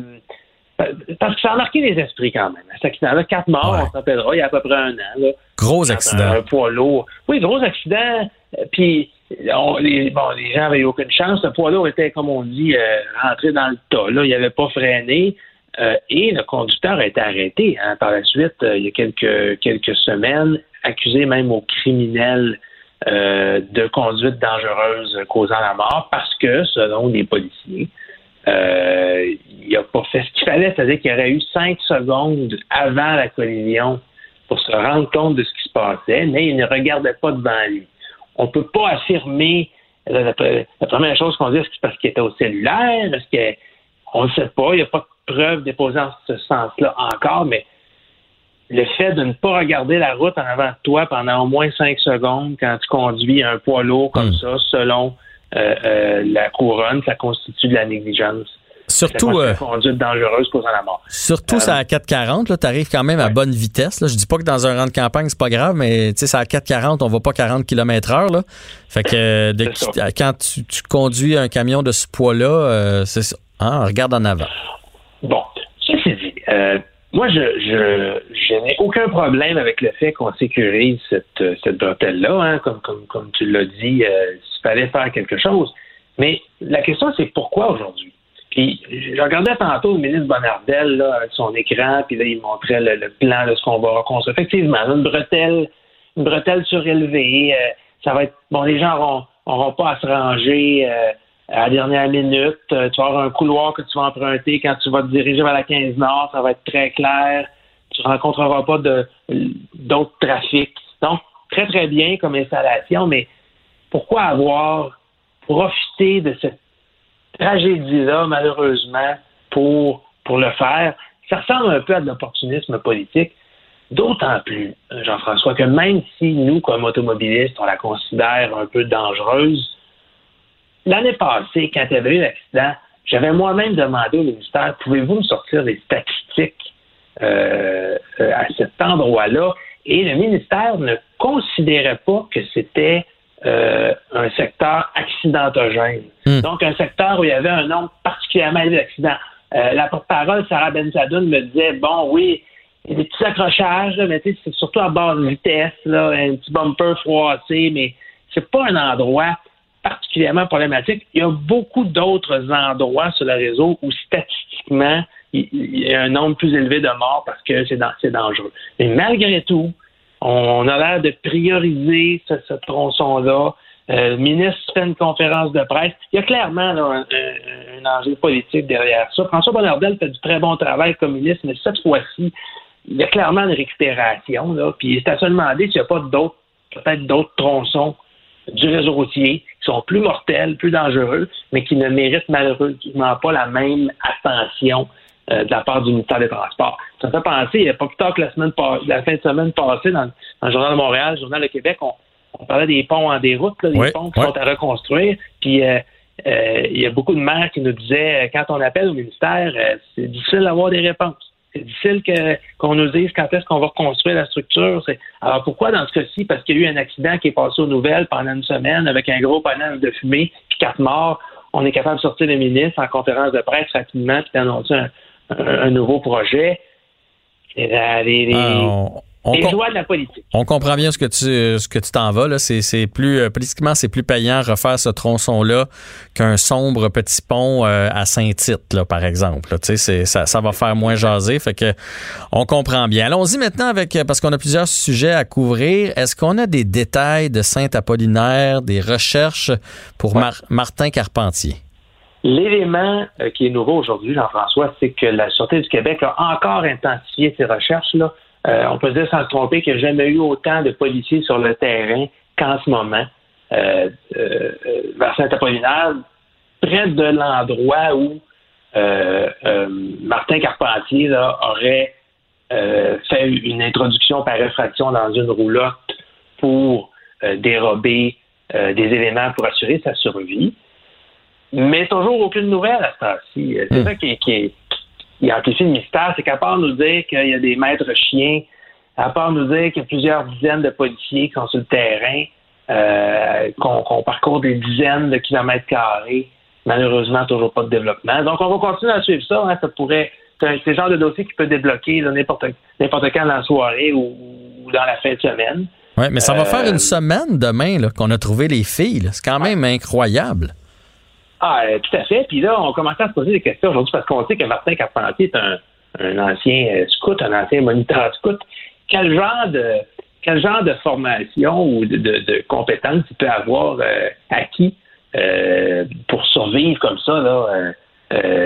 parce que ça a marqué les esprits quand même. Cet accident-là, quatre morts, on se rappellera, il y a à peu près un an. Là. Gros accident. un poids lourd. Oui, gros accident. euh, Puis, on- les, bon, les gens avaient eu aucune chance. Le poids lourd était, comme on dit, euh, rentré dans le tas. Là, il n'avait pas freiné. euh, et le conducteur a été arrêté hein, par la suite, euh, il y a quelques, quelques semaines, accusé même au criminel euh, de conduite dangereuse causant la mort parce que, selon les policiers, euh, il n'a pas fait ce qu'il fallait, c'est-à-dire qu'il aurait eu cinq secondes avant la collision pour se rendre compte de ce qui se passait, mais il ne regardait pas devant lui. On ne peut pas affirmer la, la- la première chose qu'on dit, c'est parce qu'il était au cellulaire? Est-ce que on ne sait pas, il n'y a pas de preuve déposée en ce sens-là encore, mais le fait de ne pas regarder la route en avant de toi pendant au moins cinq secondes quand tu conduis un poids lourd comme ça, selon la couronne, ça constitue de la négligence. Surtout, Ça euh, conduite dangereuse causant la mort. Surtout, c'est à 440, tu arrives quand même à bonne vitesse. Là. Je dis pas que dans un rang de campagne, c'est pas grave, mais tu sais, c'est à 440, on va pas 40 km. Là. Fait que euh, de- quand tu, tu conduis un camion de ce poids-là, euh, c'est ça. Hein, regarde en avant. Bon, ceci dit, euh, moi, je, je, je n'ai aucun problème avec le fait qu'on sécurise cette, cette bretelle-là, hein, comme, comme, comme tu l'as dit, euh, s'il fallait faire quelque chose. Mais la question, c'est pourquoi aujourd'hui? Puis, je regardais tantôt le ministre Bonnardel, là, avec son écran, puis là, il montrait le, le plan de ce qu'on va reconstruire. Effectivement, une bretelle, une bretelle surélevée, euh, ça va être, bon, les gens n'auront auront pas à se ranger, euh, à la dernière minute. Euh, tu vas avoir un couloir que tu vas emprunter quand tu vas te diriger vers la 15 Nord. Ça va être très clair. Tu ne rencontreras pas d'autres trafics. Donc, très, très bien comme installation, mais pourquoi avoir profité de cette tragédie-là, malheureusement, pour, pour le faire? Ça ressemble un peu à de l'opportunisme politique. D'autant plus, Jean-François, que même si nous, comme automobilistes, on la considère un peu dangereuse, l'année passée, quand il y avait eu l'accident, j'avais moi-même demandé au ministère, pouvez-vous me sortir des statistiques euh, euh, à cet endroit-là? Et le ministère ne considérait pas que c'était euh, un secteur accidentogène. Donc, un secteur où il y avait un nombre particulièrement élevé d'accidents. Euh, la porte-parole, Sarah Bensadoun, me disait, bon, oui, il y a des petits accrochages, là, mais tu sais, c'est surtout à basse vitesse, là, un petit bumper froissé, mais c'est pas un endroit particulièrement problématique. Il y a beaucoup d'autres endroits sur le réseau où statistiquement, il y a un nombre plus élevé de morts parce que c'est dan- c'est dangereux. Mais malgré tout, On a l'air de prioriser ce, tronçon-là. Euh, le ministre fait une conférence de presse. Il y a clairement un enjeu politique derrière ça. François Bonnardel fait du très bon travail comme ministre, mais cette fois-ci, il y a clairement une récupération. Là, puis c'est à se demander s'il n'y a pas d'autres, peut-être d'autres tronçons du réseau routier qui sont plus mortels, plus dangereux, mais qui ne méritent malheureusement pas la même attention euh, de la part du ministère des Transports. Ça me fait penser, il n'y a pas plus tard que la semaine la fin de semaine passée, dans, dans le Journal de Montréal, le Journal de Québec, on, on parlait des ponts en déroute, là, des ponts qui sont à reconstruire. Puis euh, euh, il y a beaucoup de maires qui nous disaient, quand on appelle au ministère, euh, c'est difficile d'avoir des réponses. C'est difficile qu'on nous dise quand est-ce qu'on va reconstruire la structure. Alors pourquoi dans ce cas-ci? Parce qu'il y a eu un accident qui est passé aux nouvelles pendant une semaine avec un gros panel de fumée, puis quatre morts. On est capable de sortir le ministre en conférence de presse rapidement puis d'annoncer un, un- nouveau projet. Les, les- Ah, on- on les com- joies de la politique. On comprend bien ce que tu ce que tu t'en vas là. C'est c'est plus euh, politiquement c'est plus payant refaire ce tronçon là qu'un sombre petit pont euh, à Saint-Tite là par exemple. là. Tu sais c'est ça, ça va faire moins jaser. Fait que on comprend bien. Allons-y maintenant avec euh, parce qu'on a plusieurs sujets à couvrir. Est-ce qu'on a des détails de Saint-Apollinaire, des recherches pour Mar- Martin Carpentier? L'élément qui est nouveau aujourd'hui, Jean-François, c'est que la Sûreté du Québec a encore intensifié ses recherches. Là. Euh, on peut dire sans se tromper qu'il n'y a jamais eu autant de policiers sur le terrain qu'en ce moment euh, euh, euh, vers Saint-Apollinaire, près de l'endroit où Martin Carpentier là, aurait fait une introduction par effraction dans une roulotte pour dérober des éléments pour assurer sa survie. Mais toujours aucune nouvelle à ce temps-ci. C'est ça qui, est- qui, est- qui amplifie le mystère, c'est qu'à part nous dire qu'il y a des maîtres chiens, à part nous dire qu'il y a plusieurs dizaines de policiers qui sont sur le terrain, euh, qu'on parcourt des dizaines de kilomètres carrés, malheureusement toujours pas de développement. Donc on va continuer à suivre ça. hein. Ça pourrait, c'est le genre de dossier qui peut débloquer n'importe quand dans la soirée ou, ou dans la fin de semaine. Ouais, mais ça va Euh, faire une semaine demain qu'on a trouvé les filles. C'est quand même incroyable. Ah, euh, tout à fait. Puis là, on commençait à se poser des questions aujourd'hui parce qu'on sait que Martin Carpentier est un, un ancien euh, scout, un ancien moniteur scout. Quel genre de quel genre de formation ou de, de, compétences il peut avoir euh, acquis pour survivre comme ça là,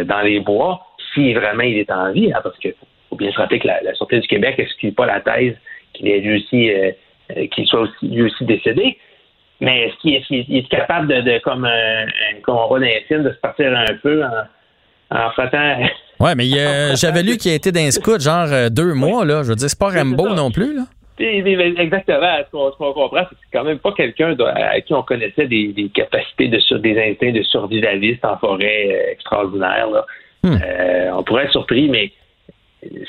dans les bois, si vraiment il est en vie, hein, parce qu'il faut bien se rappeler que la, la Sûreté du Québec n'exclut pas la thèse qu'il est lui aussi qu'il soit aussi, lui aussi décédé. Mais est-ce qu'il est, capable de, de comme voit dans les films, de se partir un peu en, en frottant? (laughs) Ouais, mais j'avais lu qu'il a été d'un scout genre euh, deux mois là. Je veux dire, c'est pas Rambo non plus là. Exactement. Ce qu'on comprend, c'est que c'est quand même pas quelqu'un à qui on connaissait des, des capacités de sur, des instincts de survivaliste en forêt euh, extraordinaires. là. Euh, on pourrait être surpris, mais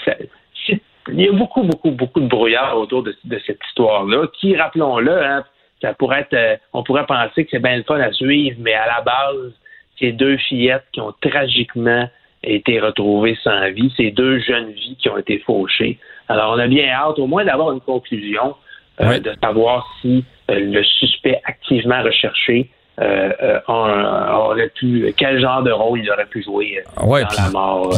ça- il y a beaucoup, beaucoup, beaucoup de brouillard autour de, de cette histoire-là, qui, rappelons-le, hein, ça pourrait être, euh, on pourrait penser que c'est bien le fun à suivre, mais à la base, c'est deux fillettes qui ont tragiquement été retrouvées sans vie, ces deux jeunes vies qui ont été fauchées. Alors, on a bien hâte au moins d'avoir une conclusion, euh, de savoir si euh, le suspect activement recherché euh, euh, aurait pu, quel genre de rôle il aurait pu jouer Ouais, dans la mort.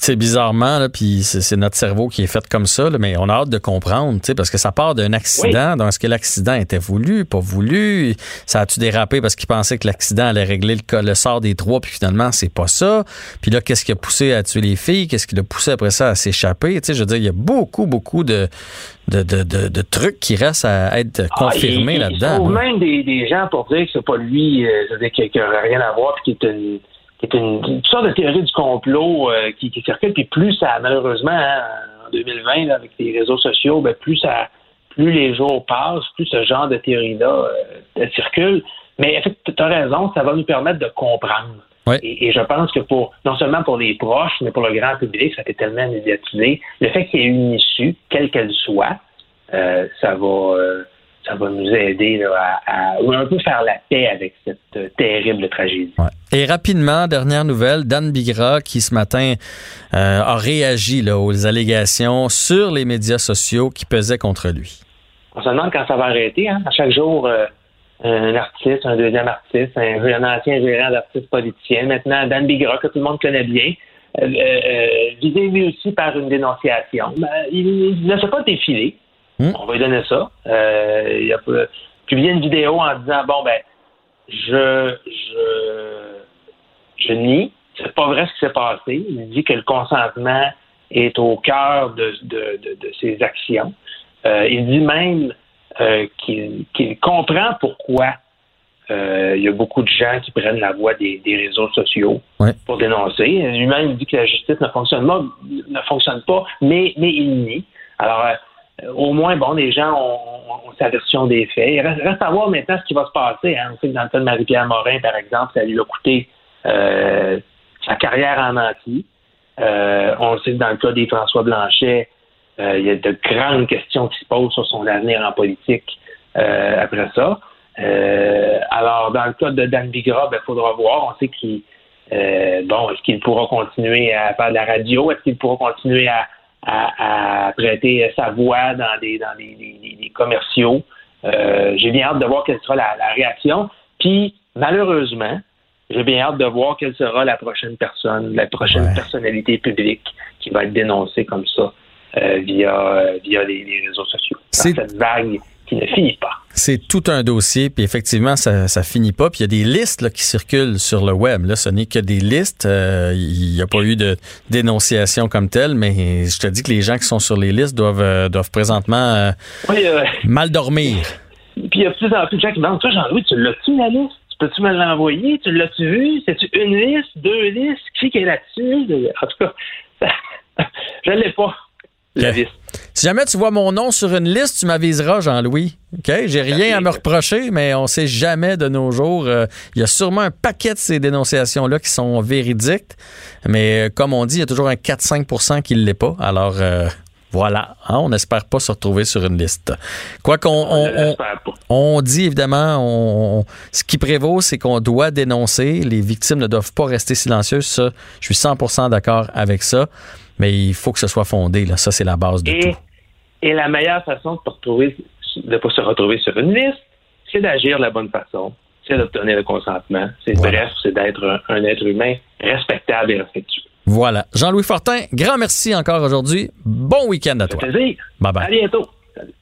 C'est bizarrement, là, puis c'est notre cerveau qui est fait comme ça, là, mais on a hâte de comprendre, tu sais, parce que ça part d'un accident. Donc, est-ce que l'accident était voulu, pas voulu? Ça a-tu dérapé parce qu'il pensait que l'accident allait régler le, le sort des trois, puis finalement, c'est pas ça? Puis là, qu'est-ce qui a poussé à tuer les filles? Qu'est-ce qui l'a poussé après ça à s'échapper? Tu sais, je veux dire, il y a beaucoup, beaucoup de, de, de, de, de trucs qui restent à être confirmés Ah, il- il là-dedans. trouve là. même des, des gens pour dire que c'est pas lui, euh, qui n'aurait rien à voir, puis qui est une, qui est une, une sorte de théorie du complot euh, qui, qui circule. Puis plus ça, malheureusement, hein, en 2020, là, avec les réseaux sociaux, ben, plus ça, plus les jours passent, plus ce genre de théorie-là euh, circule. Mais tu as raison, ça va nous permettre de comprendre. Et, et je pense que pour non seulement pour les proches, mais pour le grand public, ça a été tellement médiatisé. Le fait qu'il y ait une issue, quelle qu'elle soit, euh, ça va ça va nous aider là, à, un peu faire la paix avec cette euh, terrible tragédie. Et rapidement, dernière nouvelle, Dan Bigra, qui ce matin euh, a réagi là, aux allégations sur les médias sociaux qui pesaient contre lui. On se demande quand ça va arrêter. Hein? À chaque jour, euh, un artiste, un deuxième artiste, un, un ancien gérant d'artistes politiciens. Maintenant, Dan Bigra, que tout le monde connaît bien, visé lui aussi par une dénonciation. Ben, il, il ne s'est pas défilé. On va lui donner ça. Euh, il a pu- publié une vidéo en disant bon ben je je je nie, c'est pas vrai ce qui s'est passé. Il dit que le consentement est au cœur de, de, de, de ses actions. Euh, il dit même euh, qu'il comprend pourquoi euh, il y a beaucoup de gens qui prennent la voie des, des réseaux sociaux Ouais. pour dénoncer. Lui-même il dit que la justice ne fonctionne pas, ne fonctionne pas mais, mais il nie. Alors, au moins, bon, les gens ont, ont- sa version des faits. Il reste, à voir maintenant ce qui va se passer. Hein. On sait que dans le cas de Marie-Pierre Morin, par exemple, ça lui a coûté euh, sa carrière en menti. Euh, on sait que dans le cas des François Blanchet, euh, il y a de grandes questions qui se posent sur son avenir en politique euh, après ça. Euh, alors, dans le cas de Dan Bigra, il faudra voir. On sait qu'il euh, bon, est-ce qu'il pourra continuer à faire de la radio? Est-ce qu'il pourra continuer à, à, à prêter sa voix dans des dans des, des- des- commerciaux? Euh, j'ai bien hâte de voir quelle sera la, la réaction. Puis, malheureusement, j'ai bien hâte de voir quelle sera la prochaine personne, la prochaine Ouais. personnalité publique qui va être dénoncée comme ça euh, via, euh, via les, les réseaux sociaux. Dans cette vague qui ne finit pas. C'est tout un dossier, puis effectivement, ça, ça finit pas. Puis il y a des listes là, qui circulent sur le web. Là, ce n'est que des listes. Euh, Il n'y a pas eu de dénonciation comme telle, mais je te dis que les gens qui sont sur les listes doivent, euh, doivent présentement euh, Oui, mal dormir. Puis il y a de plus en plus de gens qui demandent Toi, Jean-Louis, tu l'as-tu la liste? Tu Peux-tu me l'envoyer? Tu l'as-tu vu? C'est-tu une liste? Deux listes? Qui est là-dessus? En tout cas, (laughs) je ne l'ai pas, la liste. Si jamais tu vois mon nom sur une liste, tu m'aviseras, Jean-Louis. OK? J'ai rien à me reprocher, mais on sait jamais de nos jours. Euh, Il y a sûrement un paquet de ces dénonciations-là qui sont véridiques, mais euh, comme on dit, il y a toujours un 4-5% qui ne l'est pas. Alors, euh, voilà. Hein, on n'espère pas se retrouver sur une liste. Quoi qu'on on, dit évidemment, on- ce qui prévaut, c'est qu'on doit dénoncer. Les victimes ne doivent pas rester silencieuses. Ça, je suis 100% d'accord avec ça. Mais il faut que ce soit fondé. Là. Ça, c'est la base de Et, tout. et la meilleure façon de ne pas se retrouver sur une liste, c'est d'agir de la bonne façon. C'est d'obtenir le consentement. C'est Voilà. bref, c'est d'être un, un être humain respectable et respectueux. Voilà. Jean-Louis Fortin, grand merci encore aujourd'hui. Bon week-end à toi. plaisir. Bye À bye. bientôt. Salut.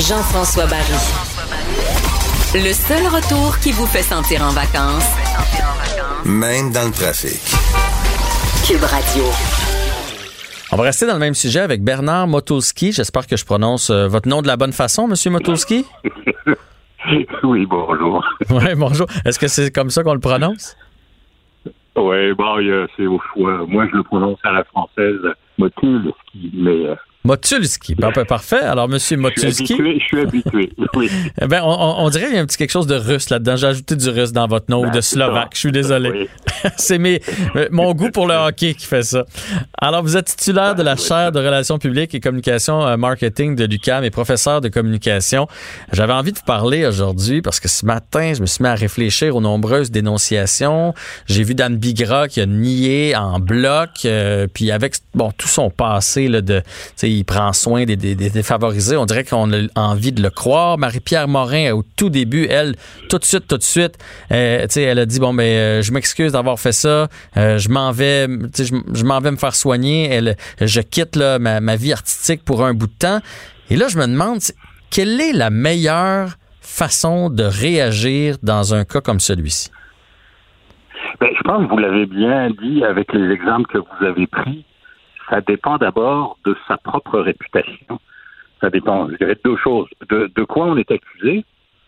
Jean-François Barry. Le seul retour qui vous fait sentir en vacances. Même dans le trafic. Cube Radio. On va rester dans le même sujet avec Bernard Motulski. J'espère que je prononce euh, votre nom de la bonne façon, Monsieur Motulski. (laughs) Oui, bonjour. (laughs) Oui, bonjour. Est-ce que c'est comme ça qu'on le prononce? Oui, bon, c'est au choix. Moi, je le prononce à la française, Motulski, mais euh, Motulski. Ben, ben, parfait. Alors, Monsieur je suis Motulski. habitué. Je suis habitué. (laughs) Oui. Eh ben, on, dirait qu'il y a un petit quelque chose de russe là-dedans. J'ai ajouté du russe dans votre nom ou Ben, de c'est slovaque. Je suis désolé. Oui. (laughs) C'est mes, euh, mon goût pour le hockey qui fait ça. Alors, vous êtes titulaire de la chaire de relations publiques et communication euh, marketing de l'UQAM et professeur de communication. J'avais envie de vous parler aujourd'hui parce que ce matin, je me suis mis à réfléchir aux nombreuses dénonciations. J'ai vu Dan Bigra qui a nié en bloc, euh, puis avec bon tout son passé là, de, il prend soin des, défavorisés. On dirait qu'on a envie de le croire. Marie-Pierre Morin, au tout début, elle, tout de suite, tout de suite, euh, elle a dit bon ben, euh, je m'excuse d'avoir fait ça. Euh, je m'en vais, m'en vais me faire soigner. Elle, je quitte là, ma, vie artistique pour un bout de temps. Et là, je me demande, quelle est la meilleure façon de réagir dans un cas comme celui-ci? Ben, je pense que vous l'avez bien dit avec les exemples que vous avez pris. Ça dépend d'abord de sa propre réputation. Ça dépend, je dirais, de deux choses. De, de quoi on est accusé?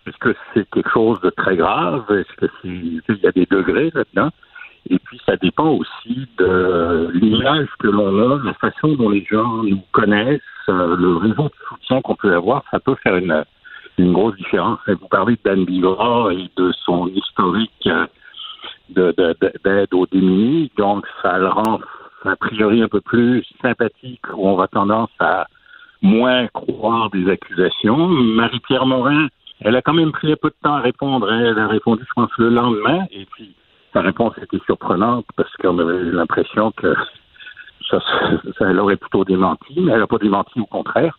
Est-ce que c'est quelque chose de très grave? Est-ce que c'est, il y a des degrés là-dedans? Et puis, ça dépend aussi de l'image que l'on a, la façon dont les gens nous connaissent, euh, le réseau de soutien qu'on peut avoir. Ça peut faire une, une grosse différence. Vous parlez de Dan Bigra et de son historique. euh, de- de- de- d'aide aux démunis. Donc, ça le rend a priori un peu plus sympathique, où on va tendance à moins croire des accusations. Marie-Pierre Morin, elle a quand même pris un peu de temps à répondre. Elle a répondu, je pense, le lendemain. Et puis, sa réponse était surprenante parce qu'on avait l'impression que ça, ça, elle aurait plutôt démenti, mais elle n'a pas démenti, au contraire.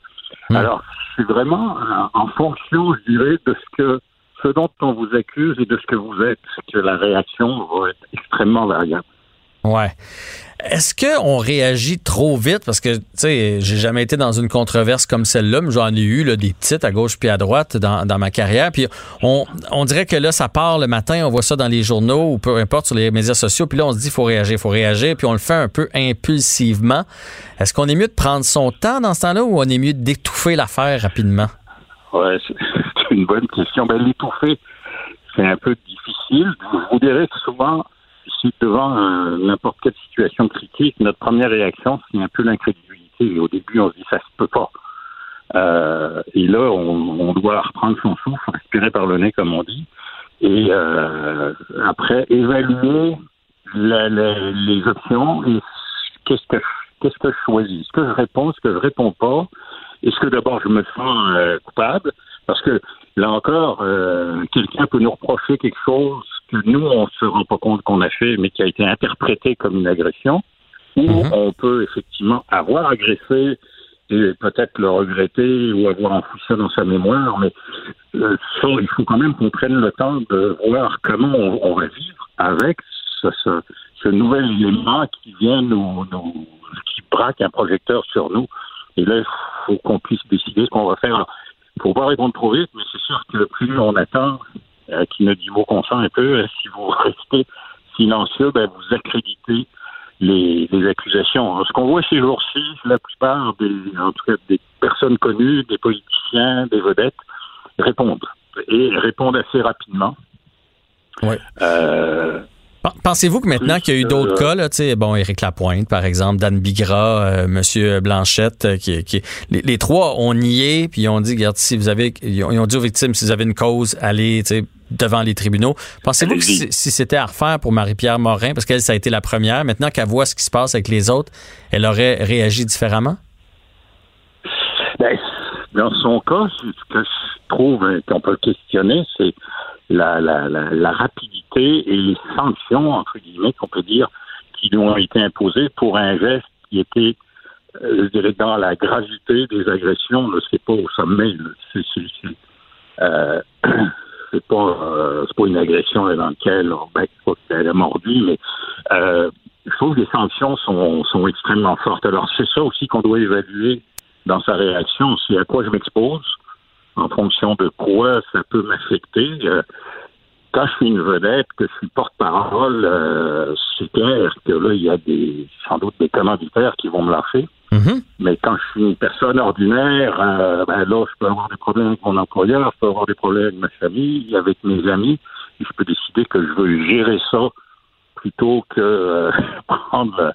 Alors, c'est vraiment en fonction, je dirais, de ce que ce dont on vous accuse et de ce que vous êtes, que la réaction va être extrêmement variable. Ouais. Est-ce qu'on réagit trop vite? Parce que, tu sais, j'ai jamais été dans une controverse comme celle-là, mais j'en ai eu des petites à gauche puis à droite dans, ma carrière. Puis on, dirait que là, ça part le matin, on voit ça dans les journaux ou peu importe sur les médias sociaux. Puis là, on se dit, il faut réagir, il faut réagir. Puis on le fait un peu impulsivement. Est-ce qu'on est mieux de prendre son temps dans ce temps-là ou on est mieux d'étouffer l'affaire rapidement? Ouais, c'est (laughs) une bonne question. Ben, l'étouffer, c'est un peu difficile. Vous que souvent, si devant euh, n'importe quelle situation critique, notre première réaction, c'est un peu l'incrédulité. Au début, on se dit ça se peut pas. Euh, et là, on, doit reprendre son souffle, respirer par le nez, comme on dit, et euh, après évaluer les options et qu'est-ce que qu'est-ce que je choisis, est-ce que je réponds, est-ce que je réponds pas, est-ce que d'abord je me sens coupable, parce que là encore, euh, quelqu'un peut nous reprocher quelque chose que nous on se rend pas compte qu'on a fait, mais qui a été interprété comme une agression, ou on peut effectivement avoir agressé et peut-être le regretter ou avoir enfoui ça dans sa mémoire, mais euh, ça, il faut quand même qu'on prenne le temps de voir comment on, on va vivre avec ce, ce- ce nouvel élément qui vient nous, nous qui braque un projecteur sur nous. Et là, il faut qu'on puisse décider ce qu'on va faire. Alors, faut pas répondre trop vite, mais c'est sûr que plus on attend, euh, qui ne dit mot consent un peu, euh, si vous (laughs) restez silencieux, ben, vous accréditez les, les accusations. Alors, ce qu'on voit ces jours-ci, la plupart des, en tout cas des personnes connues, des politiciens, des vedettes, répondent et répondent assez rapidement. Ouais. Euh, Pensez-vous que maintenant qu'il y a eu d'autres cas, là, tu sais, bon, Éric Lapointe, par exemple, Dan Bigra, euh, Monsieur Blanchette, euh, qui, qui les, les trois ont nié, puis ils ont dit, regarde, si vous avez, ils ont, ils ont dit aux victimes, si vous avez une cause, allez, tu sais, devant les tribunaux. Pensez-vous que si, si c'était à refaire pour Marie-Pierre Morin, parce qu'elle, ça a été la première, maintenant qu'elle voit ce qui se passe avec les autres, elle aurait réagi différemment? Ben, dans son cas, ce que je trouve euh, qu'on peut questionner, c'est la, la, la, la rapidité et les sanctions, entre guillemets, qu'on peut dire, qui lui ont été imposées pour un geste qui était, euh, je dirais, dans la gravité des agressions, c'est pas au sommet, c'est, euh, (clears throat) pas, euh, pas une agression dans laquelle, oh, ben, qu'elle a mordu, mais euh, je trouve que les sanctions sont, sont extrêmement fortes. Alors, c'est ça aussi qu'on doit évaluer dans sa réaction, c'est à quoi je m'expose, en fonction de quoi ça peut m'affecter. Euh, quand je suis une vedette, que je suis porte-parole, euh, c'est clair que là, il y a des, sans doute des commanditaires qui vont me lâcher. Mais quand je suis une personne ordinaire, euh, ben là, je peux avoir des problèmes avec mon employeur, je peux avoir des problèmes avec ma famille, avec mes amis, et je peux décider que je veux gérer ça plutôt que euh, (laughs) prendre,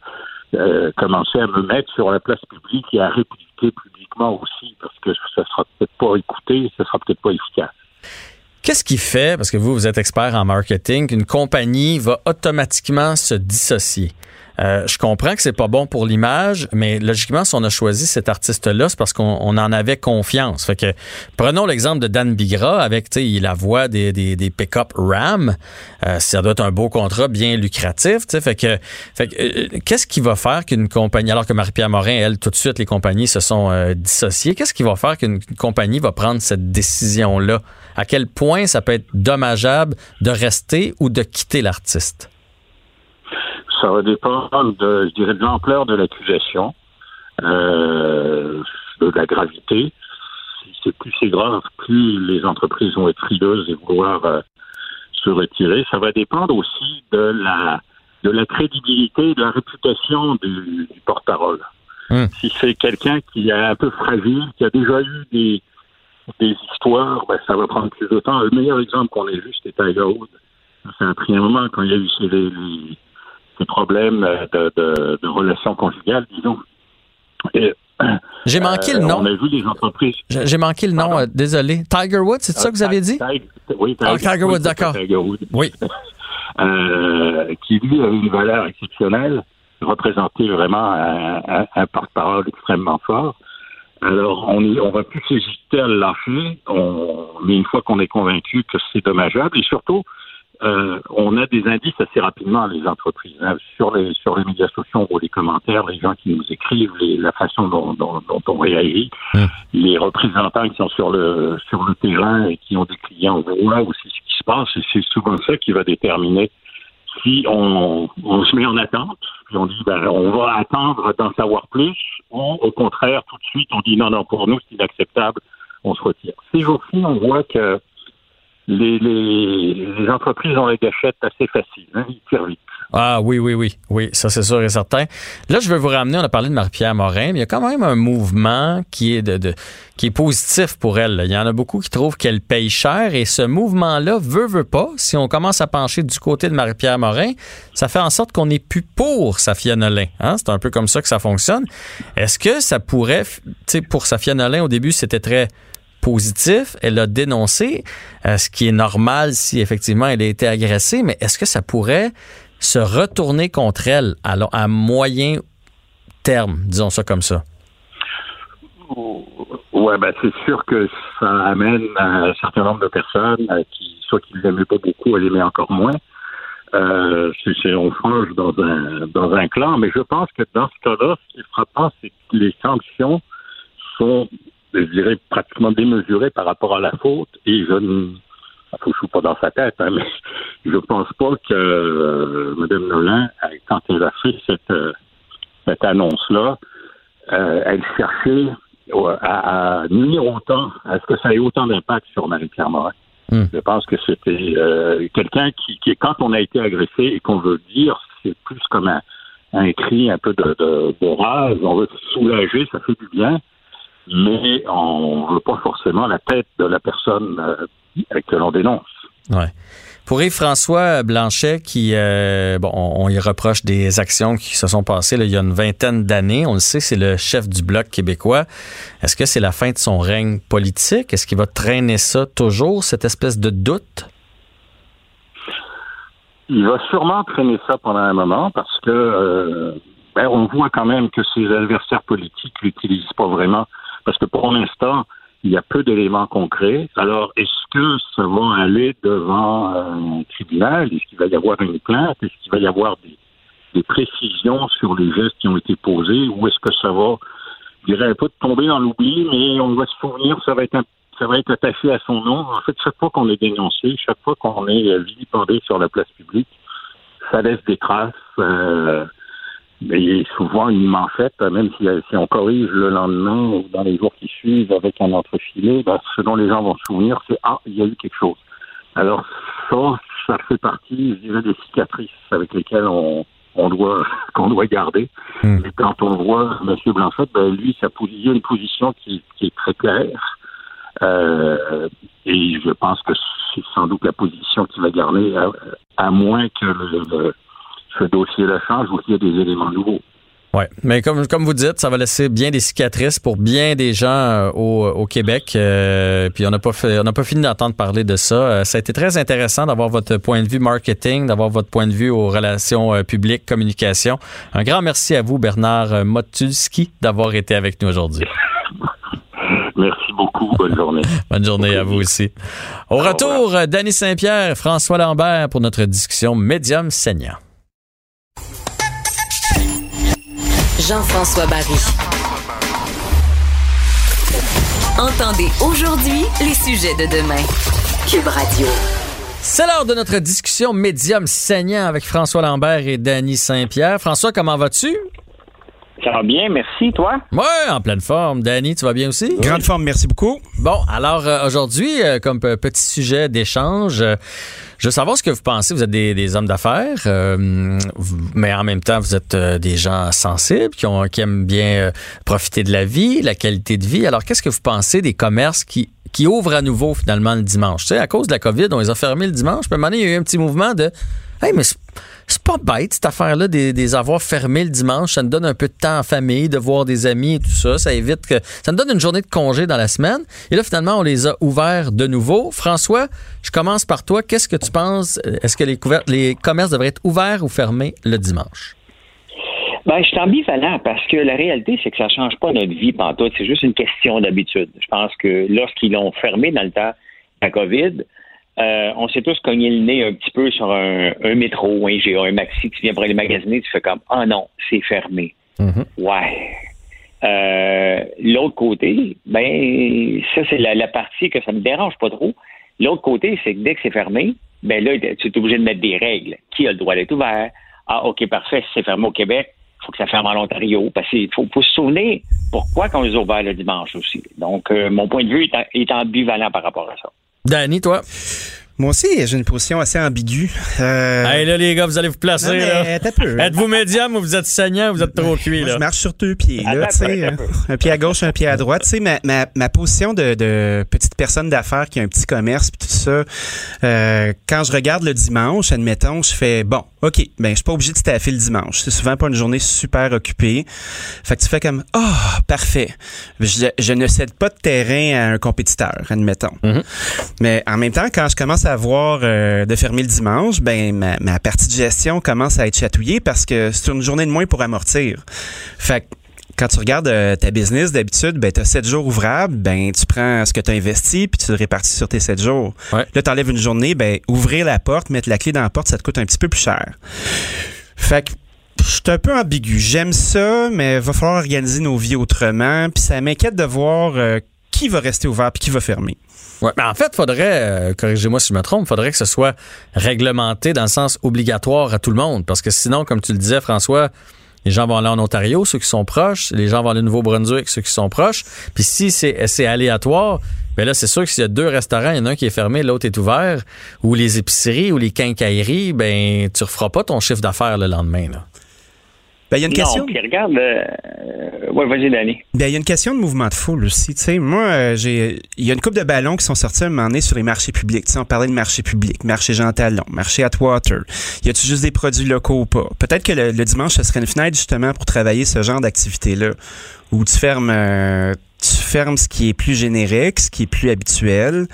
euh, commencer à me mettre sur la place publique et à répliquer publiquement aussi, parce que ça sera peut-être pas écouté, ça sera peut-être pas efficace. Qu'est-ce qui fait, parce que vous, vous êtes expert en marketing, qu'une compagnie va automatiquement se dissocier? Euh, je comprends que c'est pas bon pour l'image, mais logiquement, si on a choisi cet artiste-là, c'est parce qu'on on en avait confiance. Fait que prenons l'exemple de Dan Bigra avec la voix des, des, pick-up Ram. Euh, ça doit être un beau contrat bien lucratif. Fait que, fait que euh, qu'est-ce qui va faire qu'une compagnie, alors que Marie-Pierre Morin, elle, tout de suite, les compagnies se sont euh, dissociées, qu'est-ce qui va faire qu'une compagnie va prendre cette décision-là? À quel point ça peut être dommageable de rester ou de quitter l'artiste? Ça va dépendre de, je dirais, de l'ampleur de l'accusation, euh, de la gravité. C'est plus c'est grave, plus les entreprises vont être frileuses et vouloir euh, se retirer. Ça va dépendre aussi de la de la crédibilité, de la réputation du, du porte-parole. Si c'est quelqu'un qui est un peu fragile, qui a déjà eu des des histoires, ben, ça va prendre plus de temps. Le meilleur exemple qu'on ait vu, c'était Tiger Woods. Ça a pris un moment quand il y a eu ces, les- ces problèmes euh, de, de, de relations conjugales, disons. Et, J'ai manqué euh, le nom. On a vu les entreprises. J'ai manqué le nom, euh, désolé. Tiger Woods, c'est ça que vous avez dit? Tiger- oui, Ah, Tiger oui, Woods, d'accord. Tiger Woods. Oui. (laughs) Euh, qui lui avait une valeur exceptionnelle, représentait vraiment un, un- un porte-parole extrêmement fort. Alors, on on va plus hésiter à le lâcher, on, mais une fois qu'on est convaincu que c'est dommageable, et surtout, euh, on a des indices assez rapidement, les entreprises. hein. Sur, les, sur les médias sociaux, on voit les commentaires, les gens qui nous écrivent, les- la façon dont, dont, dont on réagit. Les représentants qui sont sur le, sur le terrain et qui ont des clients voient aussi ce qui se passe, et c'est souvent ça qui va déterminer si on, on se met en attente, puis on dit ben, on va attendre d'en savoir plus, ou au contraire, tout de suite, on dit non, non, pour nous, c'est inacceptable, on se retire. Ces jours-ci, on voit que les, entreprises ont les gâchettes assez faciles, hein, ils. Ah oui, oui, oui. Oui, ça c'est sûr et certain. Là, je veux vous ramener, on a parlé de Marie-Pierre Morin, mais il y a quand même un mouvement qui est de, qui est positif pour elle. Il y en a beaucoup qui trouvent qu'elle paye cher et ce mouvement-là veut, veut pas. Si on commence à pencher du côté de Marie-Pierre Morin, ça fait en sorte qu'on n'est plus pour Safia Nolin. Hein? C'est un peu comme ça que ça fonctionne. Est-ce que ça pourrait, tu sais, pour Safia Nolin, au début, c'était très positif. Elle a dénoncé, euh, ce qui est normal si effectivement elle a été agressée, mais est-ce que ça pourrait se retourner contre elle lo- à moyen terme, disons ça comme ça? Ouais, ben c'est sûr que ça amène un certain nombre de personnes euh, qui, soit qui ne l'aimaient pas beaucoup, à l'aimer encore moins. Euh, c'est, on change dans un dans un clan, mais je pense que dans ce cas-là, ce qui est frappant, c'est que les sanctions sont, je dirais, pratiquement démesurées par rapport à la faute. Et je ne, je suis pas dans sa tête, hein, (laughs) mais je pense pas que euh, Mme Nolan, quand elle a fait cette euh, cette annonce-là, euh, elle cherchait à, à nuire autant, à ce que ça ait autant d'impact sur Marie-Pierre Morin. Hmm. Je pense que c'était euh, quelqu'un qui, qui, quand on a été agressé et qu'on veut dire, c'est plus comme un, un cri un peu de, de, de rage. On veut se soulager, ça fait du bien, mais on veut pas forcément la tête de la personne euh, que l'on dénonce. Ouais. Pour Yves-François Blanchet, qui, euh, bon, on, on y reproche des actions qui se sont passées là, il y a une vingtaine d'années. On le sait, c'est le chef du Bloc québécois. Est-ce que c'est la fin de son règne politique? Est-ce qu'il va traîner ça toujours, cette espèce de doute? Il va sûrement traîner ça pendant un moment parce que euh, ben, on voit quand même que ses adversaires politiques l'utilisent pas vraiment parce que pour l'instant, il y a peu d'éléments concrets. Alors, est-ce que ça va aller devant euh, un tribunal? Est-ce qu'il va y avoir une plainte? Est-ce qu'il va y avoir des, précisions sur les gestes qui ont été posés? Ou est-ce que ça va, je dirais, un peu tomber dans l'oubli, mais on va se souvenir, ça va être ça va être attaché à son nom. En fait, chaque fois qu'on est dénoncé, chaque fois qu'on est euh, vilipendé sur la place publique, ça laisse des traces. Euh, mais souvent une manchette, même si, si on corrige le lendemain ou dans les jours qui suivent avec un entrefilet, ben, ce dont les gens vont se souvenir, c'est ah, il y a eu quelque chose. Alors ça, ça fait partie, je dirais, des cicatrices avec lesquelles on, on doit (laughs) qu'on doit garder. Et quand on voit M. Blanchette, ben, lui, position, il a une position qui, qui est très claire. Euh, et je pense que c'est sans doute la position qu'il va garder, à, à moins que le, le- ce dossier-là change ou qu'il y ait des éléments nouveaux. Ouais, mais comme, comme vous dites, ça va laisser bien des cicatrices pour bien des gens euh, au, au Québec. Euh, puis on n'a pas fait, on n'a pas fini d'entendre parler de ça. Euh, ça a été très intéressant d'avoir votre point de vue marketing, d'avoir votre point de vue aux relations publiques, communication. Un grand merci à vous, Bernard Motulski, d'avoir été avec nous aujourd'hui. (laughs) Merci beaucoup. Bonne journée. (laughs) Bonne journée à vous aussi. Au retour, Danny Saint-Pierre, François Lambert pour notre discussion médium saignant. Jean-François Barry. Entendez aujourd'hui les sujets de demain. Cube Radio. C'est l'heure de notre discussion médium saignant avec François Lambert et Danny Saint-Pierre. François, comment vas-tu? Ça va bien, merci, toi? Ouais, en pleine forme. Danny, tu vas bien aussi? Grande forme, merci beaucoup. Bon, alors euh, aujourd'hui, euh, comme petit sujet d'échange, euh, je veux savoir ce que vous pensez. Vous êtes des, des hommes d'affaires, euh, mais en même temps, vous êtes euh, des gens sensibles qui, ont, qui aiment bien euh, profiter de la vie, la qualité de vie. Alors, qu'est-ce que vous pensez des commerces qui, qui ouvrent à nouveau finalement le dimanche? Tu sais, à cause de la COVID, on les a fermés le dimanche. Puis à un moment donné, il y a eu un petit mouvement de Hey, mais c'est- pas bête, cette affaire-là, des, des avoir fermés le dimanche. Ça nous donne un peu de temps en famille, de voir des amis et tout ça. Ça évite que. Ça nous donne une journée de congé dans la semaine. Et là, finalement, on les a ouverts de nouveau. François, je commence par toi. Qu'est-ce que tu penses? Est-ce que les, les commerces devraient être ouverts ou fermés le dimanche? Ben, je suis ambivalent parce que la réalité, c'est que ça change pas notre vie pantoute. C'est juste une question d'habitude. Je pense que lorsqu'ils l'ont fermé dans le temps de la COVID, euh, on s'est tous cogné le nez un petit peu sur un, un métro, un IGA, un maxi qui vient pour aller magasiner. Tu fais comme, ah non, c'est fermé. Ouais. Euh, L'autre côté, ben, ça, c'est la, la partie que ça me dérange pas trop. L'autre côté, c'est que dès que c'est fermé, ben là, tu es obligé de mettre des règles. Qui a le droit d'être ouvert? Ah, OK, parfait, si c'est fermé au Québec, il faut que ça ferme en Ontario. Parce qu'il faut, faut se souvenir pourquoi qu'on les a ouverts le dimanche aussi. Donc, euh, mon point de vue est, est ambivalent par rapport à ça. Danny, toi? Moi aussi, j'ai une position assez ambiguë. Euh... Hey, là, les gars, vous allez vous placer. Non, mais, là. attends un peu. Êtes-vous médium ou vous êtes saignant ou vous êtes trop cuit? Moi, Là? je marche sur deux pieds, là, Attends tu sais. un hein. pied à gauche, un pied à droite. Tu sais, ma, ma, ma position de, de petite personne d'affaires qui a un petit commerce puis tout ça, euh, quand je regarde le dimanche, admettons, je fais, bon, OK, ben, je suis pas obligé de staffer le dimanche. C'est souvent pas une journée super occupée. Fait que tu fais comme, ah, parfait. Je, je ne cède pas de terrain à un compétiteur, admettons. Mais en même temps, quand je commence à voir euh, de fermer le dimanche, ben ma, ma partie de gestion commence à être chatouillée parce que c'est une journée de moins pour amortir. Fait que quand tu regardes euh, ta business, d'habitude, ben, tu as 7 jours ouvrables, ben, tu prends ce que tu as investi puis tu le répartis sur tes 7 jours. Ouais. Là, tu enlèves une journée, ben, ouvrir la porte, mettre la clé dans la porte, ça te coûte un petit peu plus cher. Fait que je suis un peu ambigu. J'aime ça, mais va falloir organiser nos vies autrement. Puis ça m'inquiète de voir euh, qui va rester ouvert puis qui va fermer? Ouais, mais en fait, faudrait, euh, corrigez-moi si je me trompe, faudrait que ce soit réglementé dans le sens obligatoire à tout le monde. Parce que sinon, comme tu le disais, François, les gens vont aller en Ontario, ceux qui sont proches, les gens vont aller au Nouveau-Brunswick, ceux qui sont proches. Puis si c'est aléatoire, ben là, c'est sûr que s'il y a deux restaurants, il y en a un qui est fermé, l'autre est ouvert, ou les épiceries ou les quincailleries, ben tu referas pas ton chiffre d'affaires le lendemain. Là. Ben, il y a une question? Puis regarde, euh, euh, ouais, vas-y, Danny. Ben, il y a une question de mouvement de foule aussi. Tu sais, moi, euh, j'ai, il y a une coupe de ballons qui sont sortis à un moment donné sur les marchés publics. Tu sais, on parlait de marché public, marché Jean Talon, marché Atwater. Y a-tu juste des produits locaux ou pas? Peut-être que le, le dimanche, ce serait une fenêtre justement pour travailler ce genre d'activité-là, où tu fermes, euh, tu fermes ce qui est plus générique, ce qui est plus habituel,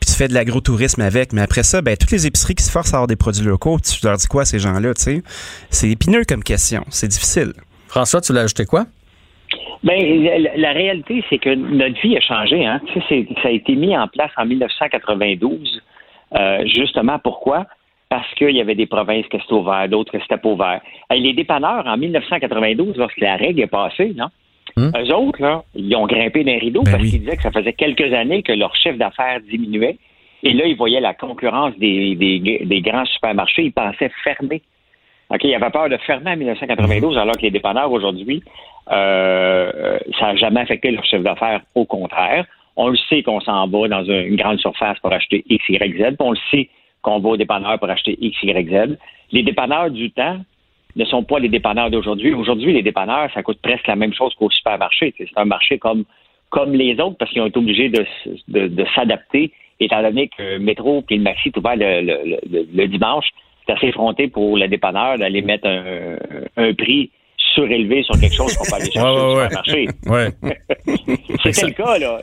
puis tu fais de l'agrotourisme avec. Mais après ça, ben, toutes les épiceries qui se forcent à avoir des produits locaux, tu leur dis quoi à ces gens-là, tu sais? C'est épineux comme question. C'est difficile. François, tu l'as ajouté quoi? Ben, la, la réalité, c'est que notre vie a changé. Hein. Tu sais, c'est- ça a été mis en place en 1992. Euh, justement, pourquoi? Parce qu'il y avait des provinces qui étaient ouvertes, d'autres qui n'étaient pas ouvertes. Les dépanneurs, en 1992, lorsque la règle est passée, non? Eux autres, là, ils ont grimpé d'un rideau parce qu'ils disaient que ça faisait quelques années que leur chiffre d'affaires diminuait. Et là, ils voyaient la concurrence des, des, des grands supermarchés. Ils pensaient fermer. OK, il avait peur de fermer en 1992, alors que les dépanneurs aujourd'hui, euh, euh, ça n'a jamais affecté leur chiffre d'affaires. Au contraire, on le sait qu'on s'en va dans une, grande surface pour acheter X, Y, Z. On le sait qu'on va au dépanneur pour acheter X, Y, Z. Les dépanneurs du temps ne sont pas les dépanneurs d'aujourd'hui. Aujourd'hui, les dépanneurs, ça coûte presque la même chose qu'au supermarché. C'est un marché comme comme les autres parce qu'ils ont été obligés de, de, de s'adapter, étant donné que Métro et le Maxi est ouvert le, le, le, le dimanche. C'est assez effronté pour le dépanneur d'aller mettre un, un prix surélevé sur quelque chose qu'on peut aller (laughs) chercher Ouais, au ouais, supermarché. Ouais. (laughs) C'était le cas, là.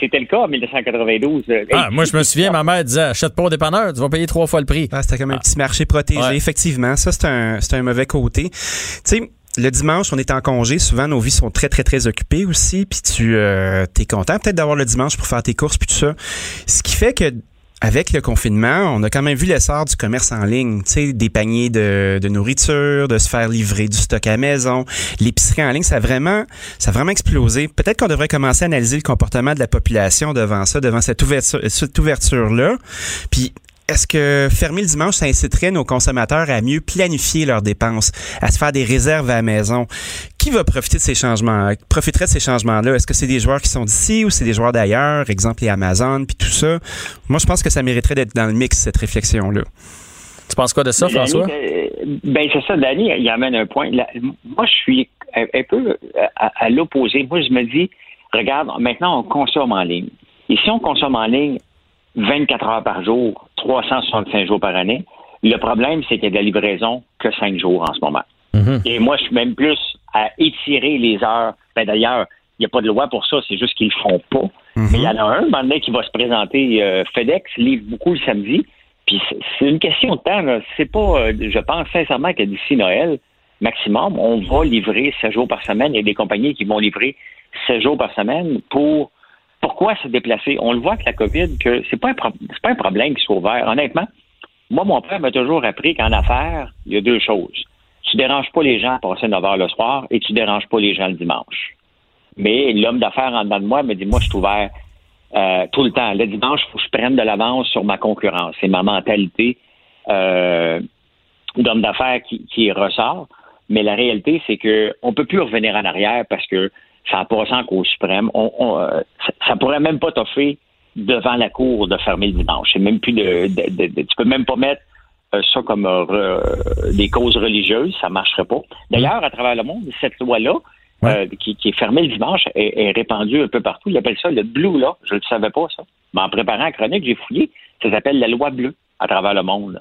C'était le cas en 1992. Ah, moi, je me souviens, ma mère disait achète pas au dépanneur, tu vas payer trois fois le prix. Ah, c'était comme un petit marché protégé, Ouais. effectivement. Ça, c'est un, c'est un mauvais côté. Tu sais, le dimanche, on est en congé. Souvent, nos vies sont très, très, très occupées aussi. Puis tu euh, es content peut-être d'avoir le dimanche pour faire tes courses puis tout ça. Ce qui fait que avec le confinement, on a quand même vu l'essor du commerce en ligne, tu sais, des paniers de, de nourriture, de se faire livrer du stock à maison. L'épicerie en ligne, ça a vraiment, ça a vraiment explosé. Peut-être qu'on devrait commencer à analyser le comportement de la population devant ça, devant cette ouverture, cette ouverture-là. Puis est-ce que fermer le dimanche, ça inciterait nos consommateurs à mieux planifier leurs dépenses, à se faire des réserves à la maison? Qui va profiter de ces changements, profiterait de ces changements-là? Est-ce que c'est des joueurs qui sont d'ici ou c'est des joueurs d'ailleurs? Exemple, les Amazon, puis tout ça? Moi, je pense que ça mériterait d'être dans le mix, cette réflexion-là. Tu penses quoi de ça, Mais François? euh, ben, c'est ça, Danny, il amène un point. Moi, je suis un, un peu à, à l'opposé. Moi, je me dis, regarde, maintenant, on consomme en ligne. Et si on consomme en ligne 24 heures par jour, 365 jours par année, le problème, c'est qu'il y a de la livraison que 5 jours en ce moment. Et moi, je suis même plus à étirer les heures. Ben, D'ailleurs, il n'y a pas de loi pour ça, c'est juste qu'ils le font pas. Mais il y en a un, donné, qui va se présenter. euh, FedEx livre beaucoup le samedi. Puis c'est- c'est une question de temps. là. C'est pas, euh, je pense sincèrement que d'ici Noël, maximum, on va livrer 7 jours par semaine. Il y a des compagnies qui vont livrer 7 jours par semaine pour pourquoi se déplacer? On le voit avec la COVID que c'est pas un pas un problème qui soit ouvert. Honnêtement, moi, mon père m'a toujours appris qu'en affaires, il y a deux choses. Tu déranges pas les gens à passer 9 heures le soir et tu déranges pas les gens le dimanche. Mais l'homme d'affaires en dedans de moi me dit, moi, je suis ouvert euh, tout le temps. Le dimanche, il faut que je prenne de l'avance sur ma concurrence. C'est ma mentalité euh, d'homme d'affaires qui, qui ressort. Mais la réalité, c'est que on peut plus revenir en arrière parce que ça a passé en Cour suprême. On, on, euh, ça, ça pourrait même pas t'offrir devant la cour de fermer le dimanche. C'est même plus de, de- de- de- tu peux même pas mettre euh, ça comme euh, des causes religieuses, ça marcherait pas. D'ailleurs, à travers le monde, cette loi-là, euh, qui, qui est fermée le dimanche, est, est répandue un peu partout. Ils appellent ça le blue là. Je ne le savais pas, ça. Mais en préparant la chronique, j'ai fouillé. Ça s'appelle la loi bleue à travers le monde.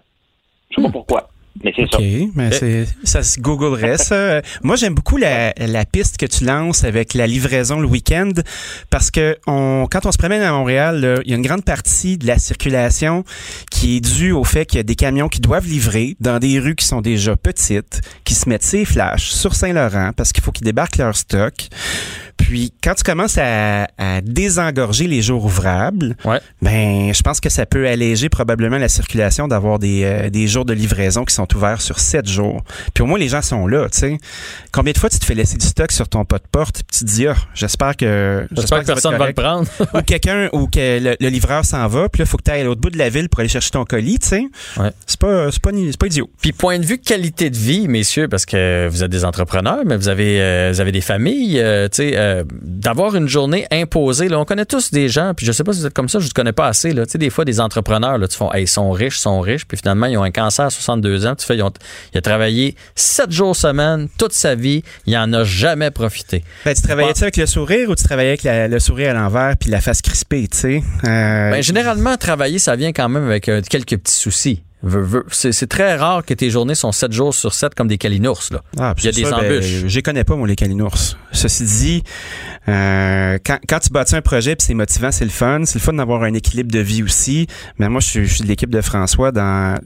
Je sais pas pourquoi, mais c'est ça. OK, mais c'est, ça se googlerait, ça. Euh, (laughs) Moi, j'aime beaucoup la, la piste que tu lances avec la livraison le week-end parce que on, quand on se promène à Montréal, là, il y a une grande partie de la circulation qui est due au fait qu'il y a des camions qui doivent livrer dans des rues qui sont déjà petites, qui se mettent ses flashs sur Saint-Laurent parce qu'il faut qu'ils débarquent leur stock. Puis, quand tu commences à, à désengorger les jours ouvrables, ben, je pense que ça peut alléger probablement la circulation d'avoir des, euh, des jours de livraison qui sont ouverts sur sept jours. Puis au moins, les gens sont là, tu sais. Combien de fois tu te fais laisser du stock sur ton pas de porte puis tu te dis, ah, j'espère que... J'espère que personne va le prendre. (laughs) ou quelqu'un, ou que le, le livreur s'en va, puis là, il faut que tu ailles à l'autre bout de la ville pour aller chercher ton colis, tu sais. C'est pas, c'est pas, c'est pas idiot. Puis point de vue qualité de vie, messieurs, parce que vous êtes des entrepreneurs, mais vous avez, euh, vous avez des familles, euh, tu sais, euh, d'avoir une journée imposée. Là, on connaît tous des gens, puis je sais pas si vous êtes comme ça, je ne connais pas assez. Là, tu sais, des fois, des entrepreneurs, là, tu font, hey, ils sont riches, ils sont riches, puis finalement, ils ont un cancer à 62 ans. Tu fais, ils ont- il a travaillé 7 jours semaine, toute sa vie, il en a jamais profité. Ben, tu travaillais-tu avec le sourire ou tu travaillais avec la- le sourire à l'envers puis la face crispée, tu sais? Euh, Ben, généralement, travailler, ça vient quand même avec euh, quelques petits soucis. C'est très rare que tes journées sont 7 jours sur 7 comme des calinours. Là. Ah, il y a des ça, ben, embûches. je les connais pas, moi, les calinours. Ceci dit, euh, quand, quand tu bâtis un projet puis c'est motivant, c'est le fun. C'est le fun d'avoir un équilibre de vie aussi. Mais moi, je suis, je suis de l'équipe de François dans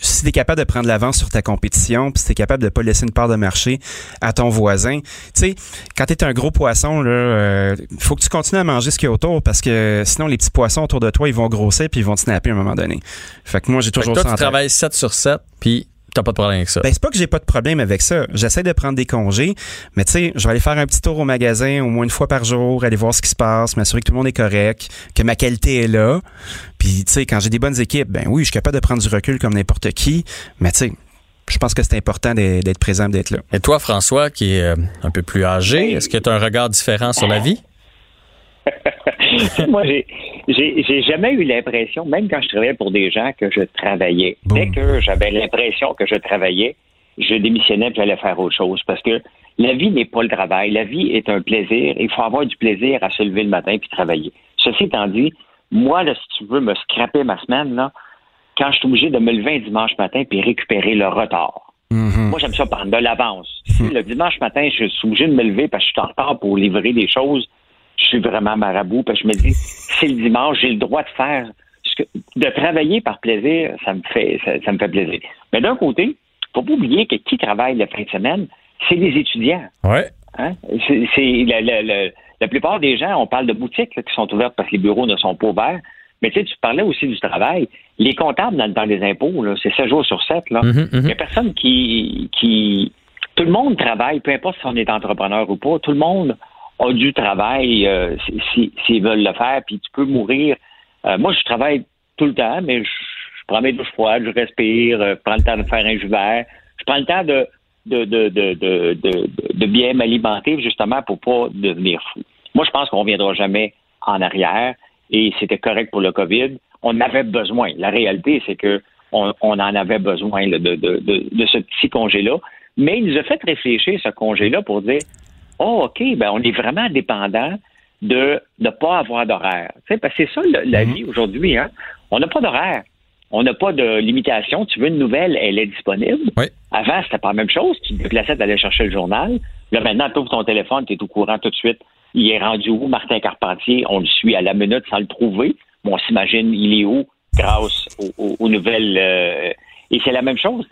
si tu es capable de prendre l'avance sur ta compétition, puis si tu es capable de pas laisser une part de marché à ton voisin, tu sais, quand tu es un gros poisson, il euh, faut que tu continues à manger ce qu'il y a autour parce que sinon, les petits poissons autour de toi, ils vont grossir puis ils vont te snapper à un moment donné. Fait que moi, j'ai Fait que toujours toi, ça tu travailles 7 sur 7, puis t'as pas de problème avec ça. Ben, c'est pas que j'ai pas de problème avec ça. J'essaie de prendre des congés, mais tu sais, je vais aller faire un petit tour au magasin au moins une fois par jour, aller voir ce qui se passe, m'assurer que tout le monde est correct, que ma qualité est là. Puis, tu sais, quand j'ai des bonnes équipes, ben oui, je suis capable de prendre du recul comme n'importe qui, mais tu sais, je pense que c'est important d'être présent, d'être là. Et toi, François, qui est euh, un peu plus âgé, est-ce que tu as un regard différent sur la vie? (laughs) (laughs) Moi, j'ai, jamais eu l'impression, même quand je travaillais pour des gens, que je travaillais. Dès que j'avais l'impression que je travaillais, je démissionnais et j'allais faire autre chose. Parce que la vie n'est pas le travail. La vie est un plaisir. Il faut avoir du plaisir à se lever le matin puis travailler. Ceci étant dit, moi, là, si tu veux me scraper ma semaine, là, quand je suis obligé de me lever un dimanche matin puis récupérer le retard. Moi, j'aime ça prendre de l'avance. (laughs) Le dimanche matin, je suis obligé de me lever parce que je suis en retard pour livrer des choses. Je suis vraiment marabout parce que je me dis, c'est le dimanche, j'ai le droit de faire ce que, de travailler par plaisir, ça me fait, ça, ça me fait plaisir. Mais d'un côté, faut pas oublier que qui travaille la fin de semaine, c'est les étudiants. Ouais. Hein? C'est, la, la- la- la plupart des gens, on parle de boutiques là, qui sont ouvertes parce que les bureaux ne sont pas ouverts. Mais tu sais, tu parlais aussi du travail. Les comptables dans le temps des impôts, c'est 7 jours sur 7. Là. Mhm, Il n'y a personne qui, qui. Tout le monde travaille, peu importe si on est entrepreneur ou pas. Tout le monde a du travail euh, si- si- s'ils veulent le faire. Puis tu peux mourir. Euh, moi, je travaille tout le temps, mais je, prends mes douches froides, je respire, euh, je prends le temps de faire un jus vert. Je prends le temps de, de, de, de, de, bien m'alimenter, justement, pour pas devenir fou. Moi, je pense qu'on ne reviendra jamais en arrière et c'était correct pour le COVID. On avait besoin. La réalité, c'est que on, on en avait besoin là, de, de, de, de ce petit congé-là. Mais il nous a fait réfléchir, ce congé-là, pour dire Oh, OK, ben on est vraiment dépendant de ne pas avoir d'horaire. Tu sais, parce que c'est ça le- la vie aujourd'hui. Hein? On n'a pas d'horaire. On n'a pas de limitation. Tu veux une nouvelle, elle est disponible. Avant, c'était pas la même chose. Tu te déplaçais d'aller chercher le journal. Là, maintenant, tu ouvres ton téléphone, tu es au courant tout de suite. Il est rendu où, Martin Carpentier? On le suit à la minute sans le trouver. On s'imagine, il est où grâce aux, aux- aux nouvelles. euh, et c'est la même chose.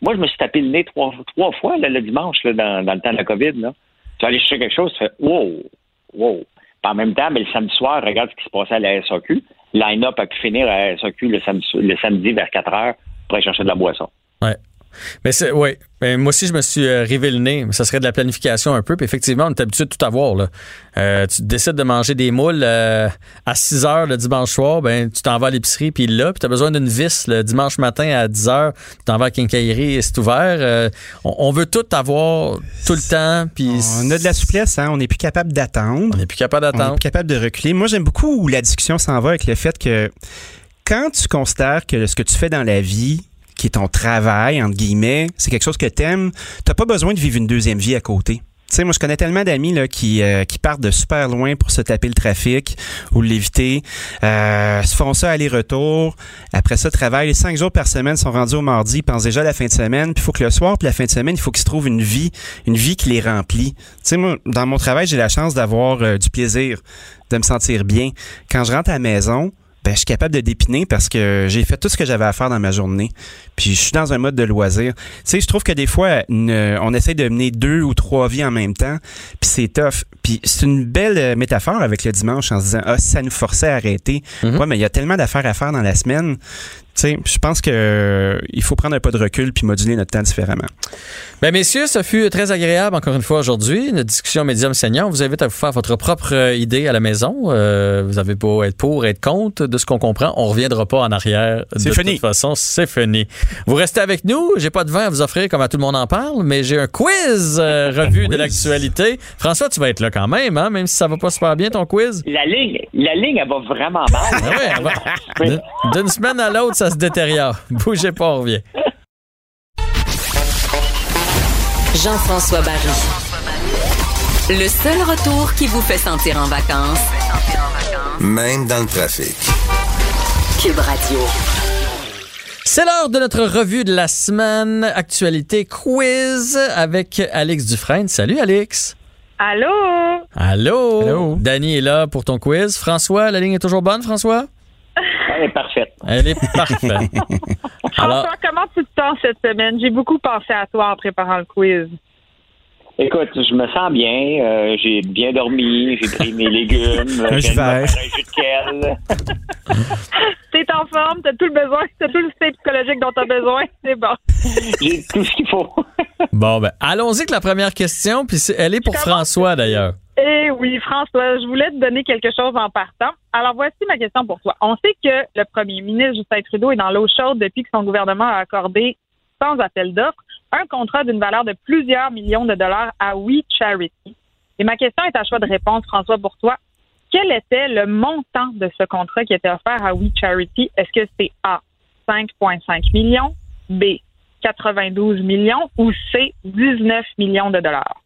Moi, je me suis tapé le nez trois, trois fois là, le dimanche là, dans, dans le temps de la COVID. Là. Tu vas aller chercher quelque chose, tu fais wow, wow. Puis en même temps, mais le samedi soir, regarde ce qui se passait à la SAQ. Line-up a pu finir à la SAQ le samedi, le samedi vers 4 heures pour aller chercher de la boisson. Ouais. Mais c'est, oui. Mais moi aussi, je me suis euh, rivé le nez. Ça serait de la planification un peu. Puis effectivement, on est habitué de tout avoir. Là. Euh, tu décides de manger des moules euh, à 6 heures le dimanche soir, ben tu t'en vas à l'épicerie, puis là, puis tu as besoin d'une vis le dimanche matin à 10 heures, tu t'en vas à Quincaillerie et c'est ouvert. Euh, on, on veut tout avoir tout le temps. Puis On a de la souplesse, hein? on n'est plus capable d'attendre. On n'est plus capable On d'attendre. est plus capable de reculer. Moi, j'aime beaucoup où la discussion s'en va avec le fait que quand tu considères que ce que tu fais dans la vie, qui est ton travail, entre guillemets, c'est quelque chose que t'aimes, t'as pas besoin de vivre une deuxième vie à côté. Tu sais, moi, je connais tellement d'amis là, qui, euh, qui partent de super loin pour se taper le trafic ou l'éviter, euh, se font ça aller-retour. Après ça, travaillent cinq jours par semaine, sont rendus au mardi, ils pensent déjà la fin de semaine. Puis il faut que le soir, puis la fin de semaine, il faut qu'ils se trouvent une vie, une vie qui les remplit. Tu sais, moi, dans mon travail, j'ai la chance d'avoir euh, du plaisir, de me sentir bien. Quand je rentre à la maison, ben, je suis capable de dépiner parce que j'ai fait tout ce que j'avais à faire dans ma journée. Puis je suis dans un mode de loisir. Tu sais, je trouve que des fois, une- on essaie de mener deux ou trois vies en même temps, puis c'est tough. Puis c'est une belle euh, métaphore avec le dimanche en se disant, ah, ça nous forçait à arrêter. Ouais, mais il y a tellement d'affaires à faire dans la semaine. Tu sais, je pense que euh, il faut prendre un pas de recul puis moduler notre temps différemment. Ben messieurs, ça fut très agréable encore une fois aujourd'hui. Une discussion médium senior. On vous invite à vous faire votre propre euh, idée à la maison. Euh, vous avez beau être pour, être contre de ce qu'on comprend. On reviendra pas en arrière. C'est de fini. toute façon, c'est fini. Vous restez avec nous. J'ai pas de vin à vous offrir comme à tout le monde en parle, mais j'ai un quiz euh, (laughs) revue de l'actualité. François, tu vas être là quand même, hein, même si ça va pas super bien ton quiz. La ligne, la ligne, elle va vraiment mal. Ah ouais, va- (laughs) D'une semaine à l'autre, ça se détériore. (laughs) Bougez pas, on revient. Jean-François Barry. Le seul retour qui vous fait sentir en vacances. Même dans le trafic. Cube Radio. C'est l'heure de notre revue de la semaine, actualité quiz avec Alex Dufresne. Salut Alex. Allô? Allô? Allô? Danny est là pour ton quiz. François, la ligne est toujours bonne, François? (laughs) Elle est parfaite. Elle est parfaite. (laughs) Alors, François, comment tu te sens cette semaine? J'ai beaucoup pensé à toi en préparant le quiz. Écoute, je me sens bien. euh, j'ai bien dormi. J'ai pris mes légumes. (laughs) Un jus de. (laughs) T'es en forme, t'as tout le besoin, t'as tout le système psychologique dont t'as besoin, c'est bon. J'ai tout ce qu'il faut. bon, ben, allons-y avec la première question, puis c'est- elle est pour François d'ailleurs. Eh oui, François, je voulais te donner quelque chose en partant. Alors, voici ma question pour toi. On sait que le premier ministre Justin Trudeau est dans l'eau chaude depuis que son gouvernement a accordé, sans appel d'offres, un contrat d'une valeur de plusieurs millions de dollars à We Charity. Et ma question est à choix de réponse, François, pour toi. Quel était le montant de ce contrat qui était offert à We Charity? Est-ce que c'est A, 5,5 millions, B, 92 millions ou C, 19 millions de dollars?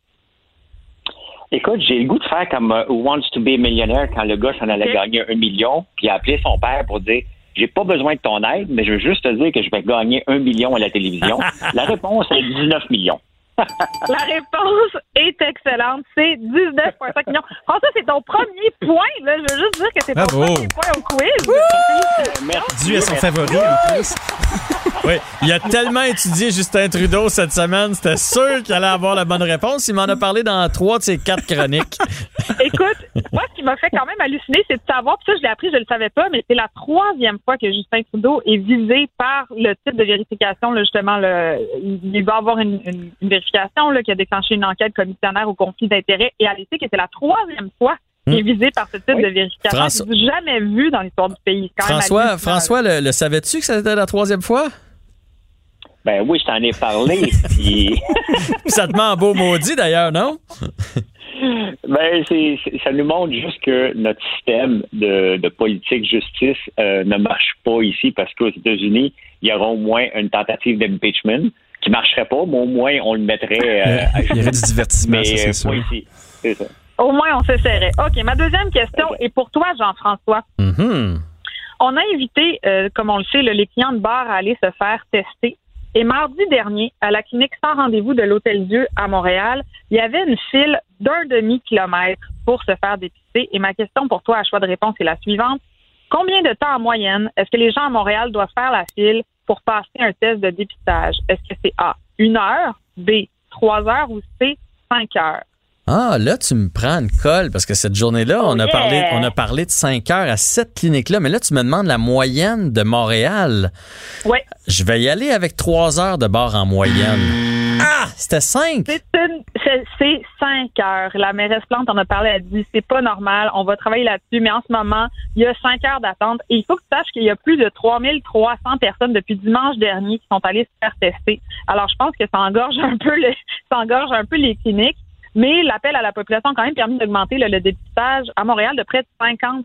Écoute, j'ai le goût de faire comme euh, Who Wants to be a Millionaire quand le gars s'en allait gagner un million, puis il a appelé son père pour dire J'ai pas besoin de ton aide, mais je veux juste te dire que je vais gagner un million à la télévision. (laughs) la réponse est 19 millions. (laughs) La réponse est excellente. C'est 19,5 millions. François, c'est ton premier point. Là. Je veux juste dire que c'est ton premier point au quiz. Merci. Dû à son favori en plus. (laughs) Oui, il a tellement étudié Justin Trudeau cette semaine, c'était sûr qu'il allait avoir la bonne réponse. Il m'en a parlé dans trois de ses quatre chroniques. (laughs) Écoute, moi, ce qui m'a fait quand même halluciner, c'est de savoir, puis ça, je l'ai appris, je le savais pas, mais c'est la troisième fois que Justin Trudeau est visé par le type de vérification, là, justement, le, il va avoir une, une- une vérification là, qui a déclenché une enquête commissionnaire au conflit d'intérêts, et elle sait que c'est la troisième fois qu'il est visé par ce type de vérification. François- jamais vu dans l'histoire du pays? Quand François. François, le, le savais-tu que c'était la troisième fois? Ben oui, je t'en ai parlé. (laughs) puis- Ça te met en beau maudit d'ailleurs, non? (laughs) Ben, c'est- ça nous montre juste que notre système de, de politique justice euh, ne marche pas ici parce qu'aux États-Unis, il y aura au moins une tentative d'impeachment qui marcherait pas, mais au moins on le mettrait euh, à Il y aurait du divertissement, Mais ça, c'est euh, sûr. pas ici. C'est ça. Au moins, on s'essaierait. OK, ma deuxième question est pour toi, Jean-François. Mhm. On a invité, euh, comme on le sait, les clients de bar à aller se faire tester. Et mardi dernier, à la clinique sans rendez-vous de l'Hôtel Dieu à Montréal, il y avait une file d'un demi-kilomètre pour se faire dépister. Et ma question pour toi à choix de réponse est la suivante. Combien de temps en moyenne est-ce que les gens à Montréal doivent faire la file pour passer un test de dépistage? Est-ce que c'est A, une heure, B, trois heures? Ou C, cinq heures? Ah, là, tu me prends une colle parce que cette journée-là, on, a Oh, parlé, on a parlé de 5 heures à cette clinique-là, mais là, tu me demandes la moyenne de Montréal. Oui. Je vais y aller avec 3 heures de bar en moyenne. Ah, c'était 5. C'est une- c'est- c'est cinq heures. La mairesse Plante en a parlé, elle a dit c'est pas normal, on va travailler là-dessus, mais en ce moment, il y a cinq heures d'attente. Et il faut que tu saches qu'il y a plus de 3300 personnes depuis dimanche dernier qui sont allées se faire tester. Alors, je pense que ça engorge un peu, le, ça engorge un peu les cliniques. Mais l'appel à la population a quand même permis d'augmenter le, le dépistage à Montréal de près de 50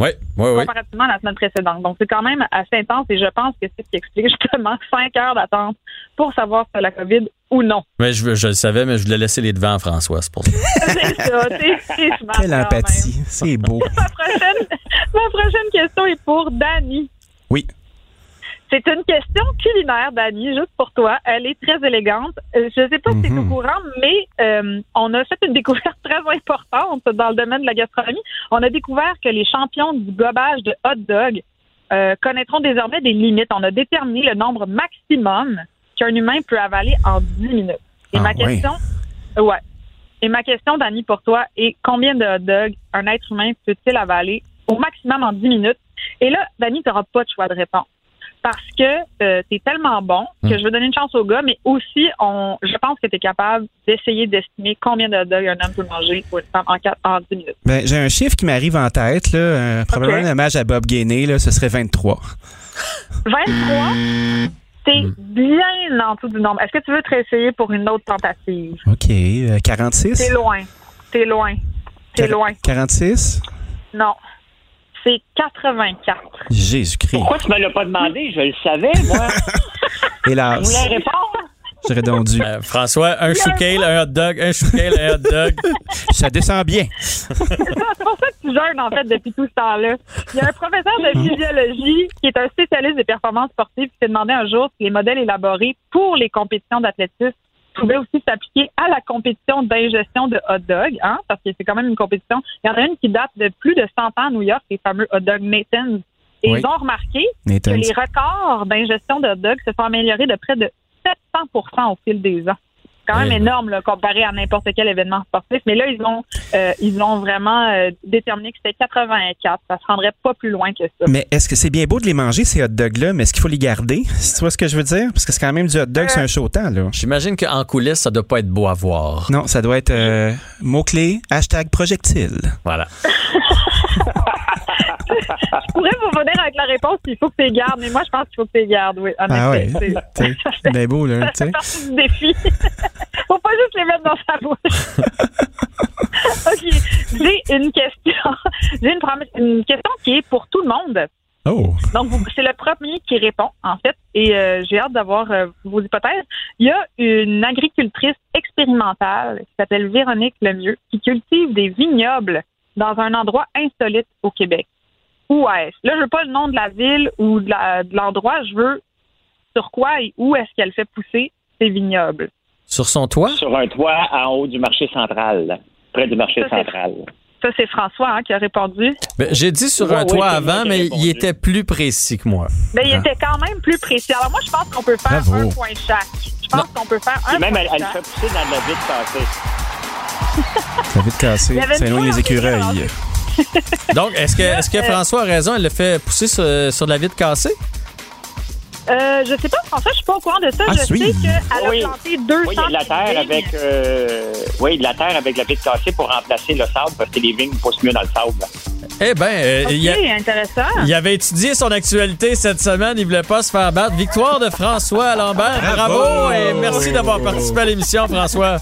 Oui, oui, oui. comparativement à la semaine précédente. Donc, c'est quand même assez intense et je pense que c'est ce qui explique justement (laughs) cinq heures d'attente pour savoir si tu as la COVID ou non. Mais je, je le savais, mais je voulais laisser les devants à François, c'est pour ça. (laughs) C'est ça, t'es- smart Quelle empathie. C'est beau. (laughs) Ma prochaine, ma prochaine question est pour Dani. Oui. C'est une question culinaire, Dani, juste pour toi. Elle est très élégante. Euh, Je ne sais pas si tu es au Mhm. courant, mais euh, on a fait une découverte (laughs) très importante dans le domaine de la gastronomie. On a découvert que les champions du gobage de hot dog euh, connaîtront désormais des limites. On a déterminé le nombre maximum qu'un humain peut avaler en 10 minutes. Et Ah, ma question, ouais. Et ma question, Dani, pour toi, est combien de hot dogs un être humain peut-il avaler au maximum en 10 minutes? Et là, Dani, tu n'auras pas de choix de réponse. Parce que tu es tellement bon que Hmm. je veux donner une chance au gars, mais aussi, on, je pense que tu es capable d'essayer d'estimer combien de dogs un homme peut manger ou une femme en, en 10 minutes. Ben, j'ai un chiffre qui m'arrive en tête, là. euh, probablement un hommage à Bob Gainey, là, ce serait 23. 23, c'est bien en dessous du nombre. Est-ce que tu veux te réessayer pour une autre tentative? OK. euh, 46? C'est loin. C'est loin. Quar- loin. 46? Non. C'est 84. Jésus-Christ. Pourquoi tu me l'as pas demandé? Je le savais, moi. (laughs) Je Hélas. voulais répondre. J'aurais donc dû. Euh, François, un choucale, un hot dog, un choucale, un hot dog. (laughs) Ça descend bien. c'est pour ça que tu jeûnes, en fait, depuis tout ce temps-là. Il y a un professeur de physiologie qui est un spécialiste des performances sportives qui s'est demandé un jour si les modèles élaborés pour les compétitions d'athlétisme pouvaient aussi s'appliquer à la compétition d'ingestion de hot dog, hein, parce que c'est quand même une compétition. Il y en a une qui date de plus de 100 ans à New York, les fameux hot dog Nathan's. Et Oui. ils ont remarqué Nathan's. que les records d'ingestion de hot dog se sont améliorés de près de 700% au fil des ans. C'est quand même énorme là, comparé à n'importe quel événement sportif. Mais là, ils ont, euh, ils ont vraiment euh, déterminé que c'était 84. Ça se rendrait pas plus loin que ça. Mais est-ce que c'est bien beau de les manger, ces hot dogs-là, mais est-ce qu'il faut les garder? Tu vois ce que je veux dire? Parce que c'est quand même du hot dog, c'est un chaud temps, là. J'imagine qu'en coulisses, ça doit pas être beau à voir. Non, ça doit être euh, mot-clé, hashtag projectile. Voilà. (laughs) Je pourrais vous revenir avec la réponse il faut que tu les gardes. Mais moi, je pense qu'il faut que tu les gardes, oui. Ah ouais. c'est- bien beau, là. (laughs) Ça fait partie du défi. (laughs) faut pas juste les mettre dans sa bouche. (laughs) OK. J'ai une question. J'ai une, une question qui est pour tout le monde. Oh. Donc, vous- c'est le premier qui répond, en fait, et euh, j'ai hâte d'avoir euh, vos hypothèses. Il y a une agricultrice expérimentale qui s'appelle Véronique Lemieux qui cultive des vignobles dans un endroit insolite au Québec. Où est-ce? Là, je veux pas le nom de la ville ou de la- de l'endroit, je veux sur quoi et où est-ce qu'elle fait pousser ces vignobles. Sur son toit? Sur un toit en haut du marché central, près du marché Ça, c'est- central. Ça, c'est François hein, qui a répondu. Ben, J'ai dit sur un toit c'est avant, mais il était plus précis que moi. Ben, il était quand même plus précis. Alors, moi, je pense qu'on peut faire Bravo. un point chaque. Je pense qu'on peut faire un Et même, point elle, elle chaque. fait pousser dans de la cassée. Casser. Il y avait Ça une éloigne fois les écureuils. (laughs) Donc, est-ce que, est-ce que François a raison? Elle le fait pousser sur, sur de la vitre cassée? Euh, je sais pas, François, je suis pas au courant de ça. Ah, je oui. sais qu'elle a Oui. planté 200 Oui, de la terre avec, euh, oui, de la terre avec la vitre cassée pour remplacer le sable parce que les vignes poussent mieux dans le sable. Eh ben, euh, OK, il, y a- intéressant. il avait étudié son actualité cette semaine. Il voulait pas se faire battre. Victoire de François Lambert. Bravo, Bravo. et merci d'avoir participé à l'émission, François.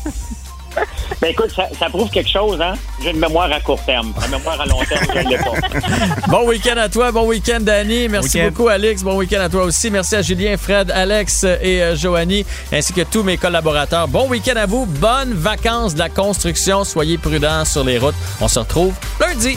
(laughs) Ben écoute, ça, ça prouve quelque chose, hein? J'ai une mémoire à court terme. La mémoire à long terme, je ne l'ai pas. (laughs) Bon week-end à toi, bon week-end Danny, merci Week-end. beaucoup Alex, bon week-end à toi aussi, merci à Julien, Fred, Alex et euh, Joanie, ainsi que tous mes collaborateurs. Bon week-end à vous, bonnes vacances de la construction, soyez prudents sur les routes. On se retrouve lundi.